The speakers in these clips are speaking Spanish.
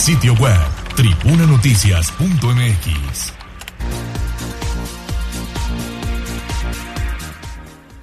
sitio web tribunanoticias.mx.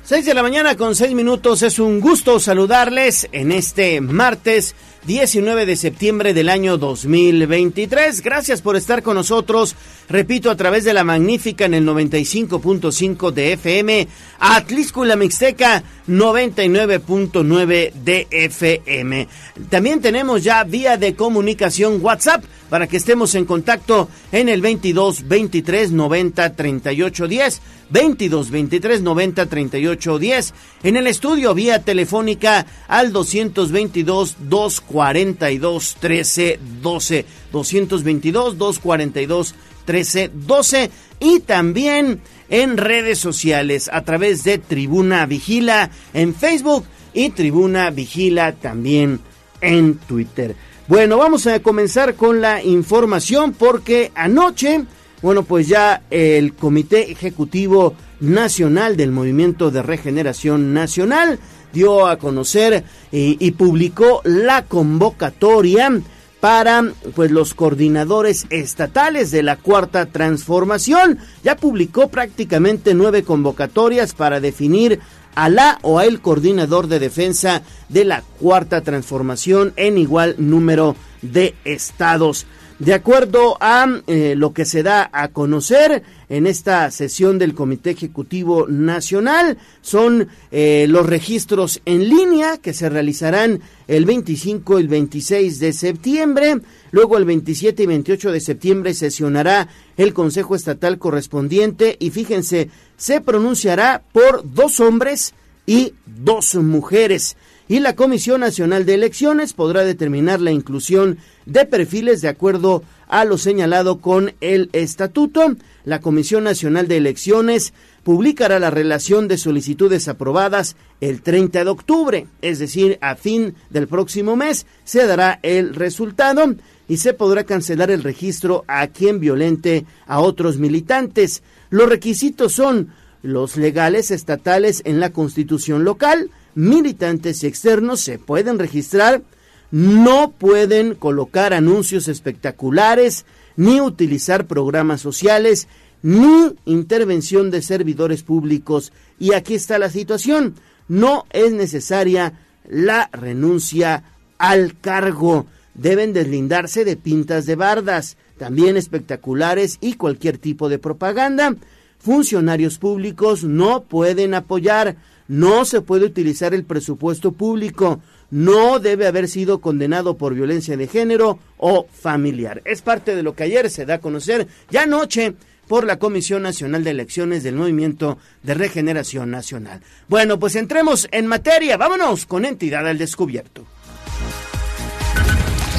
6 de la mañana con 6 minutos. Es un gusto saludarles en este martes 19 de septiembre del año 2023. Gracias por estar con nosotros. Repito, a través de la magnífica en el 95.5 de FM, Atlisco y la Mixteca 99.9 de FM. También tenemos ya vía de comunicación WhatsApp para que estemos en contacto en el 22 23 90 38 10. 22 23 90 38 10. En el estudio vía telefónica al 222 242 13 12. 222 242 13 12. Y también en redes sociales a través de Tribuna Vigila en Facebook y Tribuna Vigila también en Twitter. Bueno, vamos a comenzar con la información porque anoche bueno, pues ya el Comité Ejecutivo Nacional del Movimiento de Regeneración Nacional dio a conocer y, publicó la convocatoria para pues los coordinadores estatales de la cuarta transformación. Ya publicó prácticamente nueve convocatorias para definir a la o el coordinador de defensa de la cuarta transformación en igual número de estados. De acuerdo a eh, lo que se da a conocer en esta sesión del Comité Ejecutivo Nacional, son eh, los registros en línea que se realizarán el 25 y el 26 de septiembre. Luego el 27 y 28 de septiembre sesionará el Consejo Estatal correspondiente y fíjense, se pronunciará por dos hombres y dos mujeres y la Comisión Nacional de Elecciones podrá determinar la inclusión de perfiles de acuerdo a lo señalado con el estatuto. La Comisión Nacional de Elecciones publicará la relación de solicitudes aprobadas el 30 de octubre, es decir, a fin del próximo mes se dará el resultado y se podrá cancelar el registro a quien violente a otros militantes. Los requisitos son los legales estatales en la constitución local, militantes externos se pueden registrar, no pueden colocar anuncios espectaculares, ni utilizar programas sociales, ni intervención de servidores públicos. Y aquí está la situación. No es necesaria la renuncia al cargo. Deben deslindarse de pintas de bardas, también espectaculares y cualquier tipo de propaganda. Funcionarios públicos no pueden apoyar no se puede utilizar el presupuesto público, no debe haber sido condenado por violencia de género o familiar. Es parte de lo que ayer se da a conocer ya anoche por la Comisión Nacional de Elecciones del Movimiento de Regeneración Nacional. Bueno, pues entremos en materia. Vámonos con Entidad al Descubierto.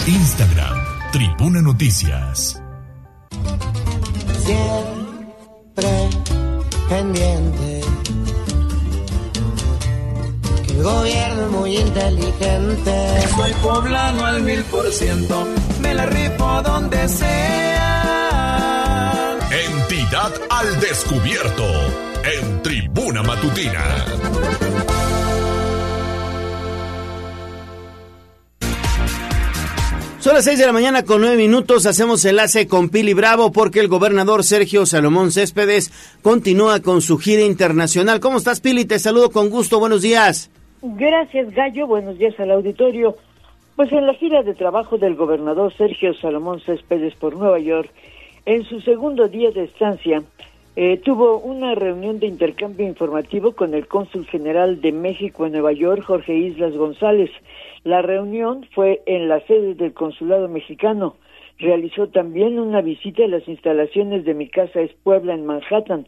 Instagram, Tribuna Noticias. Siempre pendiente gobierno es muy inteligente. Soy poblano al mil por ciento, me la rifo donde sea. Entidad al descubierto, en Tribuna Matutina. Son las 6 de la mañana con 9 minutos. Hacemos enlace con Pili Bravo porque el gobernador Sergio Salomón Céspedes continúa con su gira internacional. ¿Cómo estás, Pili? Te saludo con gusto. Buenos días. Gracias, Gallo. Buenos días al auditorio. Pues en la gira de trabajo del gobernador Sergio Salomón Céspedes por Nueva York, en su segundo día de estancia, eh, tuvo una reunión de intercambio informativo con el cónsul general de México en Nueva York, Jorge Islas González. La reunión fue en la sede del consulado mexicano. Realizó también una visita a las instalaciones de Mi Casa es Puebla en Manhattan,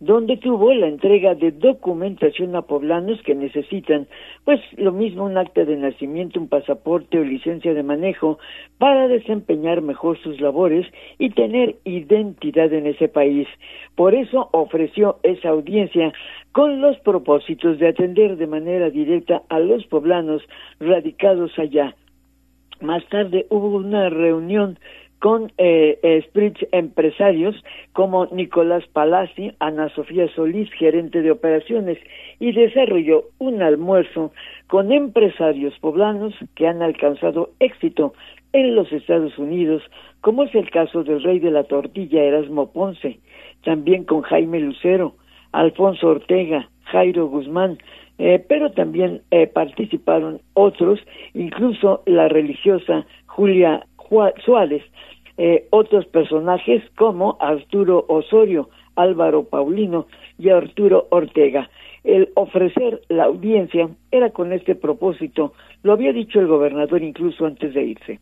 donde tuvo la entrega de documentación a poblanos que necesitan, pues lo mismo un acta de nacimiento, un pasaporte o licencia de manejo para desempeñar mejor sus labores y tener identidad en ese país. Por eso ofreció esa audiencia con los propósitos de atender de manera directa a los poblanos radicados allá. Más tarde hubo una reunión con eh, empresarios como Nicolás Palazzi, Ana Sofía Solís, gerente de operaciones, y desarrolló un almuerzo con empresarios poblanos que han alcanzado éxito en los Estados Unidos, como es el caso del rey de la tortilla Erasmo Ponce, también con Jaime Lucero, Alfonso Ortega, Jairo Guzmán, eh, pero también eh, participaron otros, incluso la religiosa Julia Suárez, eh, otros personajes como Arturo Osorio, Álvaro Paulino y Arturo Ortega. El ofrecer la audiencia era con este propósito, lo había dicho el gobernador incluso antes de irse.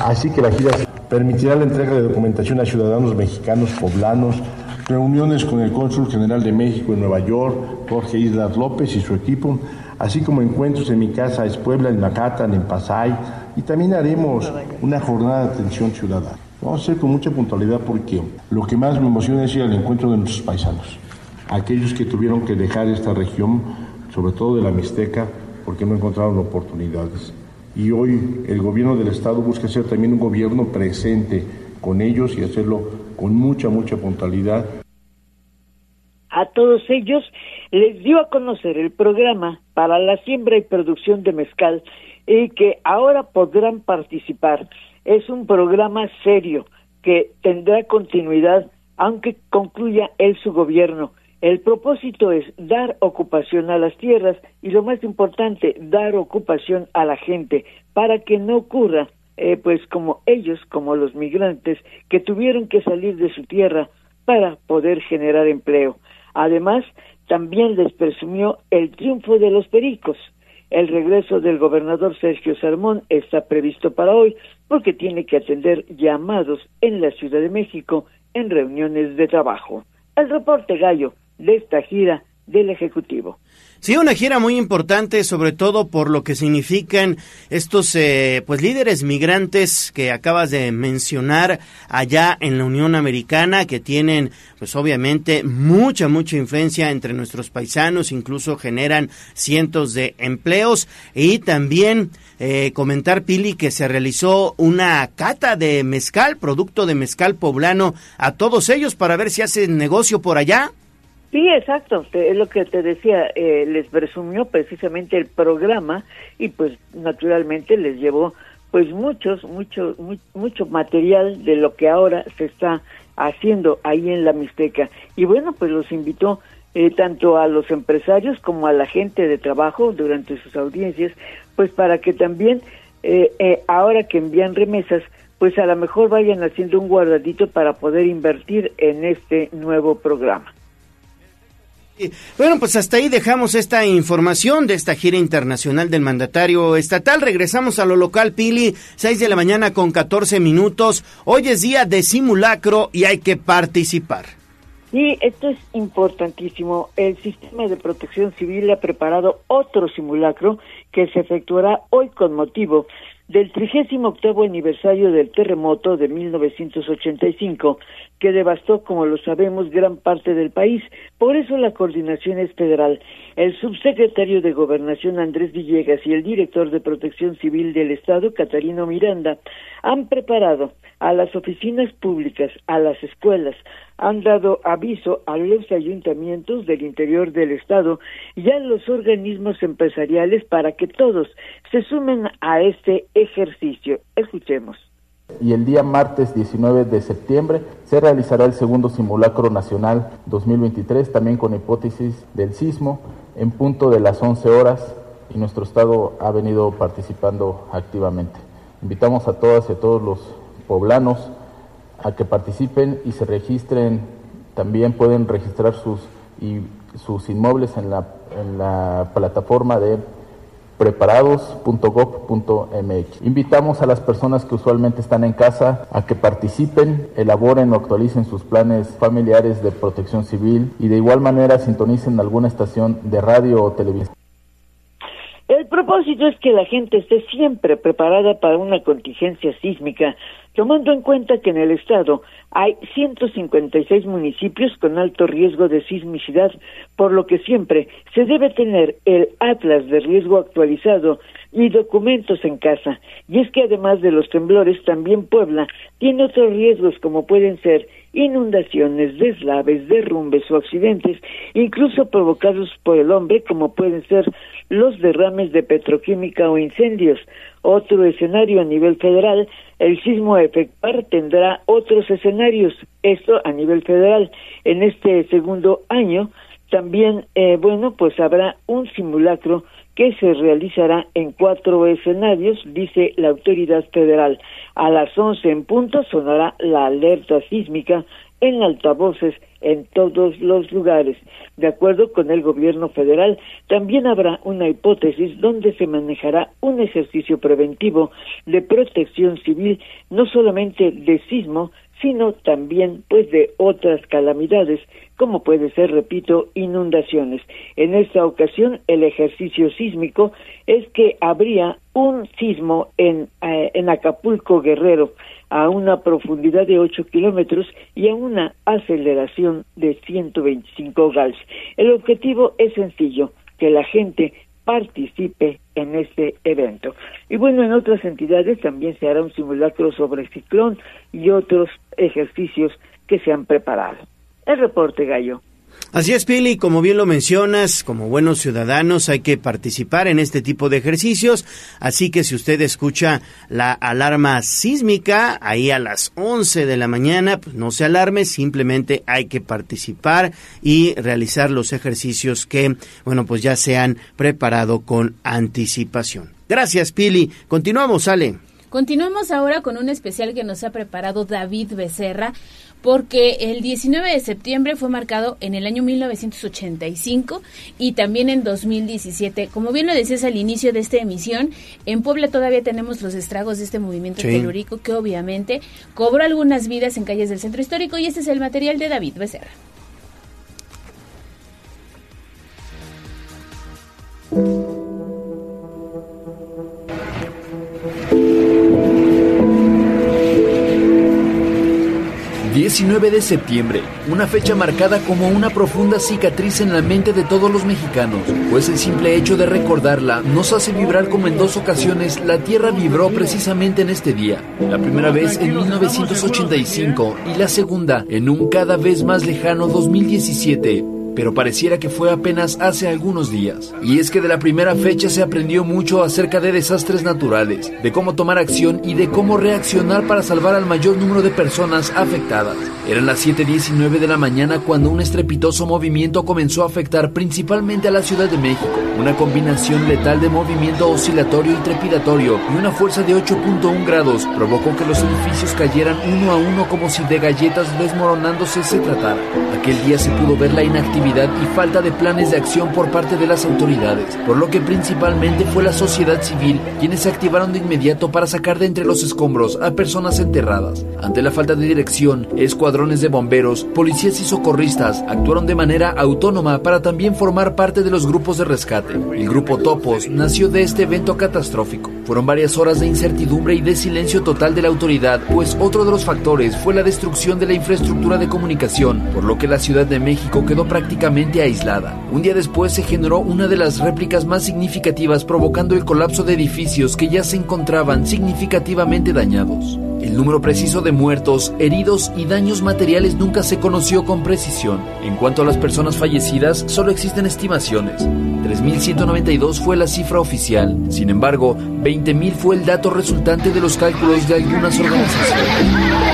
Así que la gira permitirá la entrega de documentación a ciudadanos mexicanos poblanos, reuniones con el cónsul general de México en Nueva York, Jorge Islas López y su equipo, así como encuentros en mi casa es Puebla, en Macatan, en Pasay, y también haremos una jornada de atención ciudadana. Vamos a hacer con mucha puntualidad porque lo que más me emociona es ir al encuentro de nuestros paisanos, aquellos que tuvieron que dejar esta región, sobre todo de la Mixteca, porque no encontraron oportunidades. Y hoy el gobierno del Estado busca ser también un gobierno presente con ellos y hacerlo con mucha, mucha puntualidad. A todos ellos les dio a conocer el programa para la siembra y producción de mezcal y que ahora podrán participar. Es un programa serio que tendrá continuidad aunque concluya él su gobierno. El propósito es dar ocupación a las tierras y lo más importante, dar ocupación a la gente para que no ocurra eh, pues como ellos, como los migrantes, que tuvieron que salir de su tierra para poder generar empleo. Además, también les presumió el triunfo de los pericos. El regreso del gobernador Sergio Sarmón está previsto para hoy porque tiene que atender llamados en la Ciudad de México en reuniones de trabajo. El reporte gallo de esta gira del Ejecutivo. Sí, una gira muy importante, sobre todo por lo que significan estos eh, pues líderes migrantes que acabas de mencionar allá en la Unión Americana, que tienen pues obviamente mucha, mucha influencia entre nuestros paisanos, incluso generan cientos de empleos y también eh, comentar, Pili, que se realizó una cata de mezcal, producto de mezcal poblano, a todos ellos para ver si hacen negocio por allá. Sí, exacto, es lo que te decía, eh, les presumió precisamente el programa y pues naturalmente les llevó pues muchos, mucho, mucho material de lo que ahora se está haciendo ahí en la Mixteca. Y bueno, pues los invitó eh, tanto a los empresarios como a la gente de trabajo durante sus audiencias, pues para que también eh, ahora que envían remesas, pues a lo mejor vayan haciendo un guardadito para poder invertir en este nuevo programa. Bueno, pues hasta ahí dejamos esta información de esta gira internacional del mandatario estatal. Regresamos a lo local, Pili, 6 de la mañana con 14 minutos. Hoy es día de simulacro y hay que participar. Sí, esto es importantísimo. El sistema de protección civil ha preparado otro simulacro que se efectuará hoy con motivo del 38 aniversario del terremoto de 1985, que devastó, como lo sabemos, gran parte del país. Por eso la coordinación es federal. El subsecretario de Gobernación Andrés Villegas y el director de Protección Civil del Estado, Catarino Miranda, han preparado a las oficinas públicas, a las escuelas, han dado aviso a los ayuntamientos del interior del Estado y a los organismos empresariales para que todos se sumen a este ejercicio. Escuchemos. Y el día martes 19 de septiembre se realizará el segundo simulacro nacional 2023, también con hipótesis del sismo, en punto de las 11 horas, y nuestro Estado ha venido participando activamente. Invitamos a todas y a todos los poblanos a que participen y se registren, también pueden registrar sus, y, sus inmuebles en la, en la plataforma de preparados.gov.mx. Invitamos a las personas que usualmente están en casa a que participen, elaboren o actualicen sus planes familiares de protección civil y de igual manera sintonicen alguna estación de radio o televisión. El propósito es que la gente esté siempre preparada para una contingencia sísmica, tomando en cuenta que en el estado hay 156 municipios con alto riesgo de sismicidad, por lo que siempre se debe tener el atlas de riesgo actualizado y documentos en casa. Y es que además de los temblores, también Puebla tiene otros riesgos como pueden ser inundaciones, deslaves, derrumbes o accidentes, incluso provocados por el hombre, como pueden ser los derrames de petroquímica o incendios. Otro escenario a nivel federal, el sismo a efectuar tendrá otros escenarios, esto a nivel federal. En este segundo año también, eh, bueno, pues habrá un simulacro que se realizará en cuatro escenarios, dice la autoridad federal. A las once en punto sonará la alerta sísmica en altavoces en todos los lugares. De acuerdo con el gobierno federal, también habrá una hipótesis donde se manejará un ejercicio preventivo de protección civil, no solamente de sismo, sino también pues de otras calamidades como puede ser, repito, inundaciones. En esta ocasión, el ejercicio sísmico es que habría un sismo en, eh, en Acapulco Guerrero a una profundidad de 8 kilómetros y a una aceleración de 125 gals. El objetivo es sencillo, que la gente participe en este evento. Y bueno, en otras entidades también se hará un simulacro sobre ciclón y otros ejercicios que se han preparado. El reporte, Gallo. Así es, Pili, como bien lo mencionas, como buenos ciudadanos hay que participar en este tipo de ejercicios, así que si usted escucha la alarma sísmica ahí a las 11 de la mañana, pues no se alarme, simplemente hay que participar y realizar los ejercicios que, bueno, pues ya se han preparado con anticipación. Gracias, Pili. Continuamos, Ale. Continuamos ahora con un especial que nos ha preparado David Becerra porque el 19 de septiembre fue marcado en el año 1985 y también en 2017. Como bien lo decías al inicio de esta emisión, en Puebla todavía tenemos los estragos de este movimiento telúrico que obviamente cobró algunas vidas en calles del centro histórico y este es el material de David Becerra. 19 de septiembre, una fecha marcada como una profunda cicatriz en la mente de todos los mexicanos, pues el simple hecho de recordarla nos hace vibrar como en dos ocasiones la Tierra vibró precisamente en este día. La primera vez en 1985 y la segunda en un cada vez más lejano 2017 pero pareciera que fue apenas hace algunos días. Y es que de la primera fecha se aprendió mucho acerca de desastres naturales, de cómo tomar acción y de cómo reaccionar para salvar al mayor número de personas afectadas. Eran las 7.19 de la mañana cuando un estrepitoso movimiento comenzó a afectar principalmente a la Ciudad de México. Una combinación letal de movimiento oscilatorio y trepidatorio y una fuerza de 8.1 grados provocó que los edificios cayeran uno a uno como si de galletas desmoronándose se tratara. Aquel día se pudo ver la inactividad y falta de planes de acción por parte de las autoridades, por lo que principalmente fue la sociedad civil quienes se activaron de inmediato para sacar de entre los escombros a personas enterradas. Ante la falta de dirección, escuadrones de bomberos, policías y socorristas actuaron de manera autónoma para también formar parte de los grupos de rescate. El grupo Topos nació de este evento catastrófico. Fueron varias horas de incertidumbre y de silencio total de la autoridad, pues otro de los factores fue la destrucción de la infraestructura de comunicación, por lo que la Ciudad de México quedó prácticamente aislada. Un día después se generó una de las réplicas más significativas provocando el colapso de edificios que ya se encontraban significativamente dañados. El número preciso de muertos, heridos y daños materiales nunca se conoció con precisión. En cuanto a las personas fallecidas, solo existen estimaciones. 3.192 fue la cifra oficial. Sin embargo, 20.000 fue el dato resultante de los cálculos de algunas organizaciones.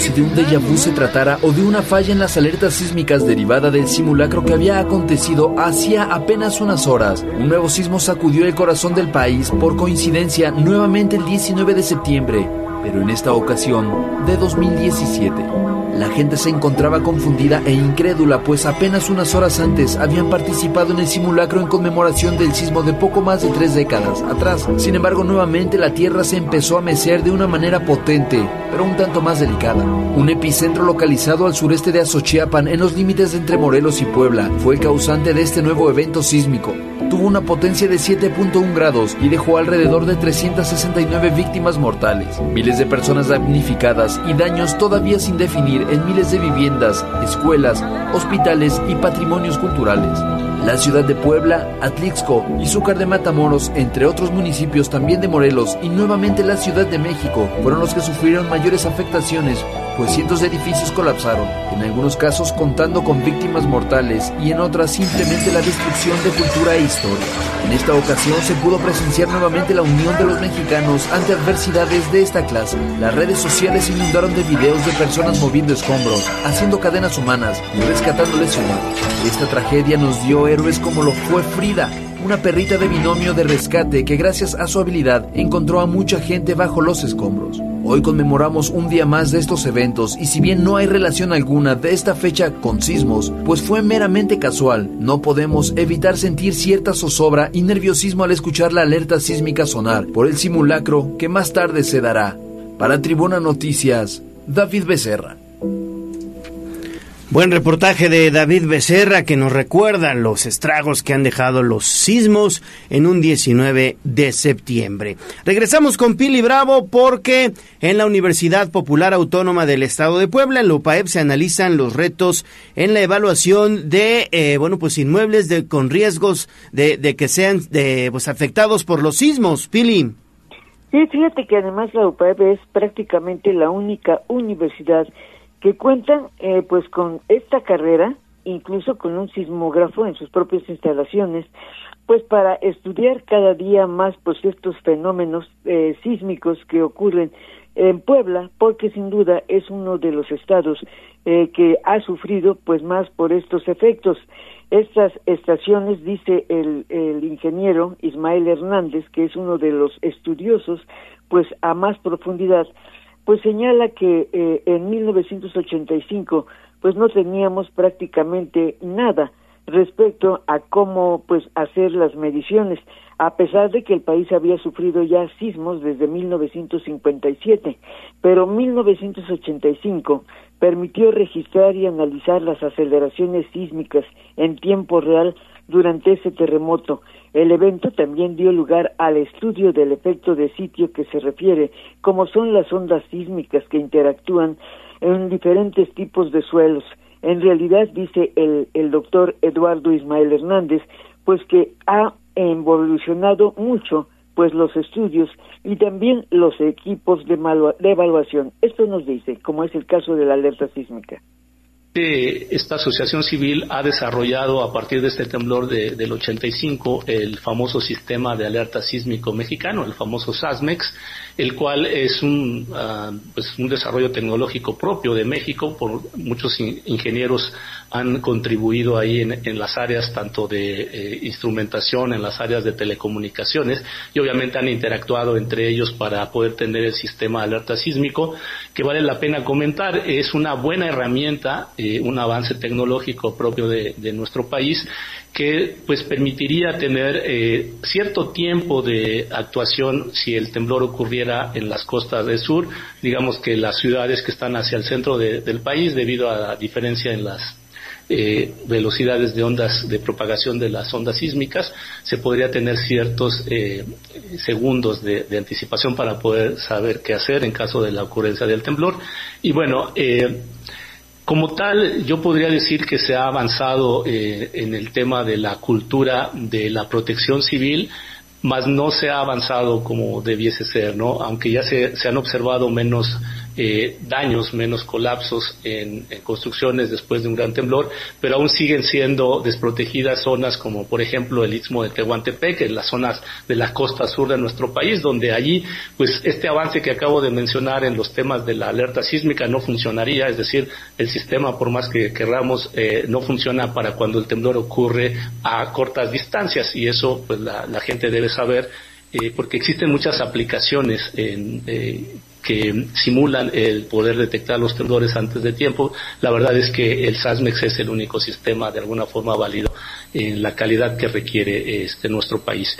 Si de un déjà vu se tratara o de una falla en las alertas sísmicas derivada del simulacro que había acontecido hacía apenas unas horas. Un nuevo sismo sacudió el corazón del país, por coincidencia, nuevamente el 19 de septiembre, pero en esta ocasión de 2017. La gente se encontraba confundida e incrédula, pues apenas unas horas antes habían participado en el simulacro en conmemoración del sismo de poco más de tres décadas atrás. Sin embargo, nuevamente la Tierra se empezó a mecer de una manera potente, pero un tanto más delicada. Un epicentro localizado al sureste de Azochiapan, en los límites entre Morelos y Puebla, fue el causante de este nuevo evento sísmico tuvo una potencia de 7.1 grados y dejó alrededor de 369 víctimas mortales, miles de personas damnificadas y daños todavía sin definir en miles de viviendas, escuelas, hospitales y patrimonios culturales. La ciudad de Puebla, Atlixco, Izúcar de Matamoros, entre otros municipios también de Morelos y nuevamente la Ciudad de México fueron los que sufrieron mayores afectaciones, pues cientos de edificios colapsaron, en algunos casos contando con víctimas mortales y en otras simplemente la destrucción de cultura e historia. En esta ocasión se pudo presenciar nuevamente la unión de los mexicanos ante adversidades de esta clase. Las redes sociales inundaron de videos de personas moviendo escombros, haciendo cadenas humanas y rescatando lesionados. Esta tragedia nos dio héroes como lo fue Frida, una perrita de binomio de rescate que gracias a su habilidad encontró a mucha gente bajo los escombros. Hoy conmemoramos un día más de estos eventos y si bien no hay relación alguna de esta fecha con sismos, pues fue meramente casual, no podemos evitar sentir cierta zozobra y nerviosismo al escuchar la alerta sísmica sonar por el simulacro que más tarde se dará. Para Tribuna Noticias, David Becerra. Buen reportaje de David Becerra que nos recuerda los estragos que han dejado los sismos en un 19 de septiembre. Regresamos con Pili Bravo porque en la Universidad Popular Autónoma del Estado de Puebla, en la UPAEP, se analizan los retos en la evaluación de, eh, bueno, pues inmuebles de, con riesgos de, de que sean de, pues, afectados por los sismos. Pili. Sí, fíjate que además la UPAEP es prácticamente la única universidad que cuentan eh, pues con esta carrera, incluso con un sismógrafo en sus propias instalaciones, pues para estudiar cada día más pues estos fenómenos eh, sísmicos que ocurren en Puebla, porque sin duda es uno de los estados eh, que ha sufrido pues más por estos efectos. Estas estaciones, dice el, el ingeniero Ismael Hernández, que es uno de los estudiosos, pues a más profundidad, pues señala que eh, en 1985 pues no teníamos prácticamente nada respecto a cómo pues hacer las mediciones a pesar de que el país había sufrido ya sismos desde 1957 pero 1985 permitió registrar y analizar las aceleraciones sísmicas en tiempo real durante ese terremoto. El evento también dio lugar al estudio del efecto de sitio que se refiere, como son las ondas sísmicas que interactúan en diferentes tipos de suelos. En realidad, dice el, el doctor Eduardo Ismael Hernández, pues que ha evolucionado mucho pues los estudios y también los equipos de, de evaluación. Esto nos dice, como es el caso de la alerta sísmica esta asociación civil ha desarrollado a partir de este temblor de, del 85 el famoso sistema de alerta sísmico mexicano, el famoso SASMEX, el cual es un, uh, pues un desarrollo tecnológico propio de México por muchos in ingenieros han contribuido ahí en, las áreas tanto de eh, instrumentación, en las áreas de telecomunicaciones y obviamente han interactuado entre ellos para poder tener el sistema de alerta sísmico que vale la pena comentar. Es una buena herramienta, eh, un avance tecnológico propio de, nuestro país que pues permitiría tener eh, cierto tiempo de actuación si el temblor ocurriera en las costas del sur, digamos que las ciudades que están hacia el centro de, del país debido a la diferencia en las eh, velocidades de ondas de propagación de las ondas sísmicas, se podría tener ciertos eh, segundos de, anticipación para poder saber qué hacer en caso de la ocurrencia del temblor. Y bueno, eh, como tal, yo podría decir que se ha avanzado eh, en el tema de la cultura de la protección civil, mas no se ha avanzado como debiese ser, ¿no? Aunque ya se, se han observado menos eh, daños, menos colapsos en, en, construcciones después de un gran temblor, pero aún siguen siendo desprotegidas zonas como por ejemplo el Istmo de Tehuantepec, en las zonas de la costa sur de nuestro país, donde allí pues este avance que acabo de mencionar en los temas de la alerta sísmica no funcionaría, es decir, el sistema por más que querramos eh, no funciona para cuando el temblor ocurre a cortas distancias y eso pues la, la gente debe saber eh, porque existen muchas aplicaciones en, eh, que simulan el poder detectar los temblores antes de tiempo. La verdad es que el SASMEX es el único sistema de alguna forma válido en la calidad que requiere este nuestro país.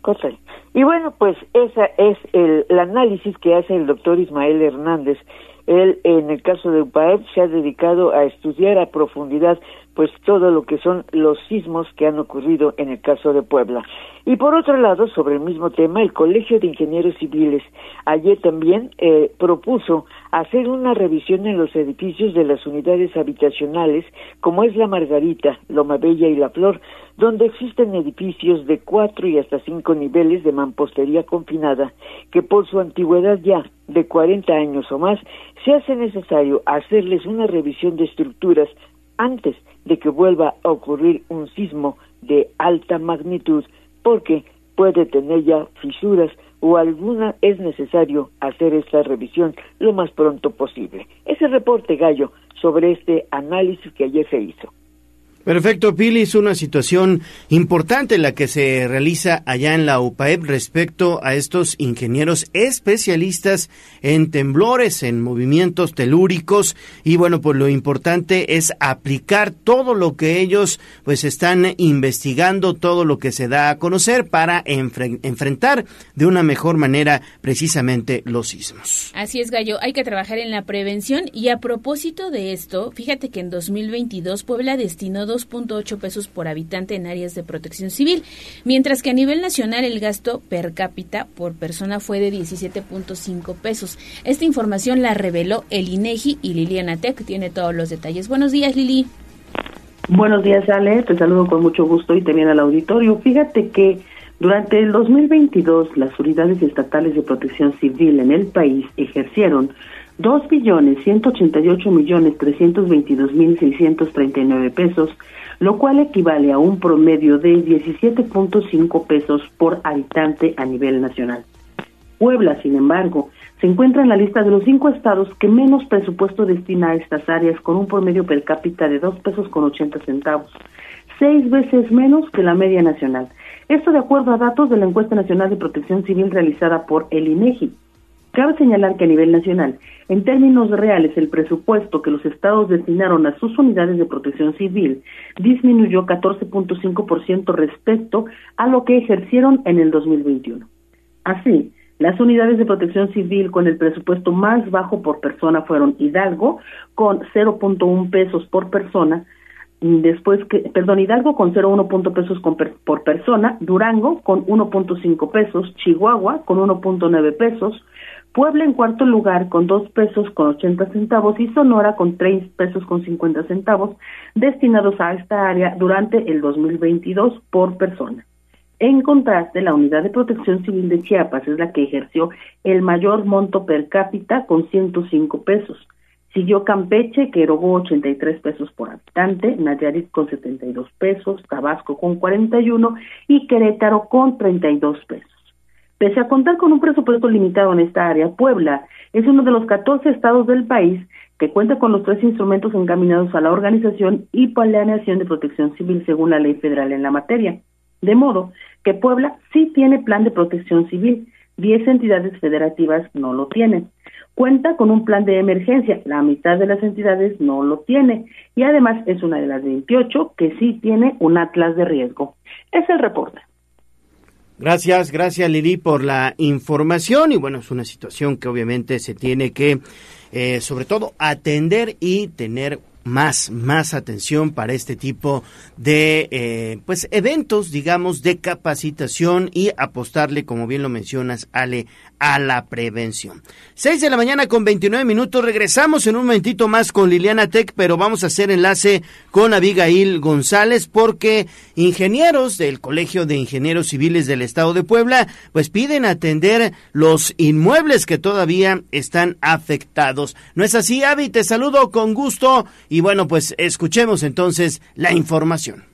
Correcto. Y bueno, pues ese es el, el, análisis que hace el doctor Ismael Hernández Él, en el caso de UPAEP, se ha dedicado a estudiar a profundidad pues todo lo que son los sismos que han ocurrido en el caso de Puebla. Y por otro lado, sobre el mismo tema, el Colegio de Ingenieros Civiles ayer también eh, propuso hacer una revisión en los edificios de las unidades habitacionales, como es la Margarita, Loma Bella y La Flor, donde existen edificios de cuatro y hasta cinco niveles de mampostería confinada, que por su antigüedad ya de 40 años o más, se hace necesario hacerles una revisión de estructuras antes de que vuelva a ocurrir un sismo de alta magnitud, porque puede tener ya fisuras o alguna es necesario hacer esta revisión lo más pronto posible. Ese reporte, Gallo, sobre este análisis que ayer se hizo. Perfecto, Pili, es una situación importante la que se realiza allá en la UPAEP respecto a estos ingenieros especialistas en temblores, en movimientos telúricos y bueno, pues lo importante es aplicar todo lo que ellos pues están investigando, todo lo que se da a conocer para enfrentar de una mejor manera precisamente los sismos. Así es, Gallo, hay que trabajar en la prevención y a propósito de esto, fíjate que en 2022 Puebla destinó 2.8 pesos por habitante en áreas de protección civil, mientras que a nivel nacional el gasto per cápita por persona fue de 17.5 pesos. Esta información la reveló el INEGI y Liliana Tech tiene todos los detalles. Buenos días, Lili. Buenos días, Ale. Te saludo con mucho gusto y también al auditorio. Fíjate que durante el 2022 las unidades estatales de protección civil en el país ejercieron dos billones ciento ochenta y ocho millones trescientos veintidós mil seiscientos treinta y nueve pesos, lo cual equivale a un promedio de 17.5 pesos por habitante a nivel nacional. Puebla, sin embargo, se encuentra en la lista de los cinco estados que menos presupuesto destina a estas áreas con un promedio per cápita de dos pesos con ochenta centavos, seis veces menos que la media nacional. Esto de acuerdo a datos de la encuesta nacional de protección civil realizada por el INEGI. Cabe señalar que a nivel nacional, en términos reales, el presupuesto que los estados destinaron a sus unidades de protección civil disminuyó 14.5% respecto a lo que ejercieron en el 2021. Así, las unidades de protección civil con el presupuesto más bajo por persona fueron Hidalgo, con 0.1 pesos por persona, después que, perdón, Hidalgo con 0.1 pesos por persona, Durango con 1.5 pesos, Chihuahua con 1.9 pesos, Puebla en cuarto lugar con dos pesos con ochenta centavos y Sonora con tres pesos con cincuenta centavos destinados a esta área durante el 2022 por persona. En contraste, la Unidad de Protección Civil de Chiapas es la que ejerció el mayor monto per cápita con 105 pesos. Siguió Campeche, que erogó 83 pesos por habitante, Nayarit con 72 pesos, Tabasco con 41 y Querétaro con 32 pesos. Pese a contar con un presupuesto limitado en esta área, Puebla es uno de los 14 estados del país que cuenta con los tres instrumentos encaminados a la organización y planeación de protección civil según la ley federal en la materia. De modo que Puebla sí tiene plan de protección civil, 10 entidades federativas no lo tienen. Cuenta con un plan de emergencia, la mitad de las entidades no lo tiene y además es una de las 28 que sí tiene un atlas de riesgo. Es el reporte. Gracias, gracias Lili por la información. Y bueno, es una situación que obviamente se tiene que eh, sobre todo atender y tener más, más atención para este tipo de eh, pues eventos, digamos, de capacitación y apostarle, como bien lo mencionas, Ale, a la prevención. Seis de la mañana con 29 minutos. Regresamos en un momentito más con Liliana Tech, pero vamos a hacer enlace con Abigail González porque ingenieros del Colegio de Ingenieros Civiles del Estado de Puebla pues piden atender los inmuebles que todavía están afectados. ¿No es así, Avi? Te saludo con gusto y bueno, pues escuchemos entonces la información.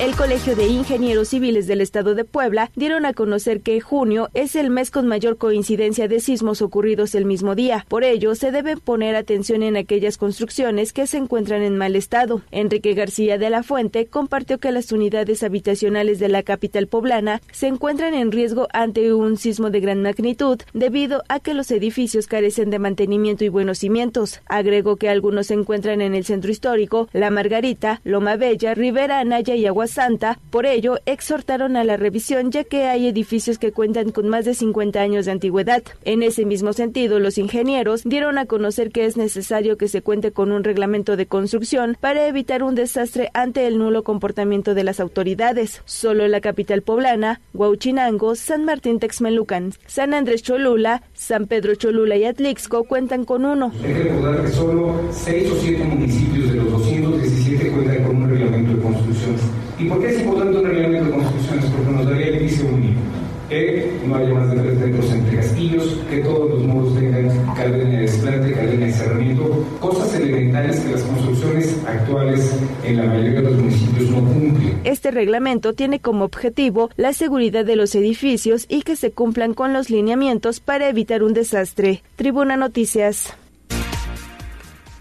El Colegio de Ingenieros Civiles del Estado de Puebla dieron a conocer que junio es el mes con mayor coincidencia de sismos ocurridos el mismo día. Por ello, se debe poner atención en aquellas construcciones que se encuentran en mal estado. Enrique García de la Fuente compartió que las unidades habitacionales de la capital poblana se encuentran en riesgo ante un sismo de gran magnitud debido a que los edificios carecen de mantenimiento y buenos cimientos. Agregó que algunos se encuentran en el centro histórico, La Margarita, Loma Bella, Rivera Anaya y Agua santa. Por ello, exhortaron a la revisión ya que hay edificios que cuentan con más de 50 años de antigüedad. En ese mismo sentido, los ingenieros dieron a conocer que es necesario que se cuente con un reglamento de construcción para evitar un desastre ante el nulo comportamiento de las autoridades. Solo la capital poblana, Huauchinango, San Martín Texmelucan, San Andrés Cholula, San Pedro Cholula y Atlixco cuentan con uno. Hay que recordar que solo 6 o 7 municipios de los 217 cuentan con un reglamento de construcción. ¿Y por qué es importante un reglamento de construcciones? Porque nos daría el vicio único que no haya más de tres metros entre castillos, que todos los muros tengan cadena de desplante, cadena de cerramiento, cosas elementales que las construcciones actuales en la mayoría de los municipios no cumplen. Este reglamento tiene como objetivo la seguridad de los edificios y que se cumplan con los lineamientos para evitar un desastre. Tribuna Noticias.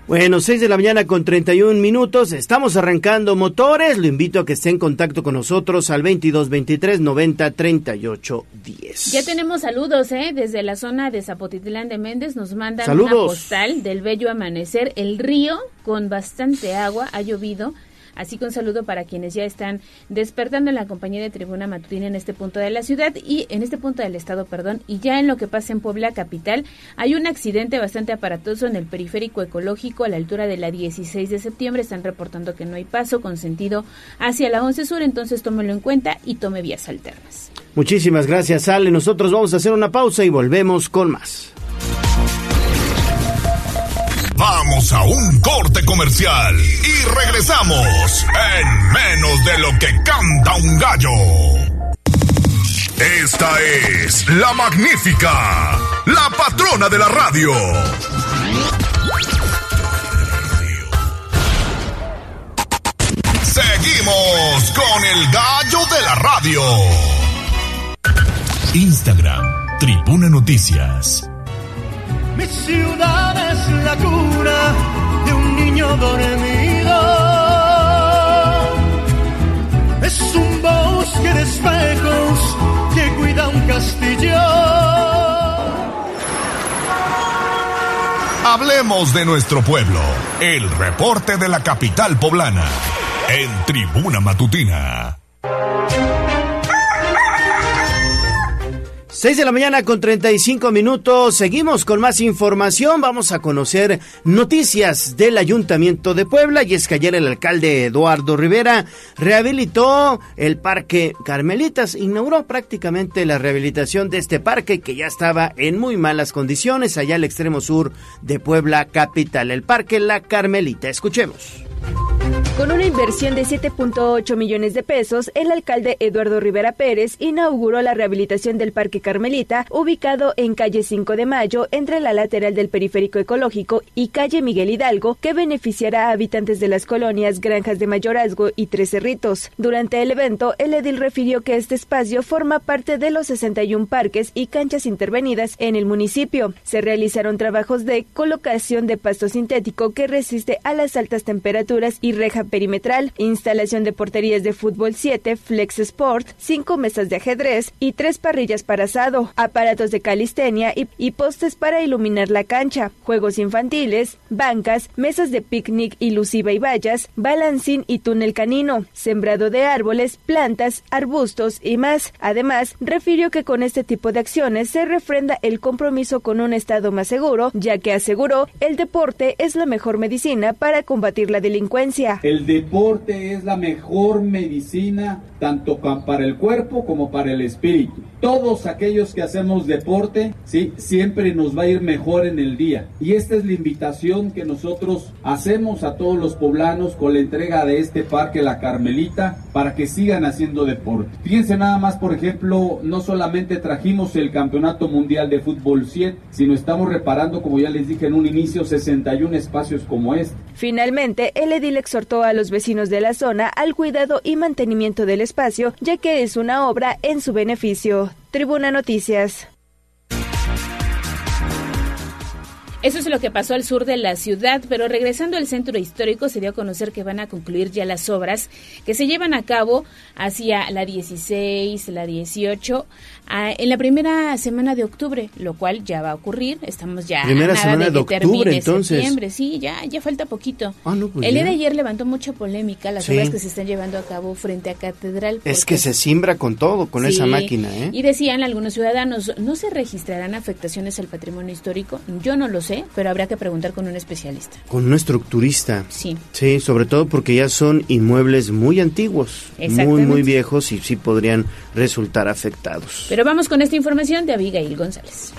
Bueno, 6 de la mañana con 31 minutos. Estamos arrancando motores. Lo invito a que esté en contacto con nosotros al 22 23 90 38 10. Ya tenemos saludos, ¿eh? Desde la zona de Zapotitlán de Méndez nos mandan Saludos. una postal del bello amanecer. El río con bastante agua ha llovido. Así que un saludo para quienes ya están despertando en la compañía de Tribuna Matutina en este punto de la ciudad y en este punto del estado, perdón. Y ya en lo que pasa en Puebla capital, hay un accidente bastante aparatoso en el periférico ecológico a la altura de la 16 de septiembre. Están reportando que no hay paso con sentido hacia la 11 sur, entonces tómelo en cuenta y tome vías alternas. Muchísimas gracias, Ale. Nosotros vamos a hacer una pausa y volvemos con más. Vamos a un corte comercial y regresamos en menos de lo que canta un gallo. Esta es la magnífica, la patrona de la radio. Seguimos con el gallo de la radio. Instagram, Tribuna Noticias. Mi ciudad es la cuna de un niño dormido. Es un bosque de espejos que cuida un castillo. Hablemos de nuestro pueblo. El reporte de la capital poblana. En Tribuna Matutina. 6 de la mañana con 35 minutos. Seguimos con más información. Vamos a conocer noticias del Ayuntamiento de Puebla. Y es que ayer el alcalde Eduardo Rivera rehabilitó el Parque Carmelitas. Inauguró prácticamente la rehabilitación de este parque que ya estaba en muy malas condiciones allá al extremo sur de Puebla capital. El Parque La Carmelita. Escuchemos. Con una inversión de 7.8 millones de pesos, el alcalde Eduardo Rivera Pérez inauguró la rehabilitación del Parque Carmelita, ubicado en calle 5 de Mayo, entre la lateral del Periférico Ecológico y calle Miguel Hidalgo, que beneficiará a habitantes de las colonias Granjas de Mayorazgo y Tres Cerritos. Durante el evento, el edil refirió que este espacio forma parte de los 61 parques y canchas intervenidas en el municipio. Se realizaron trabajos de colocación de pasto sintético que resiste a las altas temperaturas y reja perimetral, instalación de porterías de fútbol 7, Flex Sport, cinco mesas de ajedrez y tres parrillas para asado, aparatos de calistenia y, y postes para iluminar la cancha, juegos infantiles, bancas, mesas de picnic ilusiva y vallas, balancín y túnel canino, sembrado de árboles, plantas, arbustos y más. Además, refirió que con este tipo de acciones se refrenda el compromiso con un estado más seguro, ya que aseguró el deporte es la mejor medicina para combatir la delincuencia. El deporte es la mejor medicina tanto pa- para el cuerpo como para el espíritu. Todos aquellos que hacemos deporte, sí, siempre nos va a ir mejor en el día. Y esta es la invitación que nosotros hacemos a todos los poblanos con la entrega de este parque La Carmelita para que sigan haciendo deporte. Fíjense nada más, por ejemplo, no solamente trajimos el Campeonato Mundial de Fútbol 7, sino estamos reparando, como ya les dije en un inicio, 61 espacios como este. Finalmente, el edil exhortó a los vecinos de la zona al cuidado y mantenimiento del espacio, ya que es una obra en su beneficio. Tribuna Noticias. Eso es lo que pasó al sur de la ciudad, pero regresando al centro histórico se dio a conocer que van a concluir ya las obras que se llevan a cabo hacia la 16, la 18, en la primera semana de octubre, lo cual ya va a ocurrir. Estamos ya primera nada semana de, que octubre, entonces. septiembre, sí, ya ya falta poquito. Ah, no, pues el día de ayer levantó mucha polémica las obras que se están llevando a cabo frente a Catedral. Es que se simbra con todo, con esa máquina, ¿eh? Y decían algunos ciudadanos, ¿no se registrarán afectaciones al patrimonio histórico? Yo no lo sé, pero habrá que preguntar con un especialista. Con un estructurista. Sí. Sí, sobre todo porque ya son inmuebles muy antiguos, muy, muy viejos y sí podrían resultar afectados. Pero vamos con esta información de Abigail González.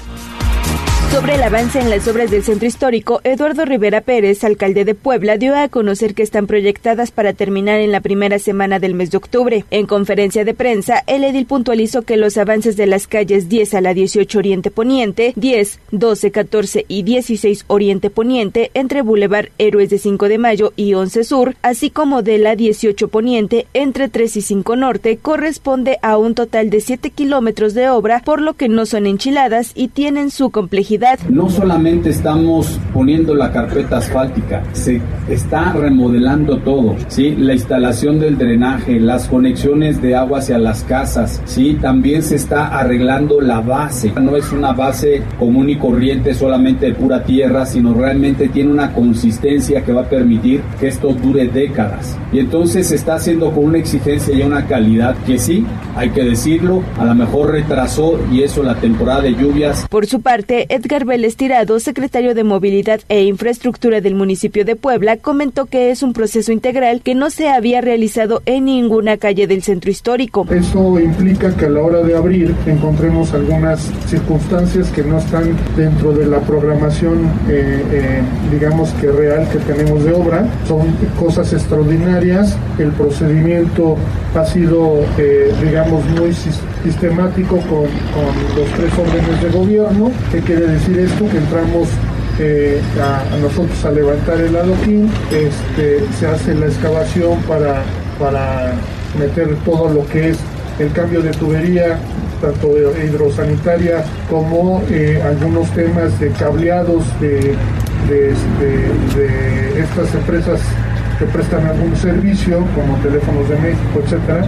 Sobre el avance en las obras del centro histórico, Eduardo Rivera Pérez, alcalde de Puebla, dio a conocer que están proyectadas para terminar en la primera semana del mes de octubre. En conferencia de prensa, el edil puntualizó que los avances de las calles 10 a la 18 Oriente Poniente, 10, 12, 14 y 16 Oriente Poniente, entre Boulevard Héroes de 5 de Mayo y 11 Sur, así como de la 18 Poniente, entre 3 y 5 Norte, corresponde a un total de 7 kilómetros de obra, por lo que no son enchiladas y tienen su complejidad no solamente estamos poniendo la carpeta asfáltica, se está remodelando todo, ¿sí? La instalación del drenaje, las conexiones de agua hacia las casas, ¿sí? También se está arreglando la base. No es una base común y corriente solamente de pura tierra, sino realmente tiene una consistencia que va a permitir que esto dure décadas. Y entonces se está haciendo con una exigencia y una calidad que sí, hay que decirlo, a lo mejor retrasó y eso la temporada de lluvias. Por su parte, Edgar Vélez Tirado, secretario de Movilidad e Infraestructura del municipio de Puebla, comentó que es un proceso integral que no se había realizado en ninguna calle del centro histórico. Eso implica que a la hora de abrir encontremos algunas circunstancias que no están dentro de la programación, eh, eh, digamos que real que tenemos de obra. Son cosas extraordinarias. El procedimiento ha sido, eh, digamos, muy sistemático con, con los tres órdenes de gobierno, que quiere decir esto, que entramos eh, a, nosotros a levantar el adoquín, este, se hace la excavación para, para meter todo lo que es el cambio de tubería, tanto hidrosanitaria como eh, algunos temas de cableados de, este, de, estas empresas que prestan algún servicio, como Teléfonos de México, etcétera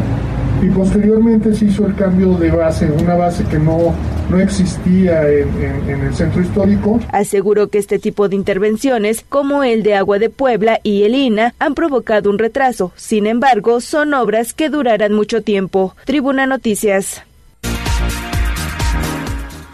y posteriormente se hizo el cambio de base, una base que no, no existía en, el centro histórico. Aseguró que este tipo de intervenciones, como el de Agua de Puebla y el INA, han provocado un retraso. Sin embargo, son obras que durarán mucho tiempo. Tribuna Noticias.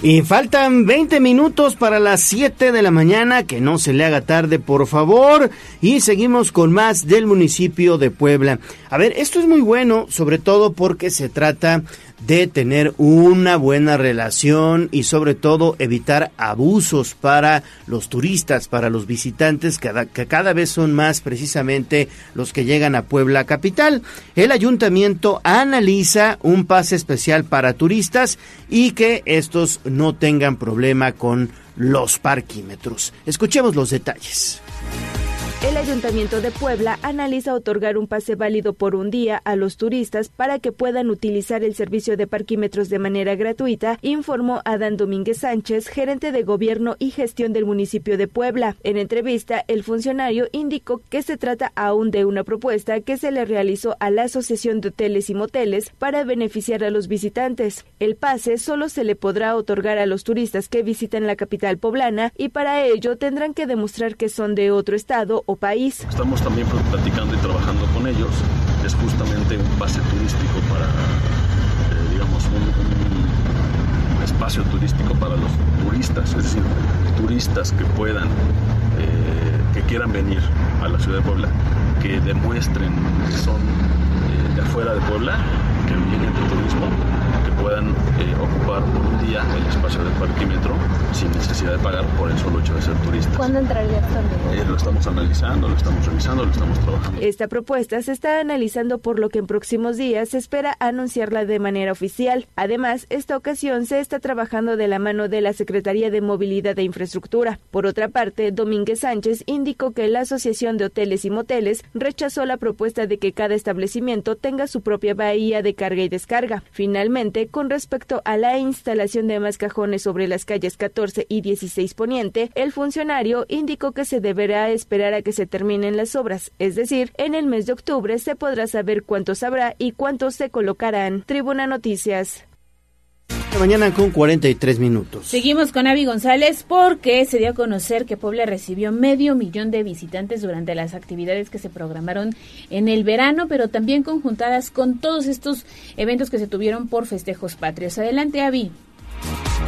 Y faltan 20 minutos para las 7 de la mañana, que no se le haga tarde, por favor. Y seguimos con más del municipio de Puebla. A ver, esto es muy bueno, sobre todo porque se trata de tener una buena relación y sobre todo evitar abusos para los turistas, para los visitantes, que cada vez son más precisamente los que llegan a Puebla capital. El ayuntamiento analiza un pase especial para turistas y que estos no tengan problema con los parquímetros. Escuchemos los detalles. El Ayuntamiento de Puebla analiza otorgar un pase válido por un día a los turistas para que puedan utilizar el servicio de parquímetros de manera gratuita, informó Adán Domínguez Sánchez, gerente de gobierno y gestión del municipio de Puebla. En entrevista, el funcionario indicó que se trata aún de una propuesta que se le realizó a la Asociación de Hoteles y Moteles para beneficiar a los visitantes. El pase solo se le podrá otorgar a los turistas que visiten la capital poblana y para ello tendrán que demostrar que son de otro estado país. Estamos también platicando y trabajando con ellos. Es justamente un pase turístico para, eh, digamos, un, espacio turístico para los turistas, es decir, turistas que puedan, eh, que quieran venir a la ciudad de Puebla, que demuestren que son eh, de afuera de Puebla, que vienen de turismo puedan eh, ocupar por un día el espacio del parquímetro sin necesidad de pagar por el solo hecho de ser turistas. ¿Cuándo entraría esto eh, lo estamos analizando, lo estamos revisando, lo estamos trabajando. Esta propuesta se está analizando por lo que en próximos días se espera anunciarla de manera oficial. Además, esta ocasión se está trabajando de la mano de la Secretaría de Movilidad e Infraestructura. Por otra parte, Domínguez Sánchez indicó que la Asociación de Hoteles y Moteles rechazó la propuesta de que cada establecimiento tenga su propia bahía de carga y descarga. Finalmente, con respecto a la instalación de más cajones sobre las calles 14 y 16 Poniente, el funcionario indicó que se deberá esperar a que se terminen las obras, es decir, en el mes de octubre se podrá saber cuántos habrá y cuántos se colocarán. Tribuna Noticias mañana con 43 minutos. Seguimos con Avi González porque se dio a conocer que Puebla recibió medio millón de visitantes durante las actividades que se programaron en el verano, pero también conjuntadas con todos estos eventos que se tuvieron por festejos patrios. Adelante, Avi.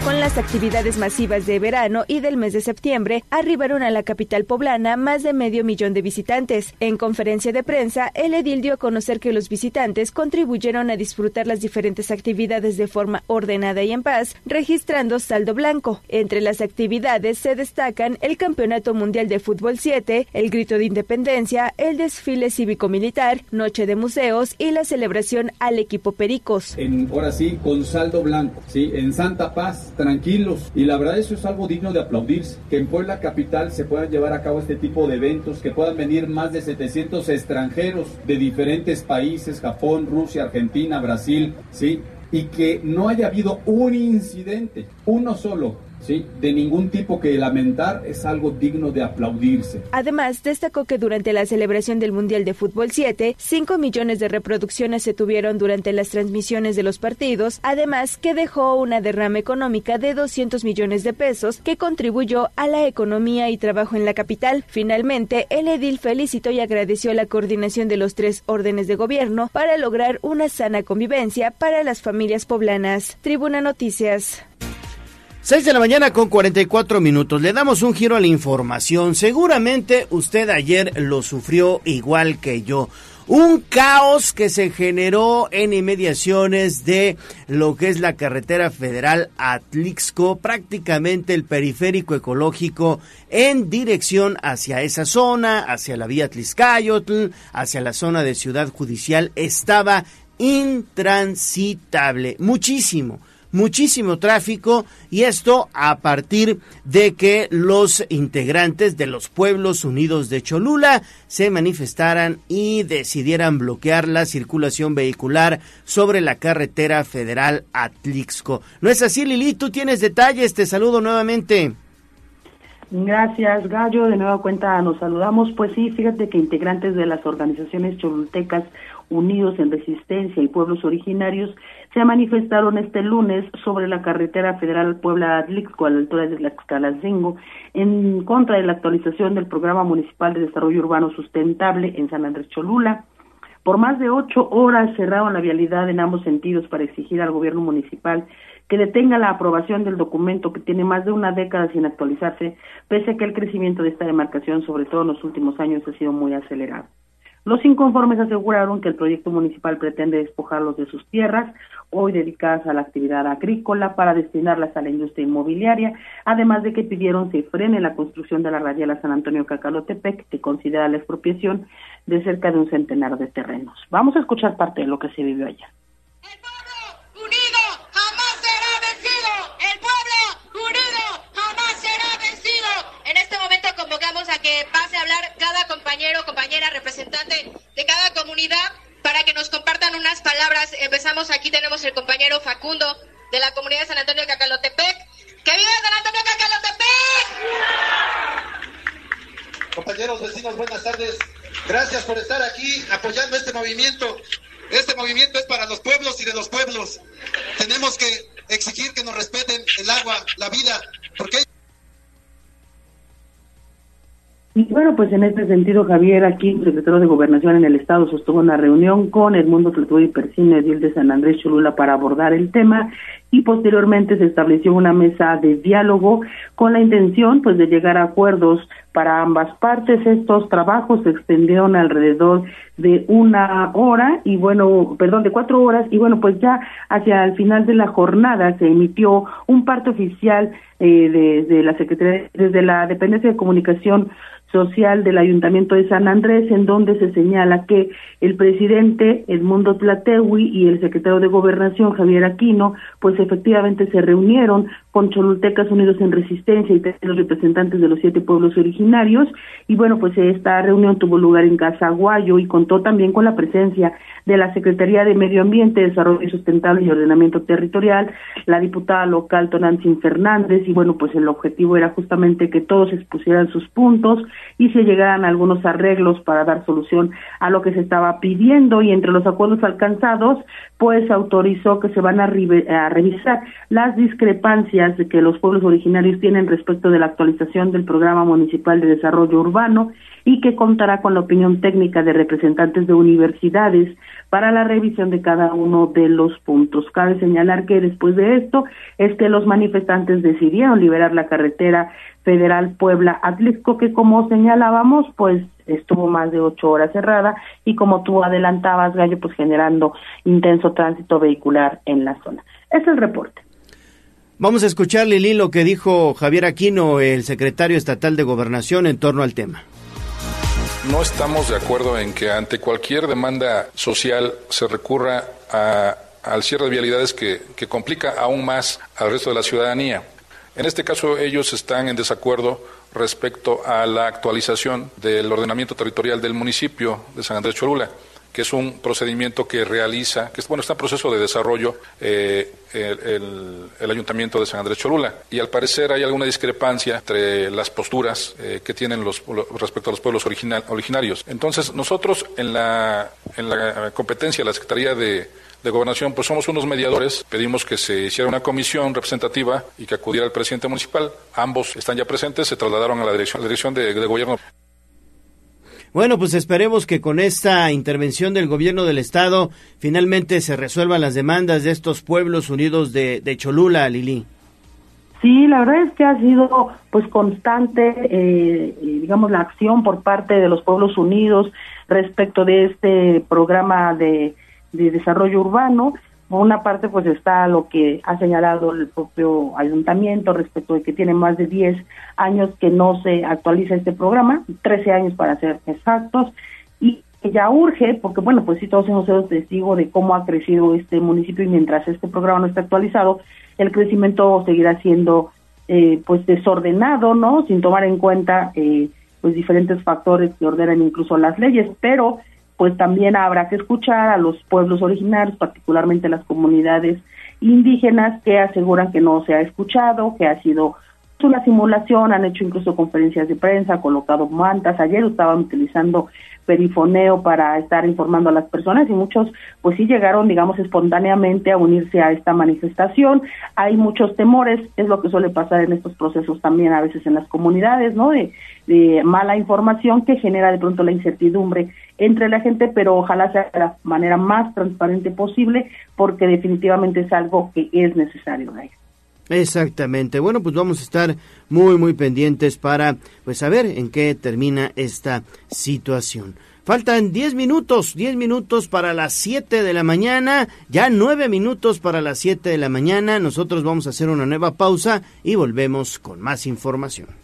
Con las actividades masivas de verano y del mes de septiembre, arribaron a la capital poblana más de medio millón de visitantes. En conferencia de prensa, el edil dio a conocer que los visitantes contribuyeron a disfrutar las diferentes actividades de forma ordenada y en paz, registrando saldo blanco. Entre las actividades se destacan el Campeonato Mundial de Fútbol 7, el Grito de Independencia, el desfile cívico-militar, Noche de Museos y la celebración al equipo Pericos. Ahora sí, con saldo blanco, sí, en Santa Paz tranquilos. Y la verdad eso es algo digno de aplaudirse, que en Puebla Capital se puedan llevar a cabo este tipo de eventos, que puedan venir más de 700 extranjeros de diferentes países, Japón, Rusia, Argentina, Brasil, ¿sí? Y que no haya habido un incidente, uno solo, ¿sí? de ningún tipo que lamentar es algo digno de aplaudirse. Además, destacó que durante la celebración del Mundial de Fútbol 7, 5 millones de reproducciones se tuvieron durante las transmisiones de los partidos, además que dejó una derrama económica de 200 millones de pesos que contribuyó a la economía y trabajo en la capital. Finalmente, el edil felicitó y agradeció la coordinación de los tres órdenes de gobierno para lograr una sana convivencia para las familias poblanas. Tribuna Noticias. 6 de la mañana con 44 minutos. Le damos un giro a la información. Seguramente usted ayer lo sufrió igual que yo. Un caos que se generó en inmediaciones de lo que es la carretera federal Atlixco, prácticamente el periférico ecológico en dirección hacia esa zona, hacia la vía Tliscayotl, hacia la zona de Ciudad Judicial, estaba intransitable. Muchísimo muchísimo tráfico y esto a partir de que los integrantes de los pueblos unidos de Cholula se manifestaran y decidieran bloquear la circulación vehicular sobre la carretera federal Atlixco. ¿No es así, Lili? Tú tienes detalles, te saludo nuevamente. Gracias, Gallo. De nueva cuenta nos saludamos. Pues sí, fíjate que integrantes de las organizaciones cholultecas Unidos en Resistencia y Pueblos Originarios se manifestaron este lunes sobre la carretera federal Puebla-Atlixco a la altura de Tlaxcalancingo en contra de la actualización del Programa Municipal de Desarrollo Urbano Sustentable en San Andrés Cholula. Por más de ocho horas cerraron la vialidad en ambos sentidos para exigir al gobierno municipal que detenga la aprobación del documento que tiene más de una década sin actualizarse, pese a que el crecimiento de esta demarcación, sobre todo en los últimos años, ha sido muy acelerado. Los inconformes aseguraron que el proyecto municipal pretende despojarlos de sus tierras, hoy dedicadas a la actividad agrícola, para destinarlas a la industria inmobiliaria, además de que pidieron se frene la construcción de la radial San Antonio Cacalotepec, que considera la expropiación de cerca de un centenar de terrenos. Vamos a escuchar parte de lo que se vivió allá. Compañero, compañera, representante de cada comunidad para que nos compartan unas palabras. Empezamos aquí, tenemos el compañero Facundo de la comunidad de San Antonio de Cacalotepec. ¡Que viva San Antonio de Cacalotepec! Compañeros vecinos, buenas tardes. Gracias por estar aquí apoyando este movimiento. Este movimiento es para los pueblos y de los pueblos. Tenemos que exigir que nos respeten el agua, la vida, porque Y bueno, pues en este sentido, Javier, aquí, secretario de Gobernación en el Estado, sostuvo una reunión con Edmundo y Persino, edil de San Andrés Cholula, para abordar el tema y posteriormente se estableció una mesa de diálogo con la intención, pues, de llegar a acuerdos para ambas partes. Estos trabajos se extendieron alrededor de una hora y bueno, perdón, de cuatro horas y bueno, pues ya hacia el final de la jornada se emitió un parte oficial eh, de, la Secretaría, desde la Dependencia de Comunicación social del Ayuntamiento de San Andrés, en donde se señala que el presidente Edmundo Tlatewi y el secretario de Gobernación Javier Aquino, pues efectivamente se reunieron con Cholultecas Unidos en Resistencia y los representantes de los siete pueblos originarios. Y bueno, pues esta reunión tuvo lugar en Casaguayo y contó también con la presencia de la Secretaría de Medio Ambiente, Desarrollo Sustentable y Ordenamiento Territorial, la diputada local Tonantzin Fernández, y bueno, pues el objetivo era justamente que todos expusieran sus puntos y se llegaran a algunos arreglos para dar solución a lo que se estaba pidiendo y entre los acuerdos alcanzados, pues autorizó que se van a revisar las discrepancias que los pueblos originarios tienen respecto de la actualización del Programa Municipal de Desarrollo Urbano y que contará con la opinión técnica de representantes de universidades para la revisión de cada uno de los puntos. Cabe señalar que después de esto es que los manifestantes decidieron liberar la carretera federal Puebla-Atlisco, que como señalábamos, pues estuvo más de ocho horas cerrada y como tú adelantabas, Gallo, pues generando intenso tránsito vehicular en la zona. Es el reporte. Vamos a escuchar, Lili, lo que dijo Javier Aquino, el secretario estatal de Gobernación, en torno al tema. No estamos de acuerdo en que ante cualquier demanda social se recurra al cierre de vialidades que, que complica aún más al resto de la ciudadanía. En este caso, ellos están en desacuerdo respecto a la actualización del ordenamiento territorial del municipio de San Andrés Cholula que es un procedimiento que realiza, que bueno, está en proceso de desarrollo eh, el, Ayuntamiento de San Andrés Cholula. Y al parecer hay alguna discrepancia entre las posturas eh, que tienen los, respecto a los pueblos original, originarios. Entonces, nosotros en la, en la competencia de la Secretaría de, Gobernación, pues somos unos mediadores. Pedimos que se hiciera una comisión representativa y que acudiera el presidente municipal. Ambos están ya presentes, se trasladaron a la dirección, dirección de, de gobierno. Bueno, pues esperemos que con esta intervención del gobierno del estado finalmente se resuelvan las demandas de estos pueblos unidos de, Cholula, Lili. Sí, la verdad es que ha sido pues constante, eh, eh, digamos, la acción por parte de los pueblos unidos respecto de este programa de, de desarrollo urbano por una parte, pues está lo que ha señalado el propio ayuntamiento respecto de que tiene más de 10 años que no se actualiza este programa, 13 años para ser exactos, y ya urge, porque bueno, pues sí, todos hemos sido testigos de cómo ha crecido este municipio y mientras este programa no está actualizado, el crecimiento seguirá siendo eh, pues desordenado, ¿no? Sin tomar en cuenta eh, pues diferentes factores que ordenan incluso las leyes, pero pues también habrá que escuchar a los pueblos originarios, particularmente las comunidades indígenas que aseguran que no se ha escuchado, que ha sido una simulación, han hecho incluso conferencias de prensa, colocado mantas, ayer estaban utilizando perifoneo para estar informando a las personas y muchos pues sí llegaron digamos espontáneamente a unirse a esta manifestación. Hay muchos temores, es lo que suele pasar en estos procesos también a veces en las comunidades, ¿no? De, mala información que genera de pronto la incertidumbre entre la gente, pero ojalá sea de la manera más transparente posible porque definitivamente es algo que es necesario. Exactamente. Bueno, pues vamos a estar muy, muy pendientes para pues saber en qué termina esta situación. Faltan 10 minutos, 10 minutos para las 7 de la mañana, ya 9 minutos para las 7 de la mañana. Nosotros vamos a hacer una nueva pausa y volvemos con más información.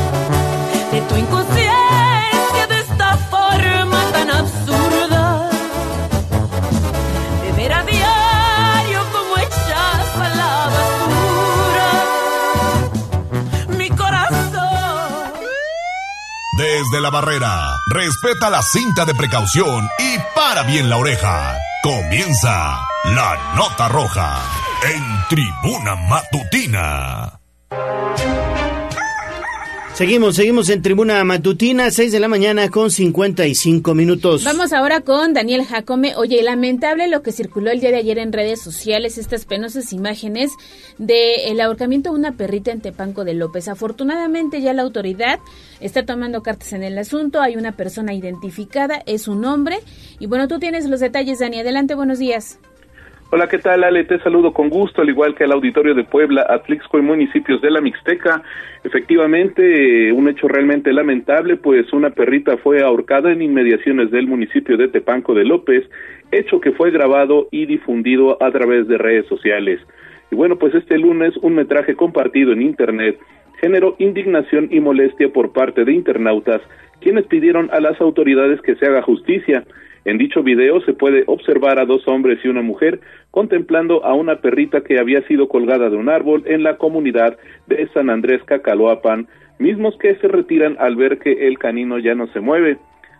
tu inconsciencia de esta forma tan absurda. De ver a diario como echas a la basura mi corazón. Desde la barrera, respeta la cinta de precaución y para bien la oreja. Comienza la nota roja en tribuna matutina. Seguimos, seguimos en tribuna matutina, 6 de la mañana con 55 minutos. Vamos ahora con Daniel Jacome. Oye, lamentable lo que circuló el día de ayer en redes sociales, estas penosas imágenes del ahorcamiento de una perrita en Tepanco de López. Afortunadamente ya la autoridad está tomando cartas en el asunto, hay una persona identificada, es un hombre. Y bueno, tú tienes los detalles, Dani. Adelante, buenos días. Hola, ¿qué tal, Ale? Te saludo con gusto, al igual que al auditorio de Puebla, Atlixco y municipios de la Mixteca. Efectivamente, un hecho realmente lamentable, pues una perrita fue ahorcada en inmediaciones del municipio de Tepanco de López, hecho que fue grabado y difundido a través de redes sociales. Y bueno, pues este lunes un metraje compartido en Internet generó indignación y molestia por parte de internautas, quienes pidieron a las autoridades que se haga justicia. En dicho video se puede observar a dos hombres y una mujer contemplando a una perrita que había sido colgada de un árbol en la comunidad de San Andrés Cacaloapan, mismos que se retiran al ver que el canino ya no se mueve.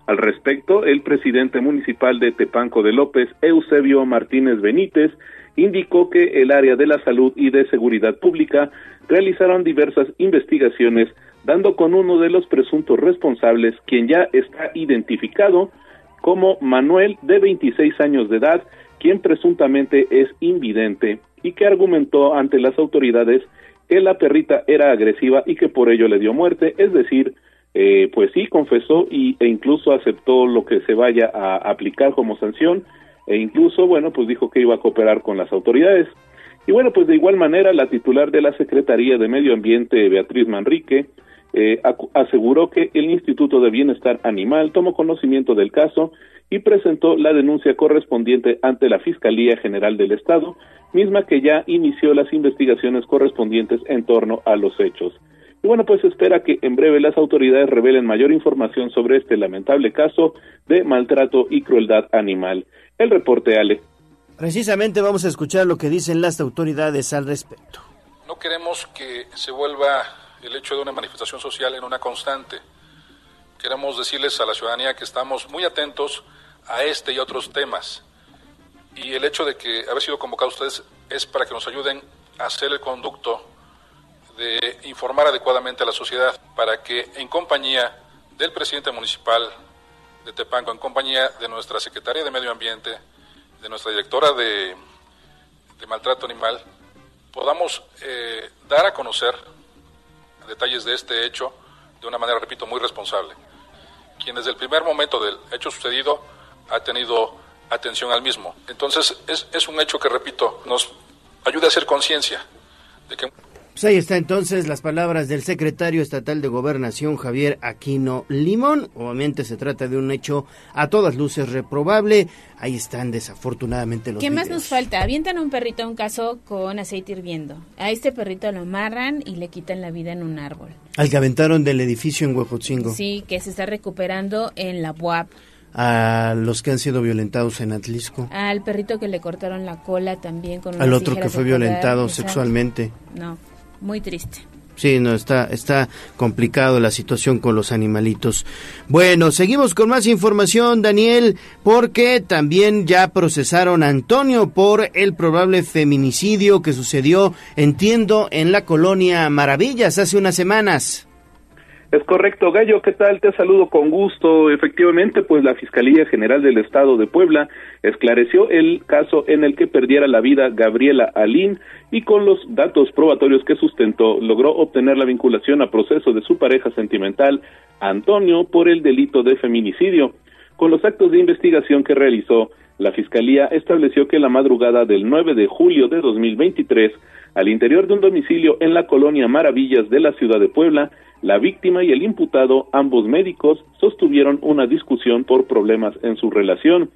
Al respecto, el presidente municipal de Tepanco de López, Eusebio Martínez Benítez, indicó que el área de la salud y de seguridad pública realizaron diversas investigaciones, dando con uno de los presuntos responsables, quien ya está identificado como Manuel, de 26 años de edad, quien presuntamente es invidente y que argumentó ante las autoridades que la perrita era agresiva y que por ello le dio muerte, es decir, eh, pues sí confesó y, e incluso aceptó lo que se vaya a aplicar como sanción e incluso, bueno, pues dijo que iba a cooperar con las autoridades. Y bueno, pues de igual manera la titular de la Secretaría de Medio Ambiente, Beatriz Manrique, eh, aseguró que el Instituto de Bienestar Animal tomó conocimiento del caso y presentó la denuncia correspondiente ante la Fiscalía General del Estado, misma que ya inició las investigaciones correspondientes en torno a los hechos. Y bueno, pues espera que en breve las autoridades revelen mayor información sobre este lamentable caso de maltrato y crueldad animal. El reporte, Ale. Precisamente vamos a escuchar lo que dicen las autoridades al respecto. No queremos que se vuelva el hecho de una manifestación social en una constante. Queremos decirles a la ciudadanía que estamos muy atentos a este y otros temas. Y el hecho de que haber sido convocados ustedes es para que nos ayuden a hacer el conducto de informar adecuadamente a la sociedad, para que en compañía del presidente municipal de Tepanco, en compañía de nuestra secretaria de Medio Ambiente, de nuestra directora de, maltrato animal, podamos eh, dar a conocer detalles de este hecho de una manera, repito, muy responsable. Quien desde el primer momento del hecho sucedido ha tenido atención al mismo. Entonces, es, es un hecho que, repito, nos ayuda a hacer conciencia de que pues ahí está entonces las palabras del secretario estatal de Gobernación Javier Aquino Limón. Obviamente se trata de un hecho a todas luces reprobable. Ahí están desafortunadamente los ¿Qué más nos falta? Avientan un perrito a un caso con aceite hirviendo. A este perrito lo amarran y le quitan la vida en un árbol. Al que aventaron del edificio en Huejotzingo. Sí, que se está recuperando en la BUAP a los que han sido violentados en Atlisco. Al perrito que le cortaron la cola también con Al otro que fue violentado sexualmente. No muy triste. Sí, no, está, está complicado la situación con los animalitos. Bueno, seguimos con más información, Daniel, porque también ya procesaron a Antonio por el probable feminicidio que sucedió, entiendo, en la colonia Maravillas hace unas semanas. Es correcto, Gallo, ¿qué tal? Te saludo con gusto. Efectivamente, pues la Fiscalía General del Estado de Puebla esclareció el caso en el que perdiera la vida Gabriela Alín y con los datos probatorios que sustentó logró obtener la vinculación a proceso de su pareja sentimental, Antonio, por el delito de feminicidio. Con los actos de investigación que realizó, la Fiscalía estableció que la madrugada del 9 de julio de 2023, al interior de un domicilio en la colonia Maravillas de la ciudad de Puebla, la víctima y el imputado, ambos médicos, sostuvieron una discusión por problemas en su relación.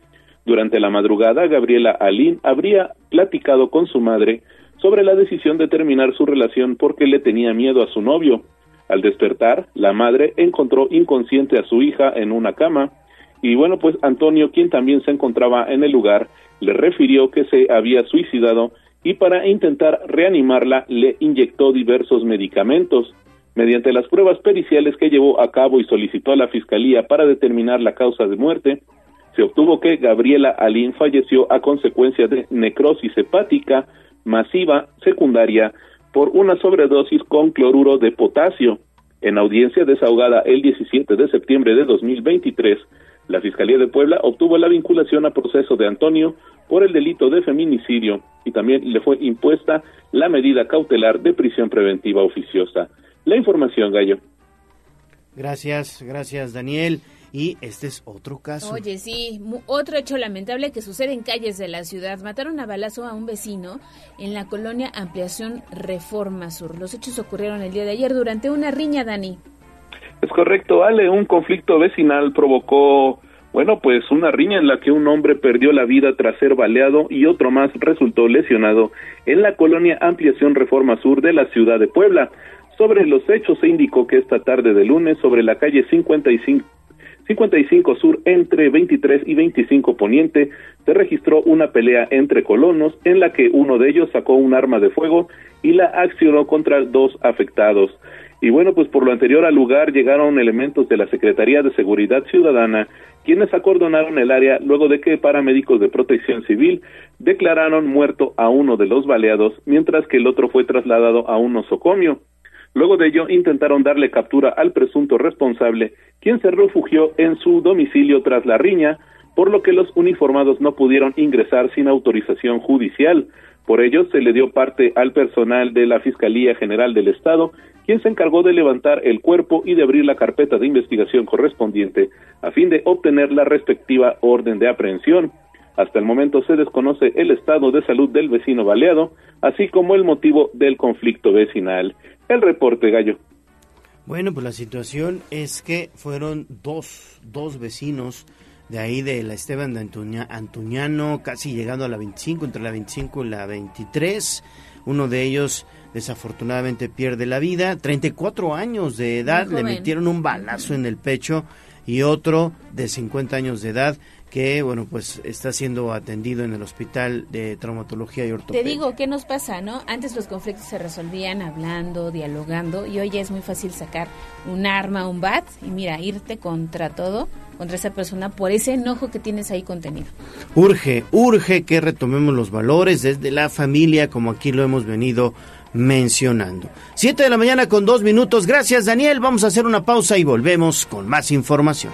Durante la madrugada, Gabriela Alín habría platicado con su madre sobre la decisión de terminar su relación porque le tenía miedo a su novio. Al despertar, la madre encontró inconsciente a su hija en una cama y bueno, pues Antonio, quien también se encontraba en el lugar, le refirió que se había suicidado y para intentar reanimarla le inyectó diversos medicamentos. Mediante las pruebas periciales que llevó a cabo y solicitó a la Fiscalía para determinar la causa de muerte, se obtuvo que Gabriela Alín falleció a consecuencia de necrosis hepática masiva secundaria por una sobredosis con cloruro de potasio. En audiencia desahogada el 17 de septiembre de 2023, la Fiscalía de Puebla obtuvo la vinculación a proceso de Antonio por el delito de feminicidio y también le fue impuesta la medida cautelar de prisión preventiva oficiosa. La información, Gallo. Gracias, gracias Daniel. Y este es otro caso. Oye, sí, otro hecho lamentable que sucede en calles de la ciudad. Mataron a balazo a un vecino en la colonia Ampliación Reforma Sur. Los hechos ocurrieron el día de ayer durante una riña, Dani. Es correcto, Ale. Un conflicto vecinal provocó, bueno, pues una riña en la que un hombre perdió la vida tras ser baleado y otro más resultó lesionado en la colonia Ampliación Reforma Sur de la ciudad de Puebla. Sobre los hechos se indicó que esta tarde de lunes sobre la calle 55 55 Sur entre 23 y 25 Poniente se registró una pelea entre colonos en la que uno de ellos sacó un arma de fuego y la accionó contra dos afectados. Y bueno, pues por lo anterior al lugar llegaron elementos de la Secretaría de Seguridad Ciudadana, quienes acordonaron el área luego de que paramédicos de protección civil declararon muerto a uno de los baleados, mientras que el otro fue trasladado a un nosocomio. Luego de ello, intentaron darle captura al presunto responsable, quien se refugió en su domicilio tras la riña, por lo que los uniformados no pudieron ingresar sin autorización judicial. Por ello, se le dio parte al personal de la Fiscalía General del Estado, quien se encargó de levantar el cuerpo y de abrir la carpeta de investigación correspondiente, a fin de obtener la respectiva orden de aprehensión. Hasta el momento se desconoce el estado de salud del vecino baleado, así como el motivo del conflicto vecinal. El reporte, Gallo. Bueno, pues la situación es que fueron dos, dos vecinos de ahí de la Esteban de Antuñano, casi llegando a la 25, entre la 25 y la 23. Uno de ellos desafortunadamente pierde la vida, 34 años de edad, le metieron un balazo en el pecho y otro de 50 años de edad que bueno pues está siendo atendido en el hospital de traumatología y ortopedia. Te digo qué nos pasa, ¿no? Antes los conflictos se resolvían hablando, dialogando y hoy ya es muy fácil sacar un arma, un bat y mira irte contra todo contra esa persona por ese enojo que tienes ahí contenido. Urge, urge que retomemos los valores desde la familia como aquí lo hemos venido mencionando. Siete de la mañana con dos minutos. Gracias Daniel. Vamos a hacer una pausa y volvemos con más información.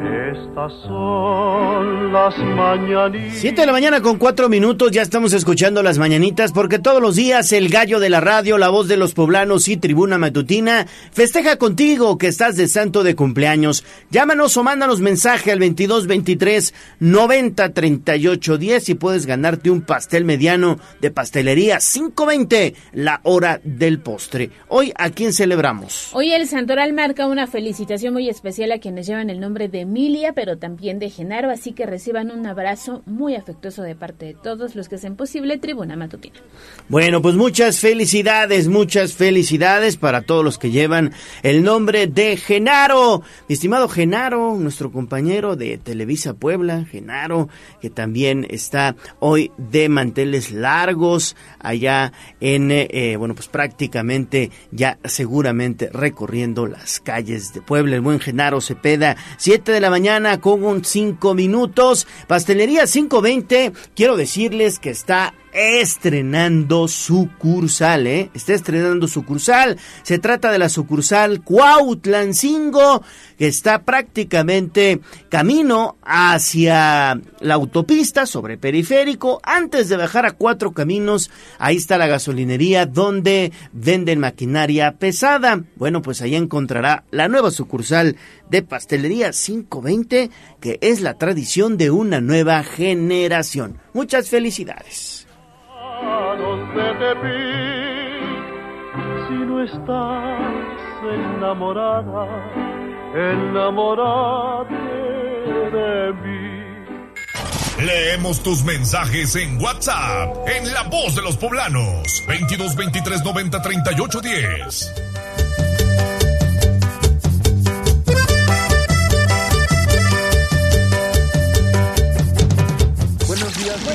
Yeah. Son las mañanitas. Siete de la mañana con cuatro minutos, ya estamos escuchando las mañanitas porque todos los días el gallo de la radio, la voz de los poblanos y tribuna matutina festeja contigo que estás de santo de cumpleaños. Llámanos o mándanos mensaje al 22 23 90 38 10 y puedes ganarte un pastel mediano de pastelería 520, la hora del postre. Hoy, ¿a quién celebramos? Hoy el Santoral marca una felicitación muy especial a quienes llevan el nombre de Emilia, pero también de Genaro, así que reciban un abrazo muy afectuoso de parte de todos los que hacen posible Tribuna Matutina. Bueno, pues muchas felicidades, muchas felicidades para todos los que llevan el nombre de Genaro. Mi estimado Genaro, nuestro compañero de Televisa Puebla, Genaro, que también está hoy de manteles largos allá en, eh, bueno, pues prácticamente ya seguramente recorriendo las calles de Puebla. El buen Genaro Cepeda, 7 de la mañana con un 5 minutos. Pastelería 520, quiero decirles que está estrenando sucursal, ¿eh? Está estrenando sucursal. Se trata de la sucursal Cuautlancingo, que está prácticamente camino hacia la autopista sobre periférico. Antes de bajar a cuatro caminos, ahí está la gasolinería donde venden maquinaria pesada. Bueno, pues ahí encontrará la nueva sucursal de Pastelería 520, que es la tradición de una nueva generación. Muchas felicidades de Tepic, si no estás enamorada, enamorate de mí. Leemos tus mensajes en WhatsApp, en La Voz de los Poblanos, 22 23 90 38 10.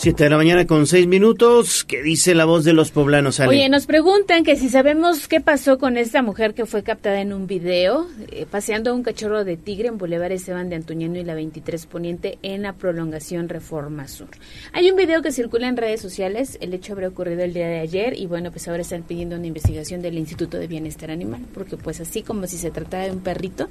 7 de la mañana con 6 minutos. ¿Qué dice la voz de los poblanos? Oye, nos preguntan que si sabemos qué pasó con esta mujer que fue captada en un video eh, paseando un cachorro de tigre en Boulevard Esteban de Antuñano y la 23 Poniente en la prolongación Reforma Sur. Hay un video que circula en redes sociales. El hecho habría ocurrido el día de ayer y bueno, pues ahora están pidiendo una investigación del Instituto de Bienestar Animal porque pues así como si se tratara de un perrito.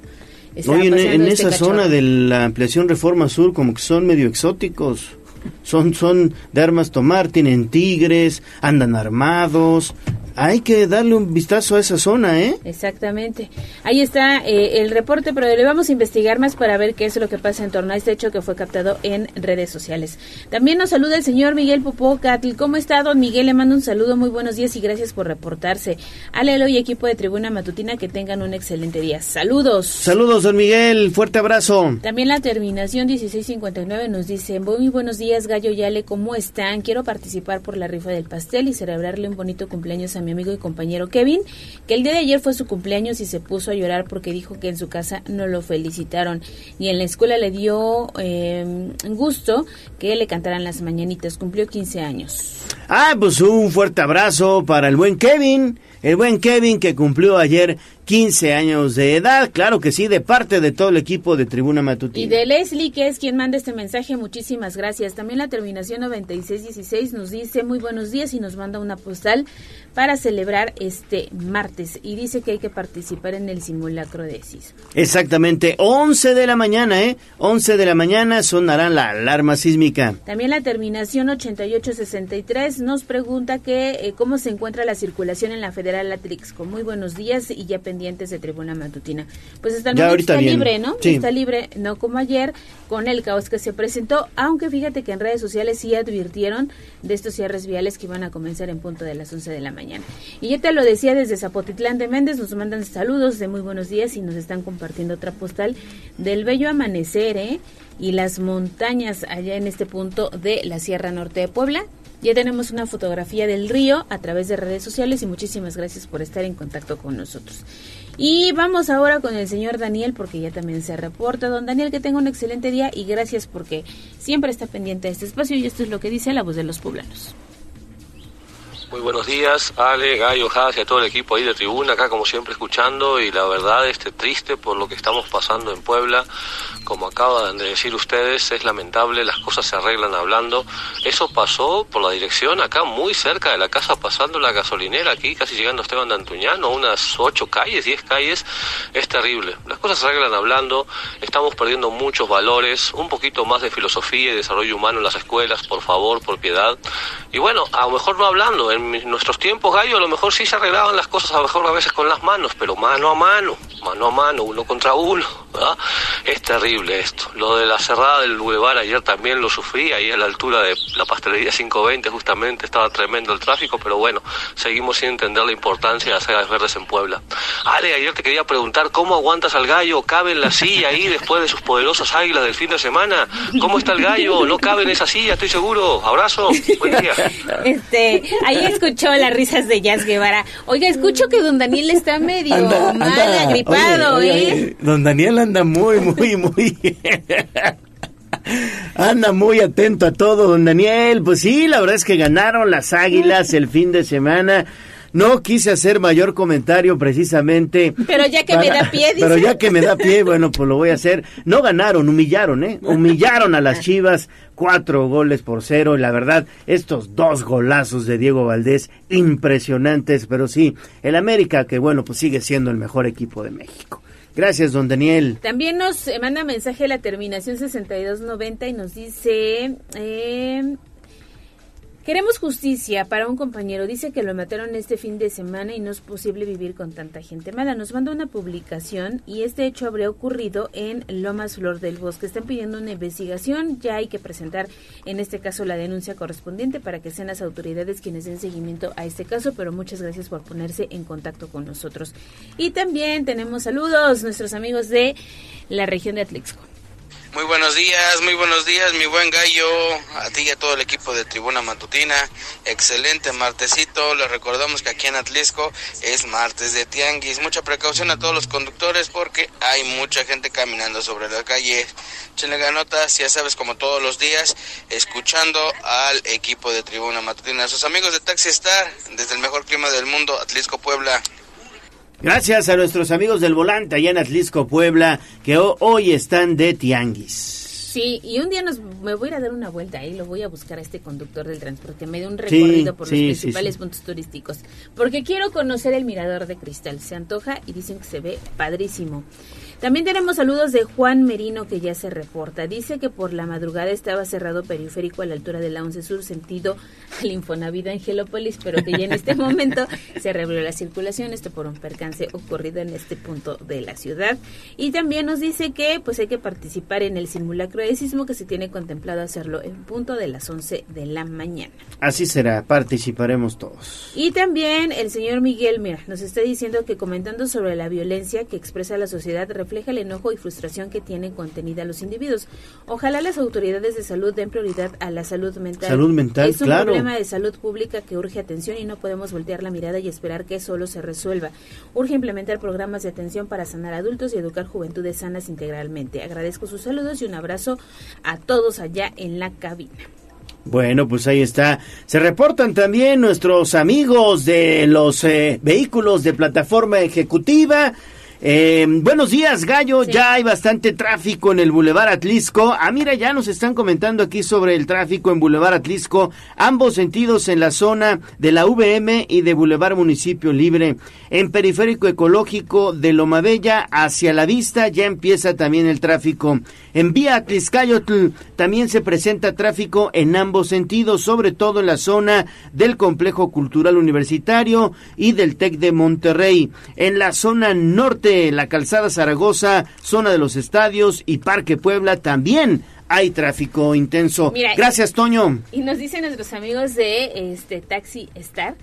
Oye, en, en este esa zona de la ampliación Reforma Sur como que son medio exóticos son, son de armas tomar, tienen tigres, andan armados, hay que darle un vistazo a esa zona, ¿eh? Exactamente. Ahí está eh, el reporte, pero le vamos a investigar más para ver qué es lo que pasa en torno a este hecho que fue captado en redes sociales. También nos saluda el señor Miguel Popocatl. ¿Cómo está, don Miguel? Le mando un saludo, muy buenos días y gracias por reportarse. Alelo y equipo de Tribuna Matutina, que tengan un excelente día. Saludos. Saludos, don Miguel. Fuerte abrazo. También la terminación 1659 nos dice, muy buenos días, Gallo Yale, ¿cómo están? Quiero participar por la rifa del pastel y celebrarle un bonito cumpleaños a mi amigo y compañero Kevin, que el día de ayer fue su cumpleaños y se puso a llorar porque dijo que en su casa no lo felicitaron y en la escuela le dio eh, gusto que le cantaran las mañanitas. Cumplió 15 años. Ah, pues un fuerte abrazo para el buen Kevin, el buen Kevin que cumplió ayer 15 años de edad, claro que sí, de parte de todo el equipo de Tribuna Matutina. Y de Leslie, que es quien manda este mensaje, muchísimas gracias. También la terminación 9616 nos dice muy buenos días y nos manda una postal para celebrar este martes y dice que hay que participar en el simulacro de sismo. Exactamente, 11 de la mañana, ¿eh? 11 de la mañana sonará la alarma sísmica. También la terminación 8863 nos pregunta que eh, cómo se encuentra la circulación en la Federal Con Muy buenos días y ya pendiente de Tribuna Matutina. Pues hasta el momento está libre, ¿no? Está libre, no como ayer, con el caos que se presentó, aunque fíjate que en redes sociales sí advirtieron de estos cierres viales que iban a comenzar en punto de las 11 de la mañana. Y ya te lo decía desde Zapotitlán de Méndez, nos mandan saludos de muy buenos días y nos están compartiendo otra postal del bello amanecer, ¿eh? Y las montañas allá en este punto de la Sierra Norte de Puebla. Ya tenemos una fotografía del río a través de redes sociales y muchísimas gracias por estar en contacto con nosotros. Y vamos ahora con el señor Daniel porque ya también se reporta. Don Daniel, que tenga un excelente día y gracias porque siempre está pendiente de este espacio y esto es lo que dice la voz de los poblanos. Muy buenos días, Ale, Gallo, Haas y a todo el equipo ahí de tribuna, acá como siempre escuchando y la verdad este triste por lo que estamos pasando en Puebla, como acaban de decir ustedes, es lamentable, las cosas se arreglan hablando. Eso pasó por la dirección acá muy cerca de la casa, pasando la gasolinera aquí, casi llegando a Esteban de Antuñano, unas ocho calles, diez calles, es terrible. Las cosas se arreglan hablando, estamos perdiendo muchos valores, un poquito más de filosofía y desarrollo humano en las escuelas, por favor, por piedad. Y bueno, a lo mejor no hablando, en nuestros tiempos, Gallo, a lo mejor sí se arreglaban las cosas, a lo mejor a veces con las manos, pero mano a mano, mano a mano, uno contra uno. Es terrible esto. Lo de la cerrada del Boulevard ayer también lo sufrí, ahí a la altura de la pastelería 520 justamente estaba tremendo el tráfico, pero bueno, seguimos sin entender la importancia de las áreas verdes en Puebla. Ale, ayer te quería preguntar, ¿cómo aguantas al gallo? ¿Cabe en la silla ahí después de sus poderosas águilas del fin de semana? ¿Cómo está el gallo? ¿No cabe en esa silla? Estoy seguro. Abrazo. Buen día. Este, ahí escuchó las risas de Jazz Guevara. Oiga, escucho que don Daniel está medio mal, agripado, ¿eh? don Daniel anda muy, muy, muy... Anda muy atento a todo, don Daniel. Pues sí, la verdad es que ganaron las Águilas el fin de semana. No quise hacer mayor comentario precisamente. Pero ya que me da pie, dice. Pero ya que me da pie, bueno, pues lo voy a hacer. No ganaron, humillaron, ¿eh? Humillaron a las Chivas, cuatro goles por cero. Y la verdad, estos dos golazos de Diego Valdés, impresionantes. Pero sí, el América, que bueno, pues sigue siendo el mejor equipo de México. Gracias, don Daniel. También nos manda mensaje la terminación 6290 y nos dice... Eh, Queremos justicia para un compañero. Dice que lo mataron este fin de semana y no es posible vivir con tanta gente mala. Nos manda una publicación y este hecho habría ocurrido en Lomas Flor del Bosque. Están pidiendo una investigación. Ya hay que presentar en este caso la denuncia correspondiente para que sean las autoridades quienes den seguimiento a este caso. Pero muchas gracias por ponerse en contacto con nosotros. Y también tenemos saludos, nuestros amigos de la región de Atlixco. Muy buenos días, muy buenos días, mi buen gallo, a ti y a todo el equipo de Tribuna Matutina. Excelente martesito. Les recordamos que aquí en Atlisco es martes de tianguis. Mucha precaución a todos los conductores porque hay mucha gente caminando sobre la calle. Chenle ganotas, ya sabes, como todos los días, escuchando al equipo de Tribuna Matutina. Sus amigos de Taxi Star, desde el mejor clima del mundo, Atlisco, Puebla. Gracias a nuestros amigos del volante allá en Atlisco, Puebla, que hoy están de tianguis. Sí, y un día nos, me voy a ir a dar una vuelta ahí, lo voy a buscar a este conductor del transporte, me dé un recorrido por sí, los principales sí. puntos turísticos, porque quiero conocer el mirador de cristal, se antoja y dicen que se ve padrísimo. También tenemos saludos de Juan Merino que ya se reporta. Dice que por la madrugada estaba cerrado periférico a la altura de la 11 Sur, sentido al Infonavit Angelópolis, pero que ya en este momento se reabrió la circulación, esto por un percance ocurrido en este punto de la ciudad. Y también nos dice que pues hay que participar en el simulacro de sismo que se tiene contemplado hacerlo en punto de las 11 de la mañana. Así será, participaremos todos. Y también el señor Miguel, mira, nos está diciendo que comentando sobre la violencia que expresa la sociedad refleja el enojo y frustración que tienen contenida los individuos. Ojalá las autoridades de salud den prioridad a la salud mental. Salud mental, es un claro. problema de salud pública que urge atención y no podemos voltear la mirada y esperar que solo se resuelva. Urge implementar programas de atención para sanar adultos y educar juventudes sanas integralmente. Agradezco sus saludos y un abrazo a todos allá en la cabina. Bueno, pues ahí está. Se reportan también nuestros amigos de los eh, vehículos de plataforma ejecutiva. Eh, buenos días, Gallo. Ya hay bastante tráfico en el Boulevard Atlisco. Ah, mira, ya nos están comentando aquí sobre el tráfico en Boulevard Atlisco. Ambos sentidos en la zona de la VM y de Boulevard Municipio Libre. En Periférico Ecológico de Loma Bella hacia la vista ya empieza también el tráfico. En Vía Atliscayotl también se presenta tráfico en ambos sentidos, sobre todo en la zona del Complejo Cultural Universitario y del TEC de Monterrey. En la zona norte, la Calzada Zaragoza, zona de los estadios y Parque Puebla también hay tráfico intenso. Mira, Gracias, Toño. Y nos dicen nuestros amigos de este Taxi Star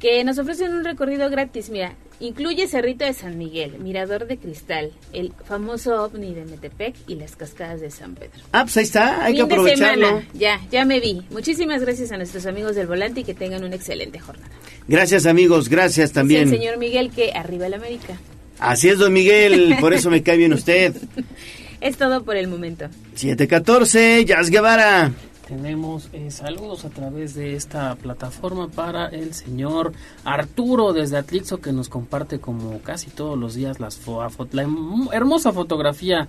que nos ofrecen un recorrido gratis. Mira, incluye Cerrito de San Miguel, Mirador de Cristal, el famoso ovni de Metepec y las cascadas de San Pedro. Ah, pues ahí está, hay que de aprovecharlo. semana, ya, ya me vi. Muchísimas gracias a nuestros amigos del volante y que tengan una excelente jornada. Gracias, amigos, gracias también. señor Miguel que arriba el América. Así es, don Miguel, por eso me cae bien usted. Es todo por el momento. 714, Jazz Guevara. Tenemos eh, saludos a través de esta plataforma para el señor Arturo desde Atlixo que nos comparte como casi todos los días las fo- la hermosa fotografía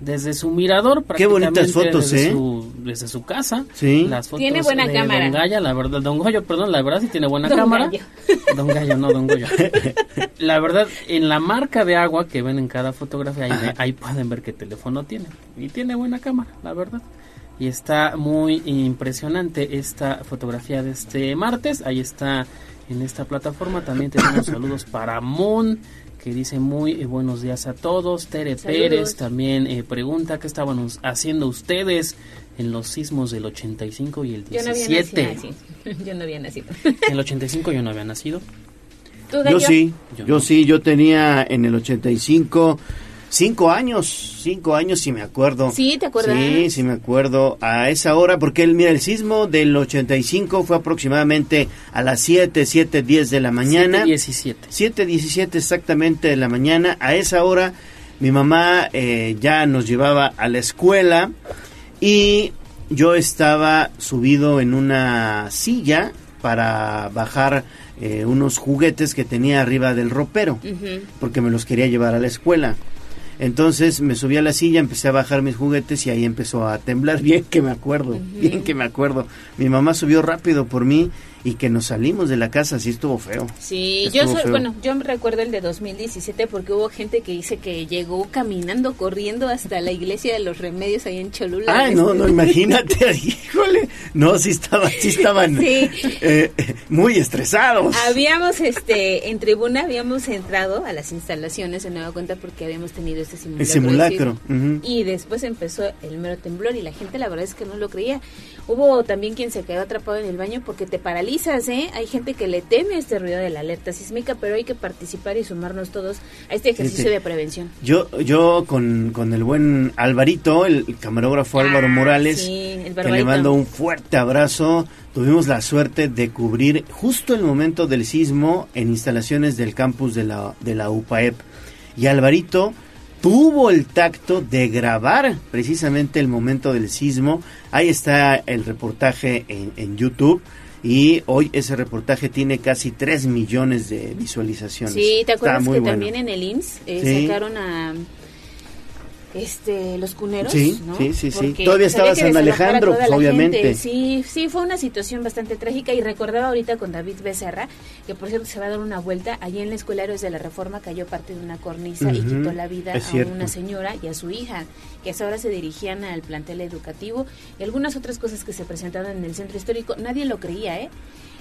desde su mirador. Qué bonitas prácticamente fotos, desde ¿eh? Su, desde su casa. Sí. Las fotos Tiene buena de cámara. Don Gaya, la verdad, Don Goyo, perdón, la verdad sí tiene buena Don cámara. Gallo. Don Gallo, no, Don Goyo. La verdad, en la marca de agua que ven en cada fotografía, ahí pueden ver qué teléfono tiene. Y tiene buena cámara, la verdad. Y está muy impresionante esta fotografía de este martes. Ahí está en esta plataforma. También tenemos saludos para Moon, que dice muy eh, buenos días a todos. Tere Saludos. Pérez también eh, pregunta qué estaban haciendo ustedes en los sismos del 85 y el Yo no había 17. nacido. así. Yo no había nacido. En el 85 yo no había nacido. ¿Tú, Yo sí, Yo yo, no. sí, yo tenía en el 85 cinco años, cinco años si me acuerdo. Sí, ¿te acuerdas? Sí, sí me acuerdo a esa hora, porque el, mira, el sismo del 85 fue aproximadamente a las 7, 7, 10 de la mañana. 17. 7, 17 exactamente de la mañana. A esa hora mi mamá eh, ya nos llevaba a la escuela y yo estaba subido en una silla para bajar eh, unos juguetes que tenía arriba del ropero, porque me los quería llevar a la escuela. Entonces me subí a la silla, empecé a bajar mis juguetes y ahí empezó a temblar. Bien que me acuerdo, bien que me acuerdo. Mi mamá subió rápido por mí y que nos salimos de la casa, así estuvo feo. Sí, yo soy, feo. bueno, yo me recuerdo el de 2017 porque hubo gente que dice que llegó caminando, corriendo hasta la iglesia de los remedios ahí en Cholula. Ay, no, no, imagínate, híjole. No, sí estaban, sí estaban Sí. eh, muy estresados. Habíamos, este, en tribuna habíamos entrado a las instalaciones de nueva cuenta porque habíamos tenido este simulacro. El simulacro, sí. ujú. Y después empezó el mero temblor y la gente la verdad es que no lo creía. Hubo también quien se quedó atrapado en el baño porque te paralizas, ¿eh? Hay gente que le teme este ruido de la alerta sísmica, pero hay que participar y sumarnos todos a este ejercicio de prevención. Yo, yo con, con el buen Alvarito, el, el camarógrafo Álvaro Morales, Ah, sí, el que le mando un fuerte abrazo. Tuvimos la suerte de cubrir justo el momento del sismo en instalaciones del campus de la, de la UPAEP. Y Alvarito tuvo el tacto de grabar precisamente el momento del sismo. Ahí está el reportaje en, en YouTube. Y hoy ese reportaje tiene casi 3 millones de visualizaciones. Sí, ¿te acuerdas que bueno. también en el IMSS eh, Sí. sacaron a este los cuneros? Sí, ¿no? sí, sí, Todavía estaba San Alejandro, pues, obviamente. gente. Sí, sí, fue una situación bastante trágica y recordaba ahorita con David Becerra, que por cierto se va a dar una vuelta, allí en la escuela Héroes de la Reforma cayó parte de una cornisa y quitó la vida a cierto. una señora y a su hija, que a esa hora se dirigían al plantel educativo y algunas otras cosas que se presentaron en el centro histórico, nadie lo creía, ¿eh?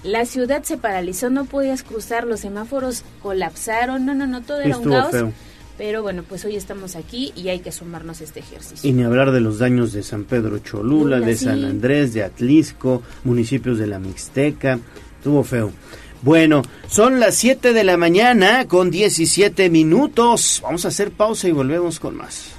La ciudad se paralizó, no podías cruzar, los semáforos colapsaron, no, no, no, todo era un caos. feo. Pero bueno, pues hoy estamos aquí y hay que sumarnos a este ejercicio. Y ni hablar de los daños de San Pedro Cholula, de sí. San Andrés, de Atlisco, municipios de la Mixteca. Estuvo feo. Bueno, son las 7 de la mañana con 17 minutos. Vamos a hacer pausa y volvemos con más.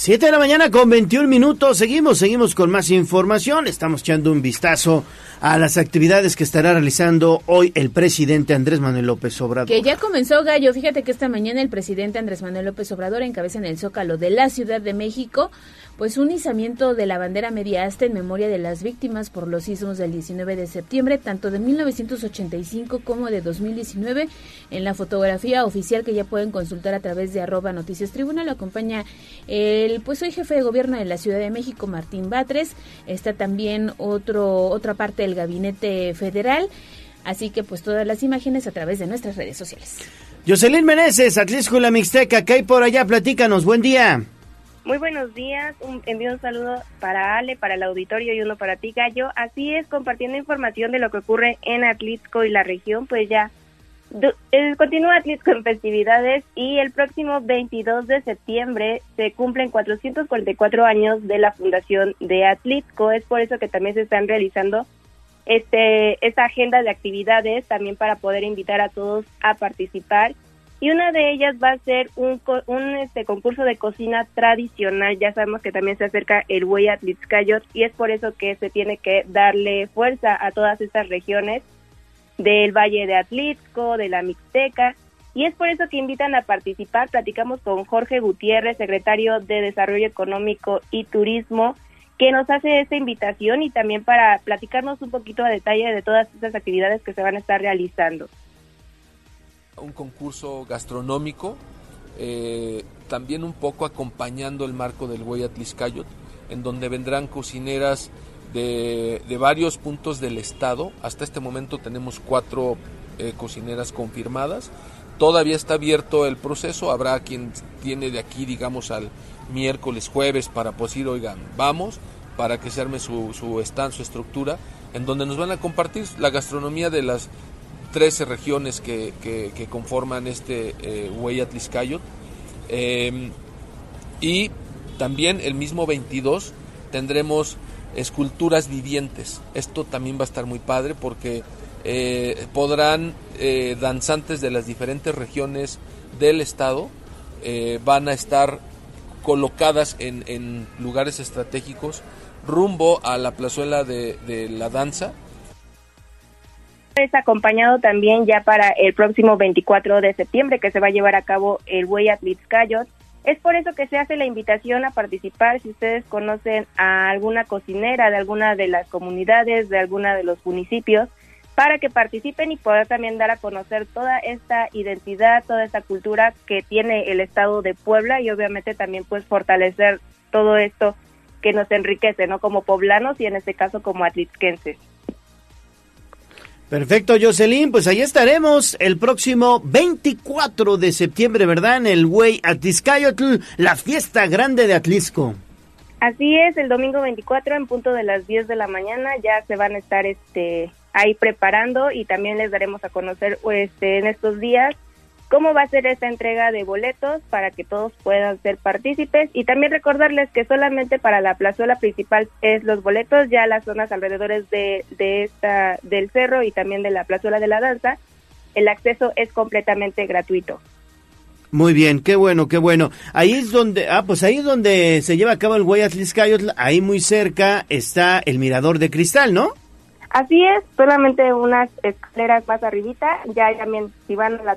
7 de la mañana con 21 minutos. Seguimos, seguimos con más información. Estamos echando un vistazo a las actividades que estará realizando hoy el presidente Andrés Manuel López Obrador. Que ya comenzó Gallo. Fíjate que esta mañana el presidente Andrés Manuel López Obrador encabeza en el Zócalo de la Ciudad de México pues un izamiento de la bandera media asta en memoria de las víctimas por los sismos del 19 de septiembre, tanto de 1985 como de 2019. En la fotografía oficial que ya pueden consultar a través de arroba noticias tribuna lo acompaña el pues hoy jefe de gobierno de la Ciudad de México, Martín Batres. Está también otro otra parte del gabinete federal. Así que pues todas las imágenes a través de nuestras redes sociales. Jocelyn Meneses, Atlisco la Mixteca, ¿qué hay por allá? Platícanos, buen día. Muy buenos días, un, envío un saludo para Ale, para el auditorio y uno para ti, Gallo. Así es, compartiendo información de lo que ocurre en Atlixco y la región, pues ya du- eh, continúa Atlixco en festividades y el próximo 22 de septiembre se cumplen 444 años de la fundación de Atlixco. Es por eso que también se están realizando este esta agenda de actividades también para poder invitar a todos a participar y una de ellas va a ser un, un este concurso de cocina tradicional. Ya sabemos que también se acerca el Huey Atlixcayot y es por eso que se tiene que darle fuerza a todas estas regiones del Valle de Atlixco, de la Mixteca. Y es por eso que invitan a participar. Platicamos con Jorge Gutiérrez, secretario de Desarrollo Económico y Turismo, que nos hace esta invitación y también para platicarnos un poquito a detalle de todas estas actividades que se van a estar realizando. Un concurso gastronómico, eh, también un poco acompañando el marco del Güey Atliscayot, en donde vendrán cocineras de, de varios puntos del estado. Hasta este momento tenemos cuatro eh, cocineras confirmadas Todavía está abierto el proceso, habrá quien tiene de aquí, digamos, al miércoles, jueves para pues ir, oigan, vamos, para que se arme su, su su estructura, en donde nos van a compartir la gastronomía de las 13 regiones que, que, conforman este eh, Hueyatliscayot. Eh, y también el mismo 22 tendremos esculturas vivientes. Esto también va a estar muy padre porque eh, podrán eh, danzantes de las diferentes regiones del estado eh, van a estar colocadas en, en, lugares estratégicos rumbo a la plazuela de, de, la danza. Es acompañado también ya para el próximo 24 de septiembre que se va a llevar a cabo el Hueyatlixcayot. Es por eso que se hace la invitación a participar si ustedes conocen a alguna cocinera de alguna de las comunidades, de alguna de los municipios para que participen y poder también dar a conocer toda esta identidad, toda esta cultura que tiene el estado de Puebla y obviamente también pues fortalecer todo esto que nos enriquece, ¿no? Como poblanos y en este caso como atlisquenses. Perfecto, Jocelyn, pues ahí estaremos el próximo 24 de septiembre, ¿verdad? En el Güey Atliscayotl, la fiesta grande de Atlisco. Así es, el domingo 24 en punto de las 10 de la mañana ya se van a estar este ahí preparando y también les daremos a conocer este, en estos días cómo va a ser esta entrega de boletos para que todos puedan ser partícipes y también recordarles que solamente para la plazuela principal es los boletos, ya las zonas alrededores de, de esta del cerro y también de la plazuela de la danza, el acceso es completamente gratuito. Muy bien, qué bueno, qué bueno. Ahí es donde, ah, pues ahí es donde se lleva a cabo el Guayatliscayotl, ahí muy cerca está el mirador de cristal, ¿no? Así es, solamente unas escaleras más arribita, ya también si van a la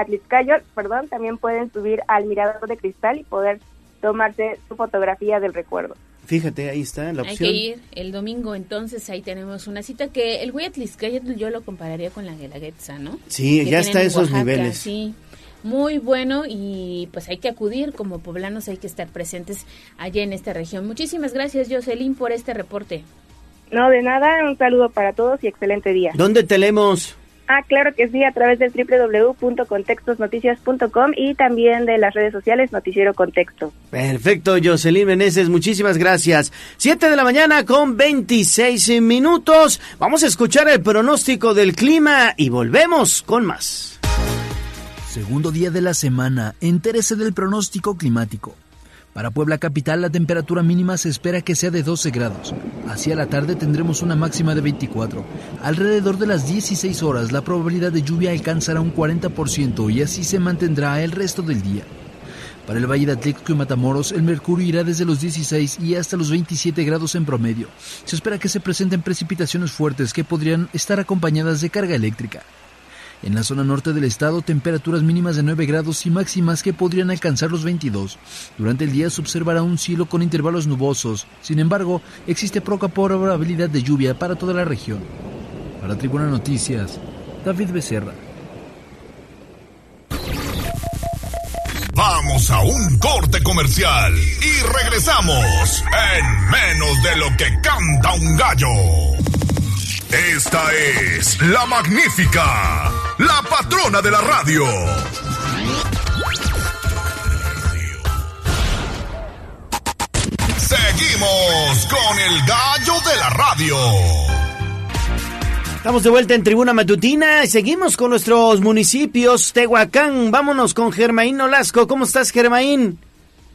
Atliscayot, perdón, también pueden subir al mirador de cristal y poder tomarse su fotografía del recuerdo. Fíjate, ahí está la opción. Hay que ir el domingo, entonces ahí tenemos una cita que el Huayatliscayot yo lo compararía con la Guelaguetza, ¿no? Sí, que ya está a esos Oaxaca, niveles. Sí, muy bueno y pues hay que acudir como poblanos, hay que estar presentes allá en esta región. Muchísimas gracias, Jocelyn, por este reporte. No, de nada, un saludo para todos y excelente día. ¿Dónde te leemos? Ah, claro que sí, a través del www.contextosnoticias.com y también de las redes sociales Noticiero Contexto. Perfecto, Jocelyn Meneses, muchísimas gracias. Siete de la mañana con 26 minutos. Vamos a escuchar el pronóstico del clima y volvemos con más. Segundo día de la semana, entérese del pronóstico climático. Para Puebla Capital la temperatura mínima se espera que sea de 12 grados. Hacia la tarde tendremos una máxima de 24. Alrededor de las 16 horas la probabilidad de lluvia alcanzará un 40% y así se mantendrá el resto del día. Para el Valle de Atlixco y Matamoros, el mercurio irá desde los 16 y hasta los 27 grados en promedio. Se espera que se presenten precipitaciones fuertes que podrían estar acompañadas de carga eléctrica. En la zona norte del estado, temperaturas mínimas de 9 grados y máximas que podrían alcanzar los 22. Durante el día se observará un cielo con intervalos nubosos. Sin embargo, existe poca probabilidad de lluvia para toda la región. Para Tribuna Noticias, David Becerra. Vamos a un corte comercial y regresamos en menos de lo que canta un gallo. Esta es la magnífica, la patrona de la radio. Seguimos con el gallo de la radio. Estamos de vuelta en Tribuna Matutina y seguimos con nuestros municipios. Tehuacán, vámonos con Germaín Olasco. ¿Cómo estás, Germaín?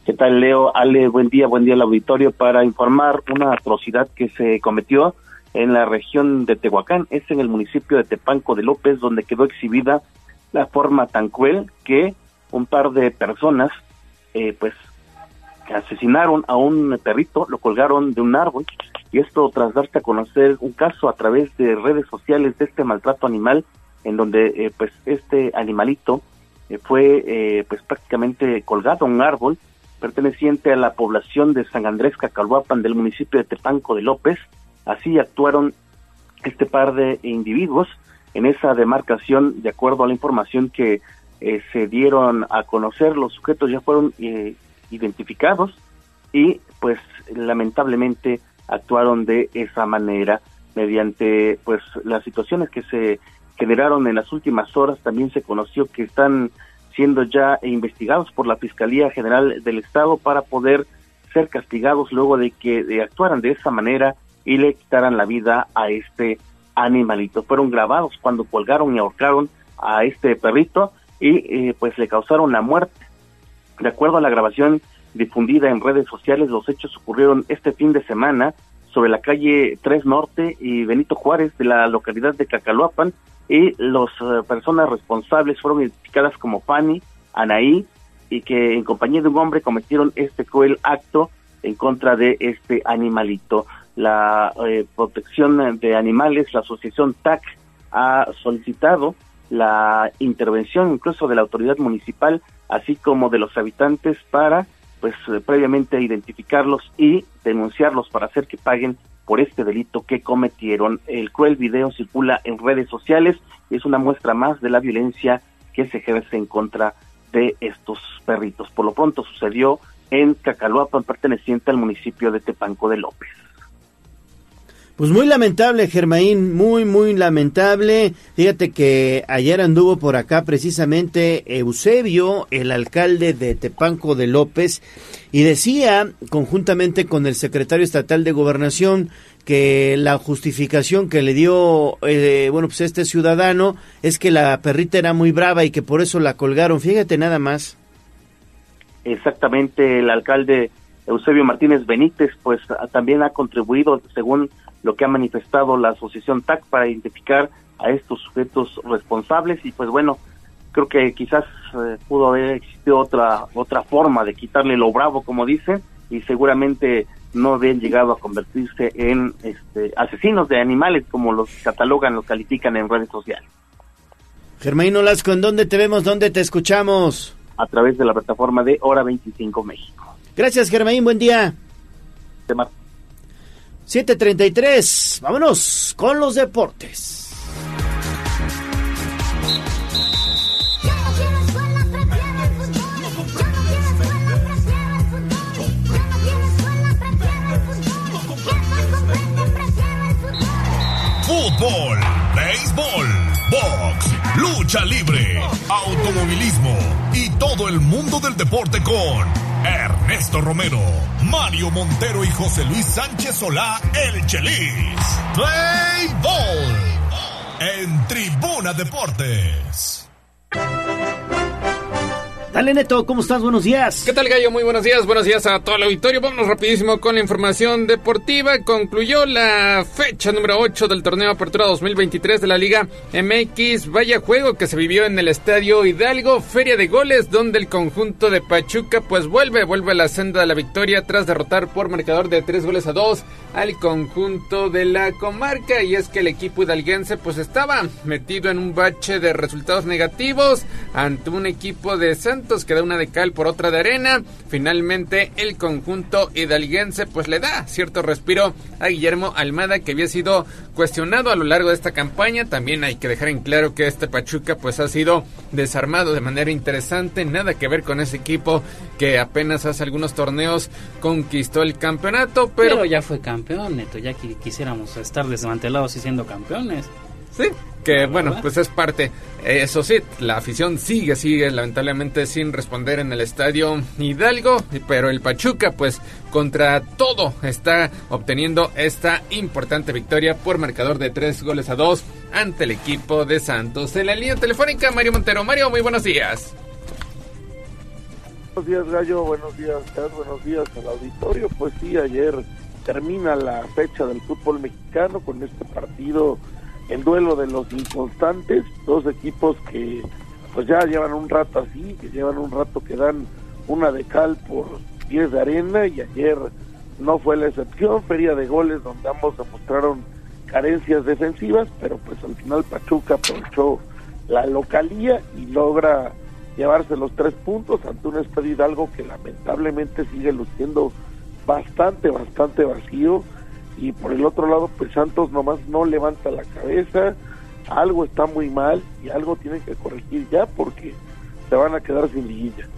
¿Qué tal, Leo? Ale, buen día, buen día al auditorio para informar una atrocidad que se cometió en la región de Tehuacán, es en el municipio de Tepanco de López, donde quedó exhibida la forma tan cruel que un par de personas, eh, pues, asesinaron a un perrito, lo colgaron de un árbol, y esto tras darse a conocer un caso a través de redes sociales de este maltrato animal, en donde, eh, pues, este animalito eh, fue, eh, pues, prácticamente colgado a un árbol, perteneciente a la población de San Andrés Cacalhuapan del municipio de Tepanco de López, Así actuaron este par de individuos en esa demarcación, de acuerdo a la información que eh, se dieron a conocer, los sujetos ya fueron eh, identificados y pues lamentablemente actuaron de esa manera mediante pues las situaciones que se generaron en las últimas horas. También se conoció que están siendo ya investigados por la Fiscalía General del Estado para poder ser castigados luego de que de actuaran de esa manera y le quitaran la vida a este animalito. Fueron grabados cuando colgaron y ahorcaron a este perrito y eh, pues le causaron la muerte. De acuerdo a la grabación difundida en redes sociales, los hechos ocurrieron este fin de semana sobre la calle 3 Norte y Benito Juárez de la localidad de Cacaloapan y las eh, personas responsables fueron identificadas como Fanny, Anaí y que en compañía de un hombre cometieron este cruel acto en contra de este animalito. La eh, protección de animales, la asociación TAC ha solicitado la intervención incluso de la autoridad municipal, así como de los habitantes para pues eh, previamente identificarlos y denunciarlos para hacer que paguen por este delito que cometieron. El cruel video circula en redes sociales y es una muestra más de la violencia que se ejerce en contra de estos perritos. Por lo pronto sucedió en Cacaloapan, perteneciente al municipio de Tepanco de López. Pues muy lamentable, Germaín, muy, muy lamentable. Fíjate que ayer anduvo por acá precisamente Eusebio, el alcalde de Tepanco de López, y decía, conjuntamente con el secretario estatal de Gobernación, que la justificación que le dio, eh, bueno, pues este ciudadano es que la perrita era muy brava y que por eso la colgaron. Fíjate nada más. Exactamente, el alcalde Eusebio Martínez Benítez, pues también ha contribuido, según lo que ha manifestado la asociación TAC, para identificar a estos sujetos responsables y pues bueno, creo que quizás eh, pudo haber existido otra otra forma de quitarle lo bravo, como dice, y seguramente no habían llegado a convertirse en este, asesinos de animales, como los catalogan, los califican en redes sociales. Germain Olasco, ¿en dónde te vemos? ¿Dónde te escuchamos? A través de la plataforma de Hora 25 México. Gracias, Germain, buen día. 7.33, vámonos con los deportes. Fútbol, béisbol, box, lucha libre, automovilismo todo el mundo del deporte con Ernesto Romero, Mario Montero y José Luis Sánchez Solá, el Chelis. Play Ball en Tribuna Deportes. Dale Neto, ¿cómo estás? Buenos días. ¿Qué tal Gallo? Muy buenos días, buenos días a todo el auditorio. Vámonos rapidísimo con la información deportiva. Concluyó la fecha número 8 del torneo Apertura 2023 de la Liga MX. Vaya juego que se vivió en el Estadio Hidalgo, feria de goles, donde el conjunto de Pachuca pues vuelve, vuelve a la senda de la victoria tras derrotar por marcador de 3 goles a 2 al conjunto de la comarca. Y es que el equipo hidalguense pues estaba metido en un bache de resultados negativos ante un equipo de Santos que da una de cal por otra de arena. Finalmente el conjunto hidalguense pues le da cierto respiro a Guillermo Almada que había sido cuestionado a lo largo de esta campaña. También hay que dejar en claro que este Pachuca pues ha sido desarmado de manera interesante. Nada que ver con ese equipo que apenas hace algunos torneos conquistó el campeonato. Pero, pero ya fue campeón, Neto. Ya que quisiéramos estar desmantelados y siendo campeones. Sí, que bueno, pues es parte. Eso sí, la afición sigue, sigue lamentablemente sin responder en el estadio Hidalgo, pero el Pachuca pues contra todo está obteniendo esta importante victoria por marcador de tres goles a dos ante el equipo de Santos. En la línea telefónica, Mario Montero. Mario, muy buenos días. Buenos días, Gallo. Buenos días, Chad. Buenos días al auditorio. Pues sí, ayer termina la fecha del fútbol mexicano con este partido el duelo de los inconstantes, dos equipos que pues ya llevan un rato así, que llevan un rato que dan una de cal por 10 de arena y ayer no fue la excepción, feria de goles donde ambos demostraron carencias defensivas, pero pues al final Pachuca aprovechó la localía y logra llevarse los tres puntos ante un Estadio algo que lamentablemente sigue luciendo bastante, bastante vacío y por el otro lado pues Santos nomás no levanta la cabeza, algo está muy mal y algo tienen que corregir ya porque se van a quedar sin liguilla.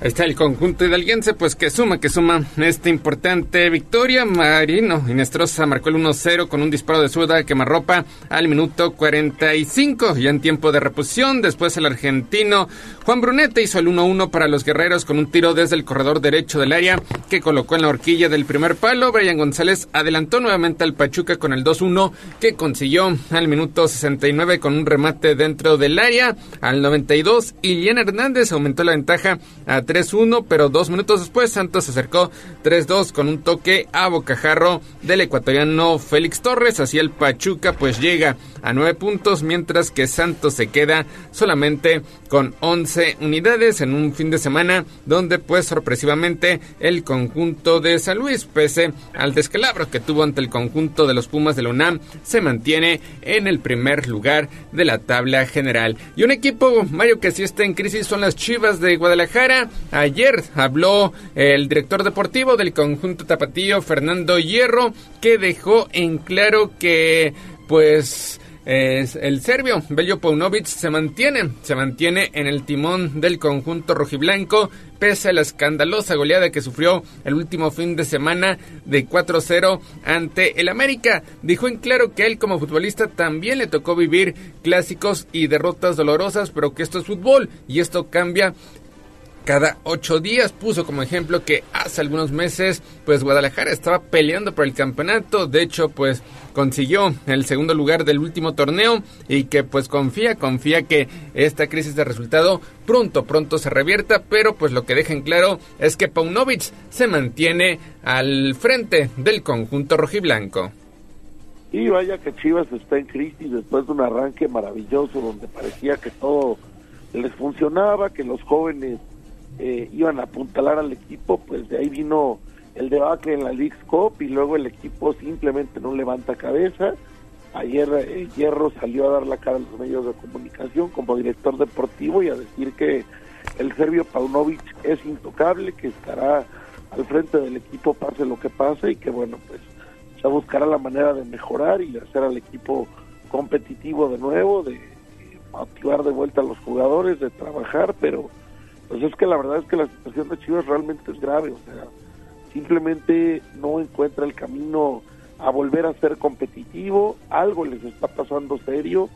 Ahí está el conjunto hidalguense, pues que suma, que suma esta importante victoria. Marino Inestrosa marcó el 1-0 con un disparo de suda quemarropa al minuto 45, ya en tiempo de reposición. Después el argentino Juan Brunete hizo el 1-1 para los guerreros con un tiro desde el corredor derecho del área que colocó en la horquilla del primer palo. Brian González adelantó nuevamente al Pachuca con el 2-1 que consiguió al minuto 69 con un remate dentro del área. Al 92, Iliana Hernández aumentó la ventaja a 3-1, pero dos minutos después Santos se acercó 3-2 con un toque a bocajarro del ecuatoriano Félix Torres. Así el Pachuca pues llega a 9 puntos, mientras que Santos se queda solamente con 11 unidades en un fin de semana donde pues sorpresivamente el conjunto de San Luis, pese al descalabro que tuvo ante el conjunto de los Pumas de la UNAM, se mantiene en el primer lugar de la tabla general. Y un equipo, Mario, que sí está en crisis son las Chivas de Guadalajara. Ayer habló el director deportivo del conjunto tapatío, Fernando Hierro, que dejó en claro que pues es el serbio Beljo Paunovic se mantiene, se mantiene en el timón del conjunto rojiblanco pese a la escandalosa goleada que sufrió el último fin de semana de 4-0 ante el América. Dijo en claro que él como futbolista también le tocó vivir clásicos y derrotas dolorosas, pero que esto es fútbol y esto cambia cada ocho días. Puso como ejemplo que hace algunos meses, pues Guadalajara estaba peleando por el campeonato. De hecho, pues consiguió el segundo lugar del último torneo y que pues confía, confía que esta crisis de resultado pronto, pronto se revierta. Pero pues lo que deja en claro es que Paunovic se mantiene al frente del conjunto rojiblanco. Y vaya que Chivas está en crisis después de un arranque maravilloso donde parecía que todo les funcionaba, que los jóvenes eh, iban a apuntalar al equipo, pues de ahí vino el debacle en la League Cup y luego el equipo simplemente no levanta cabeza. Ayer eh, Hierro salió a dar la cara a los medios de comunicación como director deportivo y a decir que el serbio Paunovic es intocable, que estará al frente del equipo pase lo que pase y que bueno, pues se buscará la manera de mejorar y hacer al equipo competitivo de nuevo, de motivar de vuelta a los jugadores, de trabajar, pero pues es que la verdad es que la situación de Chivas realmente es grave, o sea, simplemente no encuentra el camino a volver a ser competitivo, algo les está pasando serio,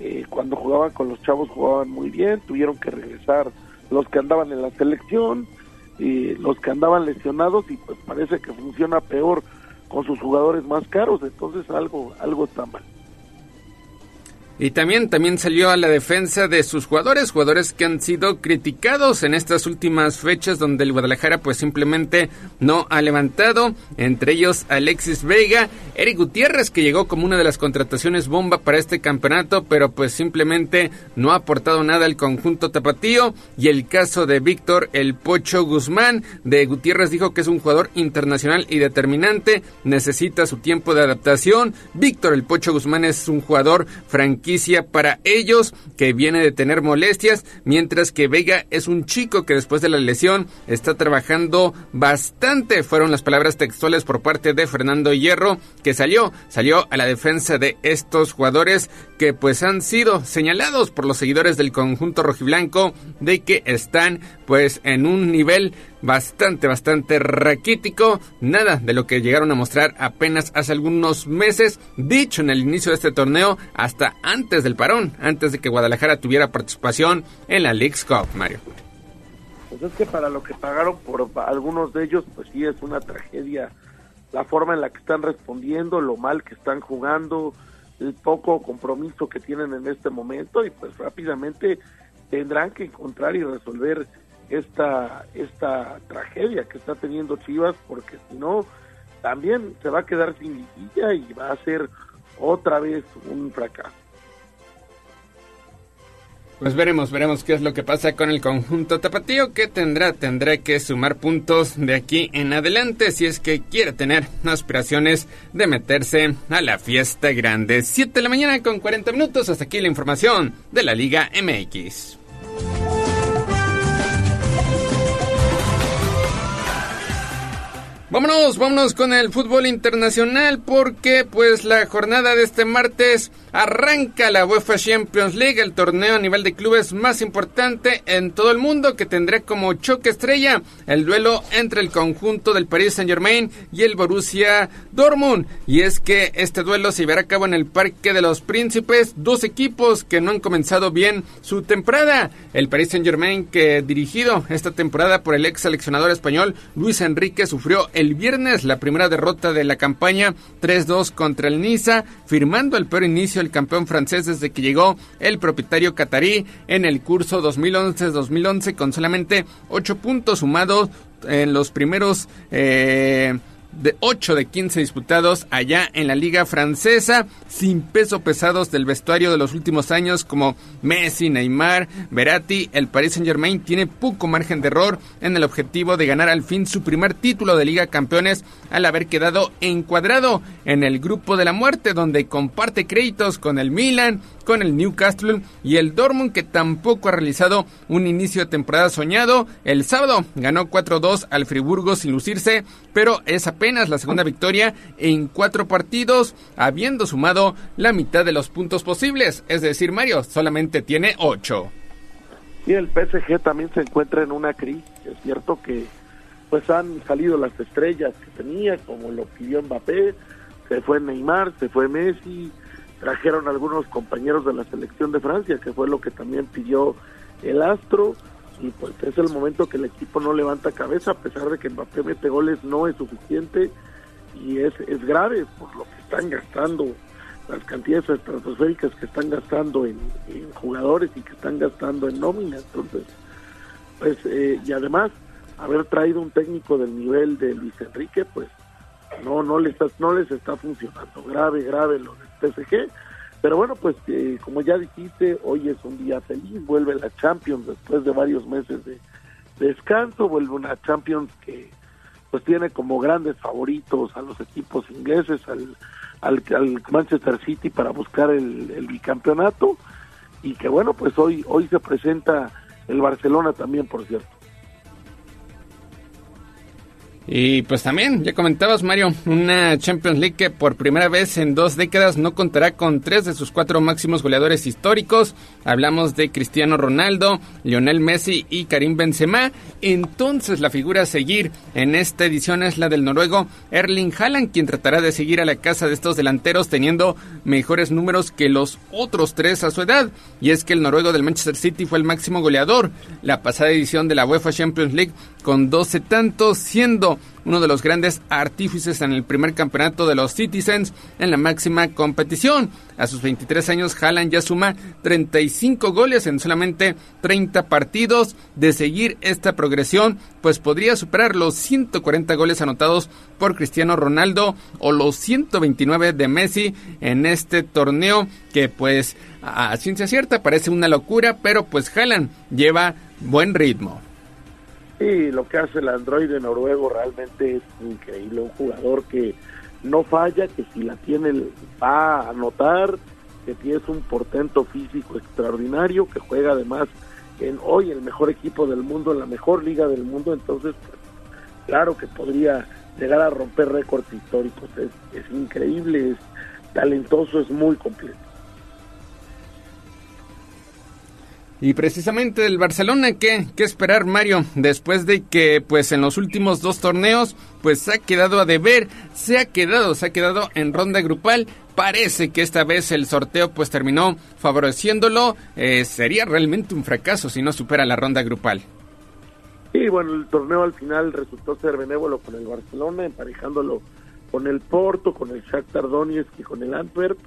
eh, cuando jugaban con los chavos jugaban muy bien, tuvieron que regresar los que andaban en la selección, eh, los que andaban lesionados y pues parece que funciona peor con sus jugadores más caros, entonces algo, algo está mal. Y también, también salió a la defensa de sus jugadores, jugadores que han sido criticados en estas últimas fechas donde el Guadalajara pues simplemente no ha levantado, entre ellos Alexis Vega, Eric Gutiérrez que llegó como una de las contrataciones bomba para este campeonato, pero pues simplemente no ha aportado nada al conjunto tapatío. Y el caso de Víctor El Pocho Guzmán, de Gutiérrez dijo que es un jugador internacional y determinante, necesita su tiempo de adaptación, Víctor El Pocho Guzmán es un jugador para ellos que viene de tener molestias, mientras que Vega es un chico que después de la lesión está trabajando bastante. Fueron las palabras textuales por parte de Fernando Hierro que salió, salió a la defensa de estos jugadores que pues han sido señalados por los seguidores del conjunto rojiblanco de que están pues en un nivel bastante, bastante raquítico. Nada de lo que llegaron a mostrar apenas hace algunos meses, dicho en el inicio de este torneo, hasta antes del parón, antes de que Guadalajara tuviera participación en la League's Cup, Mario. Pues es que para lo que pagaron por algunos de ellos, pues sí es una tragedia la forma en la que están respondiendo, lo mal que están jugando, el poco compromiso que tienen en este momento y pues rápidamente tendrán que encontrar y resolver esta esta tragedia que está teniendo Chivas porque si no también se va a quedar sin liguilla y va a ser otra vez un fracaso. Pues veremos, veremos qué es lo que pasa con el conjunto tapatío que tendrá, tendrá que sumar puntos de aquí en adelante si es que quiere tener aspiraciones de meterse a la fiesta grande. 7 de la mañana con 40 minutos, hasta aquí la información de la Liga MX. Vámonos, vámonos con el fútbol internacional porque pues la jornada de este martes arranca la UEFA Champions League, el torneo a nivel de clubes más importante en todo el mundo que tendrá como choque estrella el duelo entre el conjunto del Paris Saint-Germain y el Borussia Dortmund. Y es que este duelo se llevará a cabo en el Parque de los Príncipes, dos equipos que no han comenzado bien su temporada. El Paris Saint-Germain que dirigido esta temporada por el ex seleccionador español Luis Enrique sufrió el viernes la primera derrota de la campaña 3-2 contra el Niza, firmando el peor inicio del campeón francés desde que llegó el propietario catarí en el curso 2011-2011 con solamente 8 puntos sumados en los primeros eh, de 8 de 15 disputados allá en la liga francesa, sin peso pesados del vestuario de los últimos años como Messi, Neymar, Verratti, el Paris Saint Germain tiene poco margen de error en el objetivo de ganar al fin su primer título de Liga Campeones al haber quedado encuadrado en el grupo de la muerte donde comparte créditos con el Milan, con el Newcastle y el Dortmund que tampoco ha realizado un inicio de temporada soñado. El sábado ganó 4-2 al Friburgo sin lucirse, pero es apenas la segunda victoria en cuatro partidos, habiendo sumado la mitad de los puntos posibles. Es decir, Mario solamente tiene 8. Y el PSG también se encuentra en una crisis. Es cierto que pues han salido las estrellas que tenía, como lo pidió Mbappé, se fue Neymar, se fue Messi, trajeron algunos compañeros de la selección de Francia, que fue lo que también pidió el Astro, y pues es el momento que el equipo no levanta cabeza, a pesar de que Mbappé mete goles, no es suficiente, y es, es grave por lo que están gastando, las cantidades estratosféricas que están gastando en, jugadores y que están gastando en nómina, entonces, pues, eh, y además, haber traído un técnico del nivel de Luis Enrique, pues, no no les no les está funcionando. Grave grave lo del PSG pero bueno pues eh, como ya dijiste hoy es un día feliz vuelve la Champions después de varios meses de, descanso vuelve una Champions que pues tiene como grandes favoritos a los equipos ingleses al, Manchester City para buscar el, el bicampeonato. Y que bueno pues hoy hoy se presenta el Barcelona también por cierto y pues también, ya comentabas Mario, una Champions League que por primera vez en dos décadas no contará con tres de sus cuatro máximos goleadores históricos. Hablamos de Cristiano Ronaldo, Lionel Messi y Karim Benzema. Entonces la figura a seguir en esta edición es la del noruego Erling Haaland, quien tratará de seguir a la casa de estos delanteros teniendo mejores números que los otros tres a su edad. Y es que el noruego del Manchester City fue el máximo goleador la pasada edición de la UEFA Champions League con 12 tantos, siendo uno de los grandes artífices en el primer campeonato de los Citizens en la máxima competición. A sus 23 años, Haaland ya suma 35 goles en solamente 30 partidos. De seguir esta progresión, pues podría superar los 140 goles anotados por Cristiano Ronaldo o los 129 de Messi en este torneo que pues a ciencia cierta parece una locura, pero pues Haaland lleva buen ritmo. Sí, lo que hace el androide noruego realmente es increíble. Un jugador que no falla, que si la tiene va a anotar, que tiene un portento físico extraordinario, que juega además en hoy el mejor equipo del mundo, en la mejor liga del mundo. Entonces, pues, claro que podría llegar a romper récords históricos. Es, es increíble, es talentoso, es muy completo. Y precisamente del Barcelona, ¿qué, ¿qué esperar Mario? Después de que pues en los últimos dos torneos pues se ha quedado a deber, se ha quedado, se ha quedado en ronda grupal. Parece que esta vez el sorteo pues terminó favoreciéndolo. Eh, sería realmente un fracaso si no supera la ronda grupal. Sí, bueno, el torneo al final resultó ser benévolo con el Barcelona, emparejándolo con el Porto, con el Shakhtar Donetsk y con el Antwerp.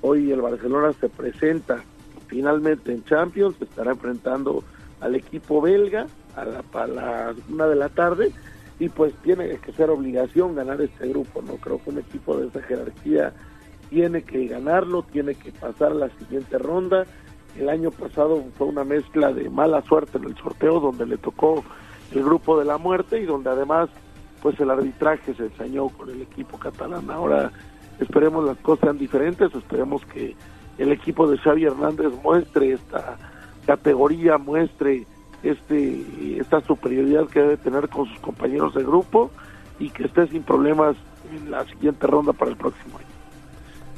Hoy el Barcelona se presenta finalmente en Champions, se estará enfrentando al equipo belga a la, una de la tarde y pues tiene que ser obligación ganar este grupo, no creo que un equipo de esa jerarquía tiene que ganarlo, tiene que pasar a la siguiente ronda. El año pasado fue una mezcla de mala suerte en el sorteo donde le tocó el grupo de la muerte y donde además pues el arbitraje se ensañó con el equipo catalán. Ahora esperemos las cosas sean diferentes, esperemos que el equipo de Xavi Hernández muestre esta categoría, muestre este esta superioridad que debe tener con sus compañeros de grupo y que esté sin problemas en la siguiente ronda para el próximo año.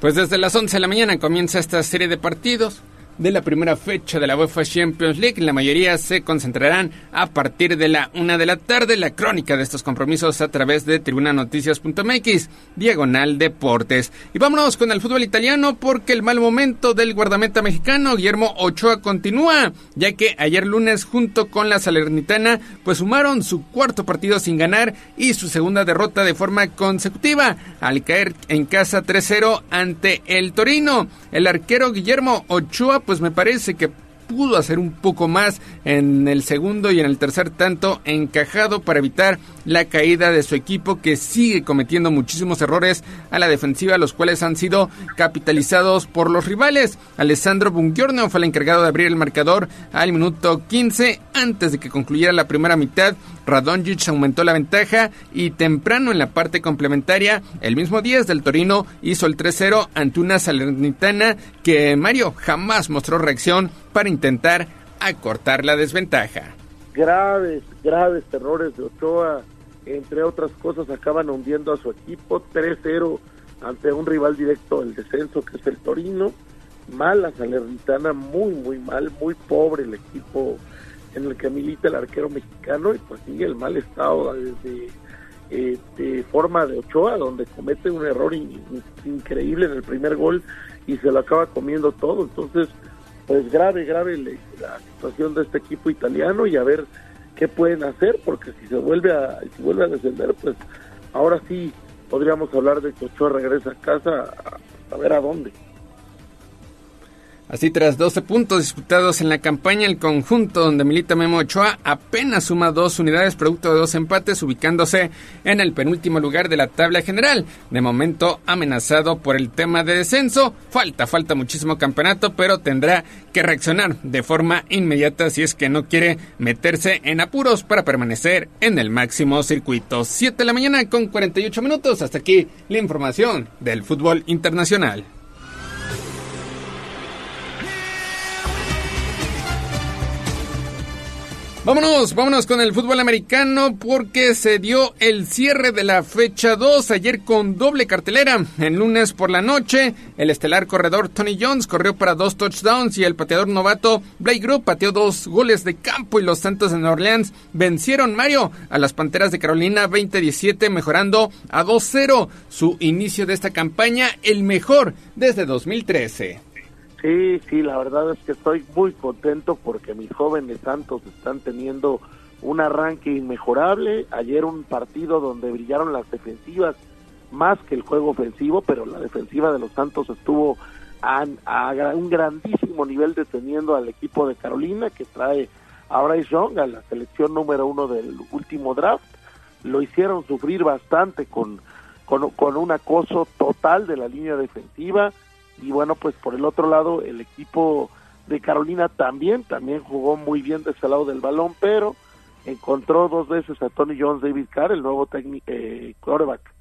Pues desde las 11 de la mañana comienza esta serie de partidos de la primera fecha de la UEFA Champions League. La mayoría se concentrarán a partir de la una de la tarde. La crónica de estos compromisos a través de tribunanoticias.mx, diagonal deportes. Y vámonos con el fútbol italiano porque el mal momento del guardameta mexicano Guillermo Ochoa continúa, ya que ayer lunes junto con la Salernitana pues sumaron su cuarto partido sin ganar y su segunda derrota de forma consecutiva al caer en casa 3-0 ante el Torino. El arquero Guillermo Ochoa pues me parece que pudo hacer un poco más en el segundo y en el tercer tanto encajado para evitar la caída de su equipo que sigue cometiendo muchísimos errores a la defensiva, los cuales han sido capitalizados por los rivales. Alessandro Bungiorno fue el encargado de abrir el marcador al minuto 15 antes de que concluyera la primera mitad. Radonjic aumentó la ventaja y temprano en la parte complementaria, el mismo 10 del Torino hizo el 3-0 ante una Salernitana que Mario jamás mostró reacción para intentar acortar la desventaja. Graves, graves errores de Ochoa, entre otras cosas, acaban hundiendo a su equipo 3-0 ante un rival directo del descenso que es el Torino. Mala Salernitana, muy, muy mal, muy pobre el equipo en el que milita el arquero mexicano y pues sigue el mal estado desde eh, de forma de Ochoa, donde comete un error increíble en el primer gol y se lo acaba comiendo todo. Entonces, pues grave, grave la situación de este equipo italiano y a ver qué pueden hacer, porque si se vuelve a, si vuelve a descender, pues ahora sí podríamos hablar de que Ochoa regresa a casa a ver a dónde. Así, tras 12 puntos disputados en la campaña, el conjunto donde milita Memo Ochoa apenas suma dos unidades producto de dos empates, ubicándose en el penúltimo lugar de la tabla general. De momento amenazado por el tema de descenso. Falta, falta muchísimo campeonato, pero tendrá que reaccionar de forma inmediata si es que no quiere meterse en apuros para permanecer en el máximo circuito. 7 de la mañana con 48 minutos. Hasta aquí la información del fútbol internacional. Vámonos, vámonos con el fútbol americano porque se dio el cierre de la fecha 2 ayer con doble cartelera. El lunes por la noche, el estelar corredor Tony Jones corrió para dos touchdowns y el pateador novato Blake Group pateó dos goles de campo y los Santos de Nueva Orleans vencieron Mario a las Panteras de Carolina 2017 mejorando a 2-0 su inicio de esta campaña el mejor desde 2013. Sí, sí, la verdad es que estoy muy contento porque mis jóvenes Santos están teniendo un arranque inmejorable. Ayer un partido donde brillaron las defensivas más que el juego ofensivo, pero la defensiva de los Santos estuvo a, un grandísimo nivel deteniendo al equipo de Carolina que trae a Bryce Young a la selección número uno del último draft. Lo hicieron sufrir bastante con, con, con un acoso total de la línea defensiva y bueno pues por el otro lado el equipo de Carolina también también jugó muy bien de ese lado del balón pero encontró dos veces a Tony Jones David Carr el nuevo técnico eh, quarterback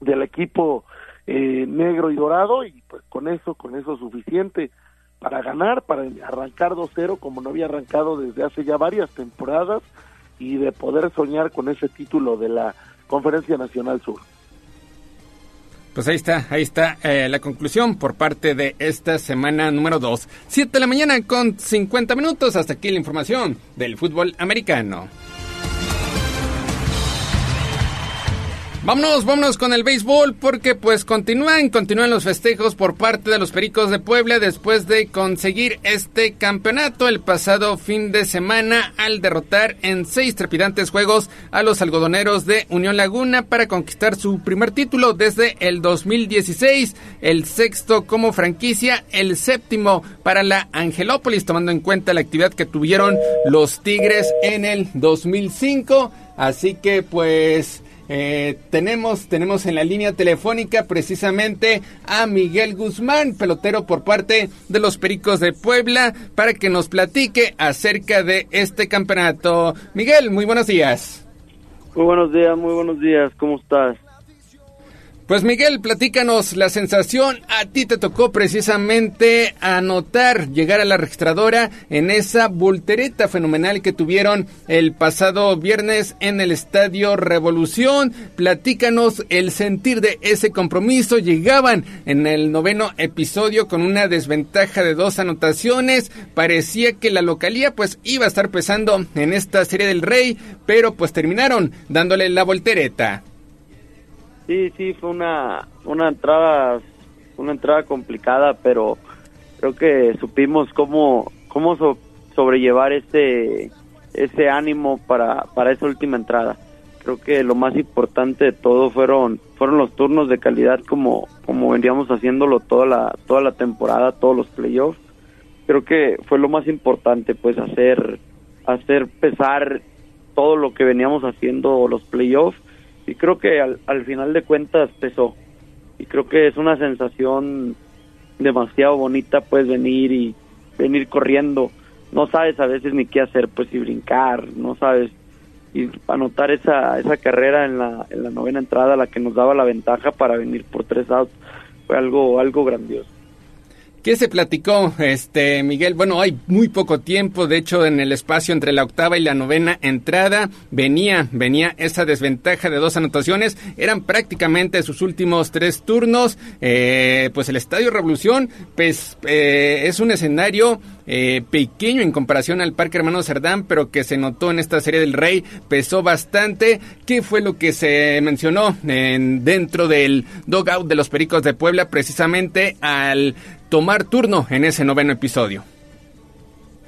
del equipo eh, negro y dorado y pues con eso con eso suficiente para ganar para arrancar 2-0 como no había arrancado desde hace ya varias temporadas y de poder soñar con ese título de la Conferencia Nacional Sur. Pues ahí está, ahí está eh, la conclusión por parte de esta semana número 2. 7 de la mañana con 50 minutos. Hasta aquí la información del fútbol americano. Vámonos, vámonos con el béisbol porque pues continúan, continúan los festejos por parte de los Pericos de Puebla después de conseguir este campeonato el pasado fin de semana al derrotar en seis trepidantes juegos a los algodoneros de Unión Laguna para conquistar su primer título desde el 2016, el sexto como franquicia, el séptimo para la Angelópolis tomando en cuenta la actividad que tuvieron los Tigres en el 2005, así que pues... Eh, tenemos, tenemos en la línea telefónica precisamente a Miguel Guzmán, pelotero por parte de los Pericos de Puebla, para que nos platique acerca de este campeonato. Miguel, muy buenos días. Muy buenos días, muy buenos días, ¿cómo estás? Pues Miguel, platícanos la sensación. A ti te tocó precisamente anotar, llegar a la registradora en esa voltereta fenomenal que tuvieron el pasado viernes en el Estadio Revolución. Platícanos el sentir de ese compromiso. Llegaban en el noveno episodio con una desventaja de dos anotaciones. Parecía que la localía pues iba a estar pesando en esta serie del Rey, pero pues terminaron dándole la voltereta. Sí, sí, fue una, una entrada una entrada complicada, pero creo que supimos cómo cómo sobrellevar ese ese ánimo para, para esa última entrada. Creo que lo más importante de todo fueron fueron los turnos de calidad como como veníamos haciéndolo toda la toda la temporada, todos los playoffs. Creo que fue lo más importante pues hacer hacer pesar todo lo que veníamos haciendo los playoffs y creo que al, al final de cuentas pesó y creo que es una sensación demasiado bonita pues venir y venir corriendo. No sabes a veces ni qué hacer pues y brincar no sabes. Y anotar esa esa carrera en la, en la novena entrada la que nos daba la ventaja para venir por tres outs fue algo algo grandioso ¿Qué se platicó, este Miguel? Bueno, hay muy poco tiempo, de hecho, en el espacio entre la octava y la novena entrada venía, venía esa desventaja de dos anotaciones, eran prácticamente sus últimos tres turnos, eh, pues el Estadio Revolución, pues eh, es un escenario eh, pequeño en comparación al Parque Hermano Cerdán, pero que se notó en esta serie del Rey, pesó bastante. ¿Qué fue lo que se mencionó en, dentro del dogout de los Pericos de Puebla precisamente al tomar turno en ese noveno episodio?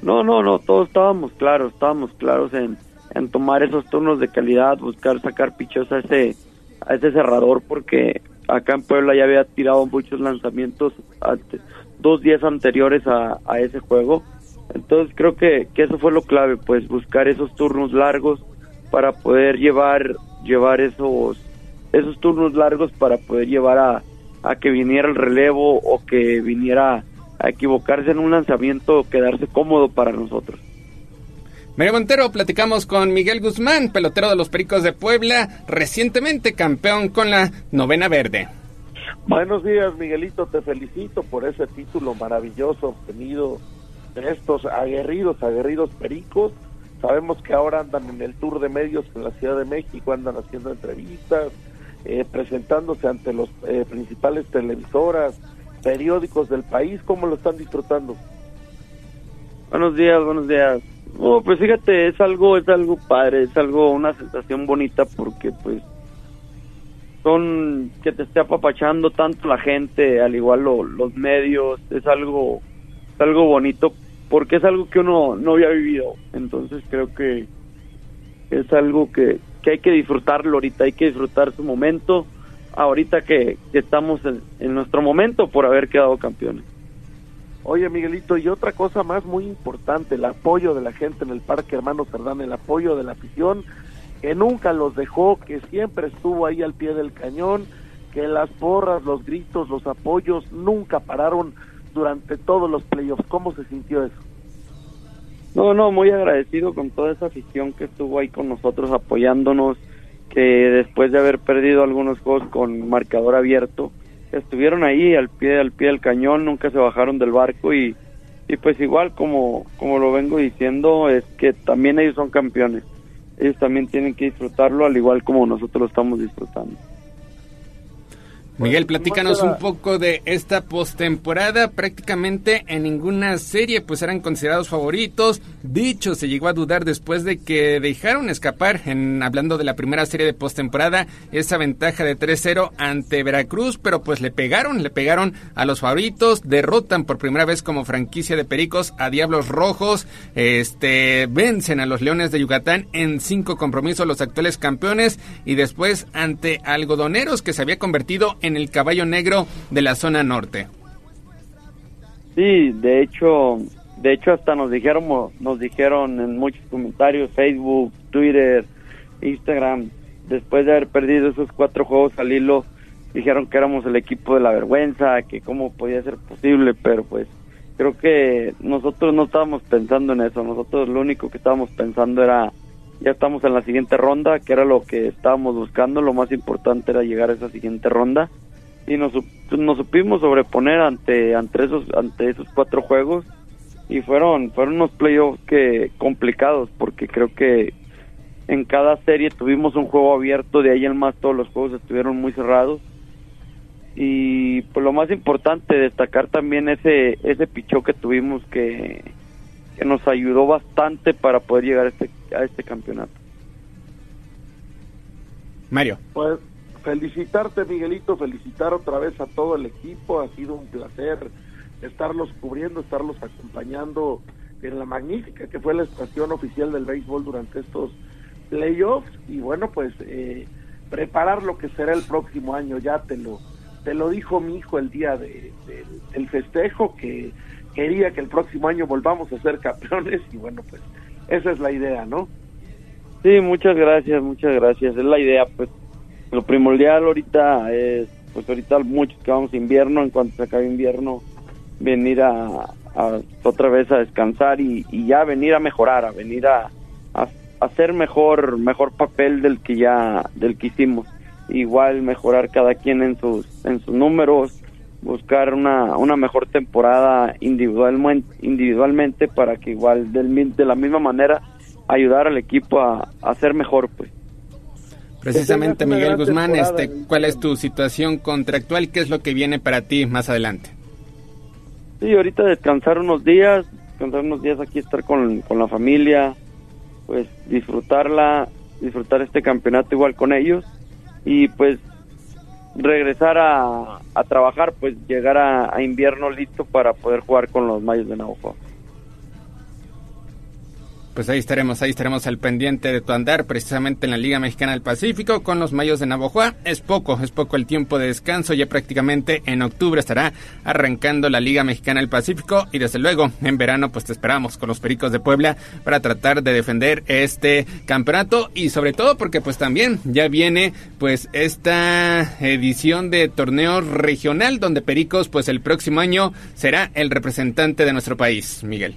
No, no, no, todos estábamos claros, estábamos claros en, en tomar esos turnos de calidad, buscar sacar pichos a ese, a ese cerrador, porque acá en Puebla ya había tirado muchos lanzamientos dos días anteriores a, a ese juego. Entonces creo que, que eso fue lo clave, pues buscar esos turnos largos para poder llevar, llevar esos, esos turnos largos para poder llevar a, a que viniera el relevo o que viniera a equivocarse en un lanzamiento, quedarse cómodo para nosotros. Mario Montero, platicamos con Miguel Guzmán, pelotero de los Pericos de Puebla, recientemente campeón con la novena verde. Buenos días, Miguelito, te felicito por ese título maravilloso obtenido de estos aguerridos, aguerridos Pericos. Sabemos que ahora andan en el tour de medios en la Ciudad de México, andan haciendo entrevistas, eh, presentándose ante los eh, principales televisoras, periódicos del país. ¿Cómo lo están disfrutando? Buenos días, buenos días. pues fíjate, es algo, es algo padre, es algo, una sensación bonita porque pues son que te esté apapachando tanto la gente, al igual los medios, es algo, es algo bonito porque es algo que uno no había vivido. Entonces creo que es algo que, que hay que disfrutarlo ahorita, hay que disfrutar su momento, ahorita que, estamos en, nuestro momento por haber quedado campeones. Oye Miguelito, y otra cosa más muy importante, el apoyo de la gente en el Parque Hermano Cerdán, el apoyo de la afición, que nunca los dejó, que siempre estuvo ahí al pie del cañón, que las porras, los gritos, los apoyos nunca pararon durante todos los playoffs. ¿Cómo se sintió eso? No, no, muy agradecido con toda esa afición que estuvo ahí con nosotros apoyándonos, que después de haber perdido algunos juegos con marcador abierto, estuvieron ahí al pie al pie del cañón, nunca se bajaron del barco y, y pues igual como como lo vengo diciendo es que también ellos son campeones. Ellos también tienen que disfrutarlo al igual como nosotros lo estamos disfrutando. Miguel, platícanos un poco de esta postemporada. Prácticamente en ninguna serie pues eran considerados favoritos. Dicho, se llegó a dudar después de que dejaron escapar, en hablando de la primera serie de postemporada, esa ventaja de 3-0 ante Veracruz, pero pues le pegaron, le pegaron a los favoritos, derrotan por primera vez como franquicia de Pericos a Diablos Rojos, este vencen a los Leones de Yucatán en cinco compromisos los actuales campeones y después ante Algodoneros que se había convertido en el caballo negro de la zona norte. Sí, de hecho, de hecho hasta nos dijeron, nos dijeron en muchos comentarios, Facebook, Twitter, Instagram, después de haber perdido esos cuatro juegos al hilo, dijeron que éramos el equipo de la vergüenza, que cómo podía ser posible, pero pues creo que nosotros no estábamos pensando en eso, nosotros lo único que estábamos pensando era ya estamos en la siguiente ronda, que era lo que estábamos buscando, lo más importante era llegar a esa siguiente ronda. Y nos, nos supimos sobreponer ante ante esos ante esos cuatro juegos. Y fueron fueron unos playoffs que complicados porque creo que en cada serie tuvimos un juego abierto, de ahí en más todos los juegos estuvieron muy cerrados. Y pues lo más importante destacar también ese ese pichó que tuvimos que, que nos ayudó bastante para poder llegar a este a este campeonato. Mario. Pues felicitarte, Miguelito, felicitar otra vez a todo el equipo. Ha sido un placer estarlos cubriendo, estarlos acompañando en la magnífica que fue la estación oficial del béisbol durante estos playoffs. Y bueno, pues eh, preparar lo que será el próximo año. Ya te lo, te lo dijo mi hijo el día de, del- del festejo, que quería que el próximo año volvamos a ser campeones. Y bueno, pues esa es la idea, ¿no? Sí, muchas gracias, muchas gracias. Es la idea, pues lo primordial ahorita es, pues ahorita muchos que vamos a invierno, en cuanto se acabe invierno, venir a, otra vez a descansar y, ya venir a mejorar, a venir a, a hacer mejor, mejor papel del que ya, del que hicimos. Igual mejorar cada quien en sus, en sus números, buscar una, una mejor temporada individualmente, individualmente para que igual del, de la misma manera ayudar al equipo a, a ser mejor, pues. Precisamente, Miguel Guzmán, este, ¿cuál es tu situación contractual? ¿Qué es lo que viene para ti más adelante? Sí, ahorita descansar unos días, descansar unos días aquí, estar con, con la familia, pues disfrutarla, disfrutar este campeonato igual con ellos y pues regresar a, a trabajar, pues llegar a, invierno listo para poder jugar con los Mayos de Navajo. Pues ahí estaremos, ahí estaremos al pendiente de tu andar, precisamente en la Liga Mexicana del Pacífico con los Mayos de Navojoa. Es poco, es poco el tiempo de descanso, ya prácticamente en octubre estará arrancando la Liga Mexicana del Pacífico y desde luego en verano pues te esperamos con los Pericos de Puebla para tratar de defender este campeonato y sobre todo porque pues también ya viene pues esta edición de torneo regional donde Pericos pues el próximo año será el representante de nuestro país, Miguel.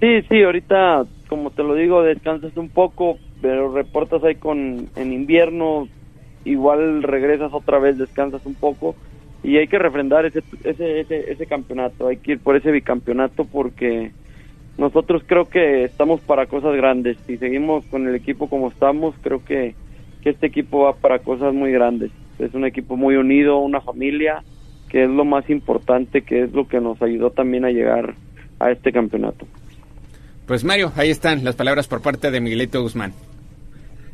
Sí, sí, ahorita, como te lo digo, descansas un poco, pero reportas ahí con en invierno, igual regresas otra vez, descansas un poco y hay que refrendar ese, ese, ese, ese campeonato, hay que ir por ese bicampeonato porque nosotros creo que estamos para cosas grandes. Si seguimos con el equipo como estamos, creo que, que este equipo va para cosas muy grandes. Es un equipo muy unido, una familia, que es lo más importante, que es lo que nos ayudó también a llegar a este campeonato. Pues Mario, ahí están las palabras por parte de Miguelito Guzmán.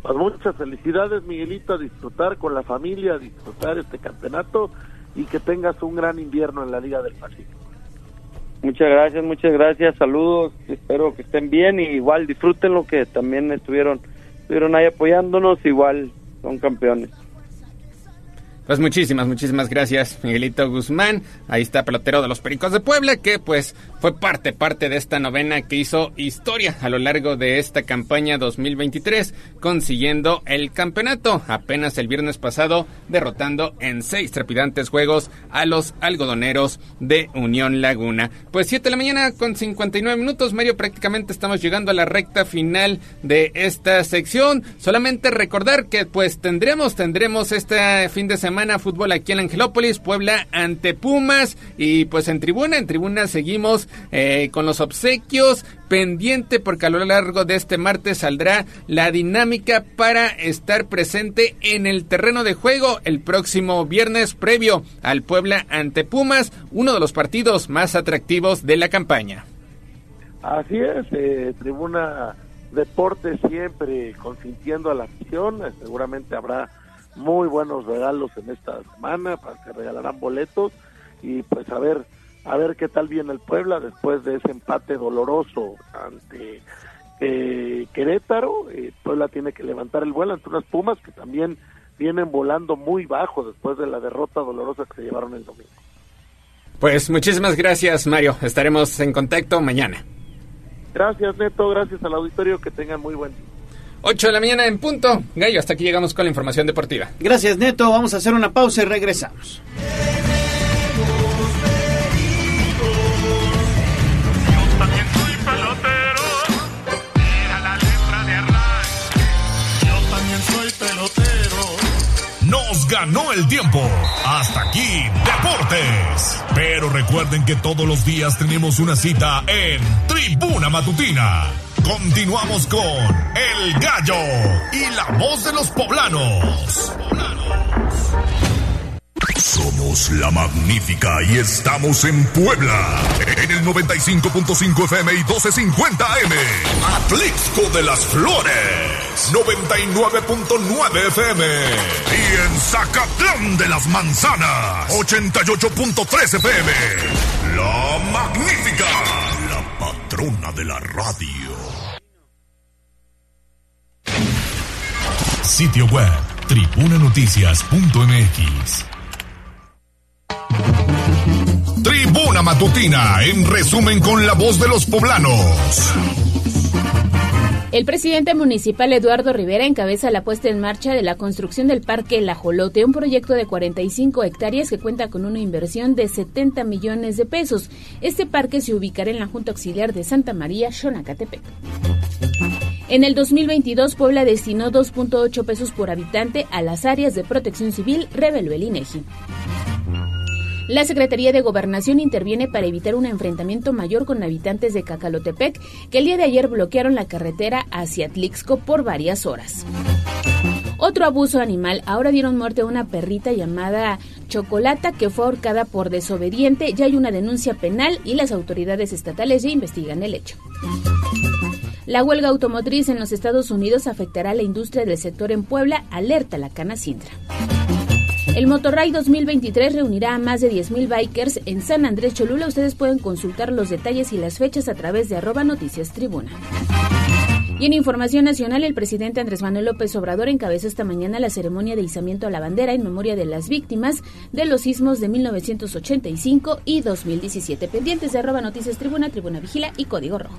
Pues muchas felicidades, Miguelito, a disfrutar con la familia, a disfrutar este campeonato y que tengas un gran invierno en la Liga del Pacífico. Muchas gracias, muchas gracias, saludos, espero que estén bien y igual disfruten lo que también estuvieron, estuvieron ahí apoyándonos, igual son campeones. Pues muchísimas, muchísimas gracias, Miguelito Guzmán. Ahí está pelotero de los Pericos de Puebla, que pues fue parte, parte de esta novena que hizo historia a lo largo de esta campaña 2023, consiguiendo el campeonato apenas el viernes pasado, derrotando en seis trepidantes juegos a los algodoneros de Unión Laguna. Pues 7 de la mañana con 59 minutos, Mario, prácticamente estamos llegando a la recta final de esta sección. Solamente recordar que pues tendremos, tendremos este fin de semana fútbol aquí en Angelópolis, Puebla ante Pumas. Y pues en tribuna, en tribuna seguimos eh, con los obsequios. Pendiente porque a lo largo de este martes saldrá la dinámica para estar presente en el terreno de juego el próximo viernes previo al Puebla ante Pumas, uno de los partidos más atractivos de la campaña. Así es, eh, Tribuna Deporte siempre consintiendo a la afición, eh, seguramente habrá muy buenos regalos en esta semana, para que regalarán boletos y pues a ver, a ver qué tal viene el Puebla después de ese empate doloroso ante eh, Querétaro. Eh, Puebla tiene que levantar el vuelo ante unas Pumas que también vienen volando muy bajo después de la derrota dolorosa que se llevaron el domingo. Pues muchísimas gracias Mario, estaremos en contacto mañana. Gracias Neto, gracias al auditorio, que tengan muy buen día. 8 de la mañana en punto. Gallo, hasta aquí llegamos con la información deportiva. Gracias, Neto. Vamos a hacer una pausa y regresamos. Nos ganó el tiempo. Hasta aquí, Deportes. Pero recuerden que todos los días tenemos una cita en Tribuna Matutina Continuamos con El Gallo y la voz de los poblanos. Somos la magnífica y estamos en Puebla. En el 95.5 FM y 1250 AM. Atlixco de las Flores. 99.9 FM. Y en Zacatlán de las Manzanas. 88.3 FM. La magnífica. La patrona de la radio. Sitio web. Tribunanoticias.mx Tribuna Matutina, en resumen con la voz de los poblanos. El presidente municipal Eduardo Rivera encabeza la puesta en marcha de la construcción del Parque El Ajolote, un proyecto de 45 hectáreas que cuenta con una inversión de 70 millones de pesos. Este parque se ubicará en la Junta Auxiliar de Santa María, Xonacatepec. En el 2022, Puebla destinó 2.8 pesos por habitante a las áreas de protección civil, reveló el INEGI. La Secretaría de Gobernación interviene para evitar un enfrentamiento mayor con habitantes de Cacalotepec que el día de ayer bloquearon la carretera hacia Tlixco por varias horas. Otro abuso animal. Ahora dieron muerte a una perrita llamada Chocolata que fue ahorcada por desobediente. Ya hay una denuncia penal y las autoridades estatales ya investigan el hecho. La huelga automotriz en los Estados Unidos afectará a la industria del sector en Puebla, alerta la Cana Sintra. El Motorray 2023 reunirá a más de 10.000 bikers en San Andrés Cholula. Ustedes pueden consultar los detalles y las fechas a través de arroba noticias tribuna. Y en información nacional, el presidente Andrés Manuel López Obrador encabezó esta mañana la ceremonia de izamiento a la bandera en memoria de las víctimas de los sismos de 1985 y 2017. Pendientes de arroba noticias tribuna, tribuna vigila y código rojo.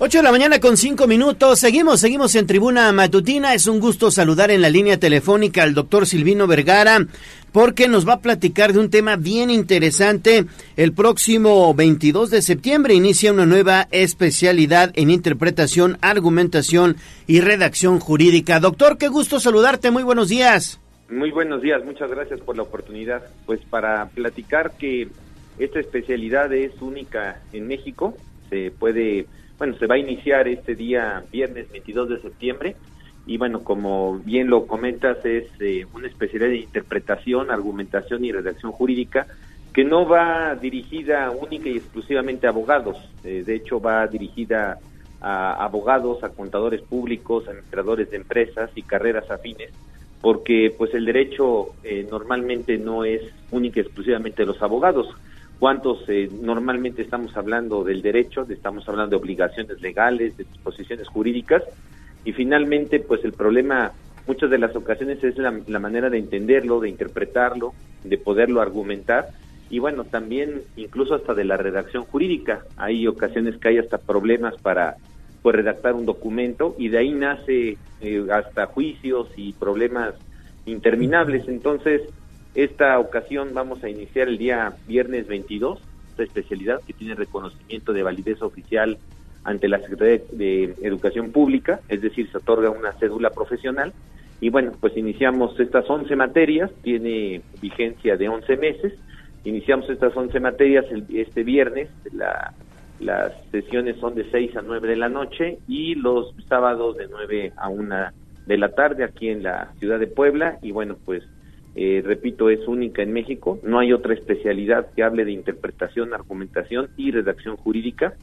8 de la mañana con 5 minutos. Seguimos, seguimos en Tribuna Matutina. Es un gusto saludar en la línea telefónica al doctor Silvino Vergara porque nos va a platicar de un tema bien interesante. El próximo 22 de septiembre inicia una nueva especialidad en interpretación, argumentación y redacción jurídica. Doctor, qué gusto saludarte. Muy buenos días. Muy buenos días, muchas gracias por la oportunidad. Pues para platicar que esta especialidad es única en México, se puede, bueno, se va a iniciar este día viernes 22 de septiembre y bueno, como bien lo comentas, es eh, una especialidad de interpretación, argumentación y redacción jurídica que no va dirigida única y exclusivamente a abogados, eh, de hecho va dirigida a abogados, a contadores públicos, a administradores de empresas y carreras afines porque pues el derecho eh, normalmente no es única y exclusivamente de los abogados. ¿Cuántos eh, normalmente estamos hablando del derecho? Estamos hablando de obligaciones legales, de disposiciones jurídicas y finalmente pues el problema muchas de las ocasiones es la, manera de entenderlo, de interpretarlo, de poderlo argumentar y bueno, también incluso hasta de la redacción jurídica. Hay ocasiones que hay hasta problemas para pues redactar un documento y de ahí nace eh, hasta juicios y problemas interminables. Entonces, esta ocasión vamos a iniciar el día viernes 22, esta especialidad que tiene reconocimiento de validez oficial ante la Secretaría de Educación Pública, es decir, se otorga una cédula profesional. Y bueno, pues iniciamos estas 11 materias, tiene vigencia de 11 meses. Iniciamos estas 11 materias el, este viernes, la las sesiones son de 6 a 9 de la noche y los sábados de 9 a 1 de la tarde aquí en la ciudad de Puebla. Y bueno, pues eh, repito, es única en México. No hay otra especialidad que hable de interpretación, argumentación y redacción jurídica.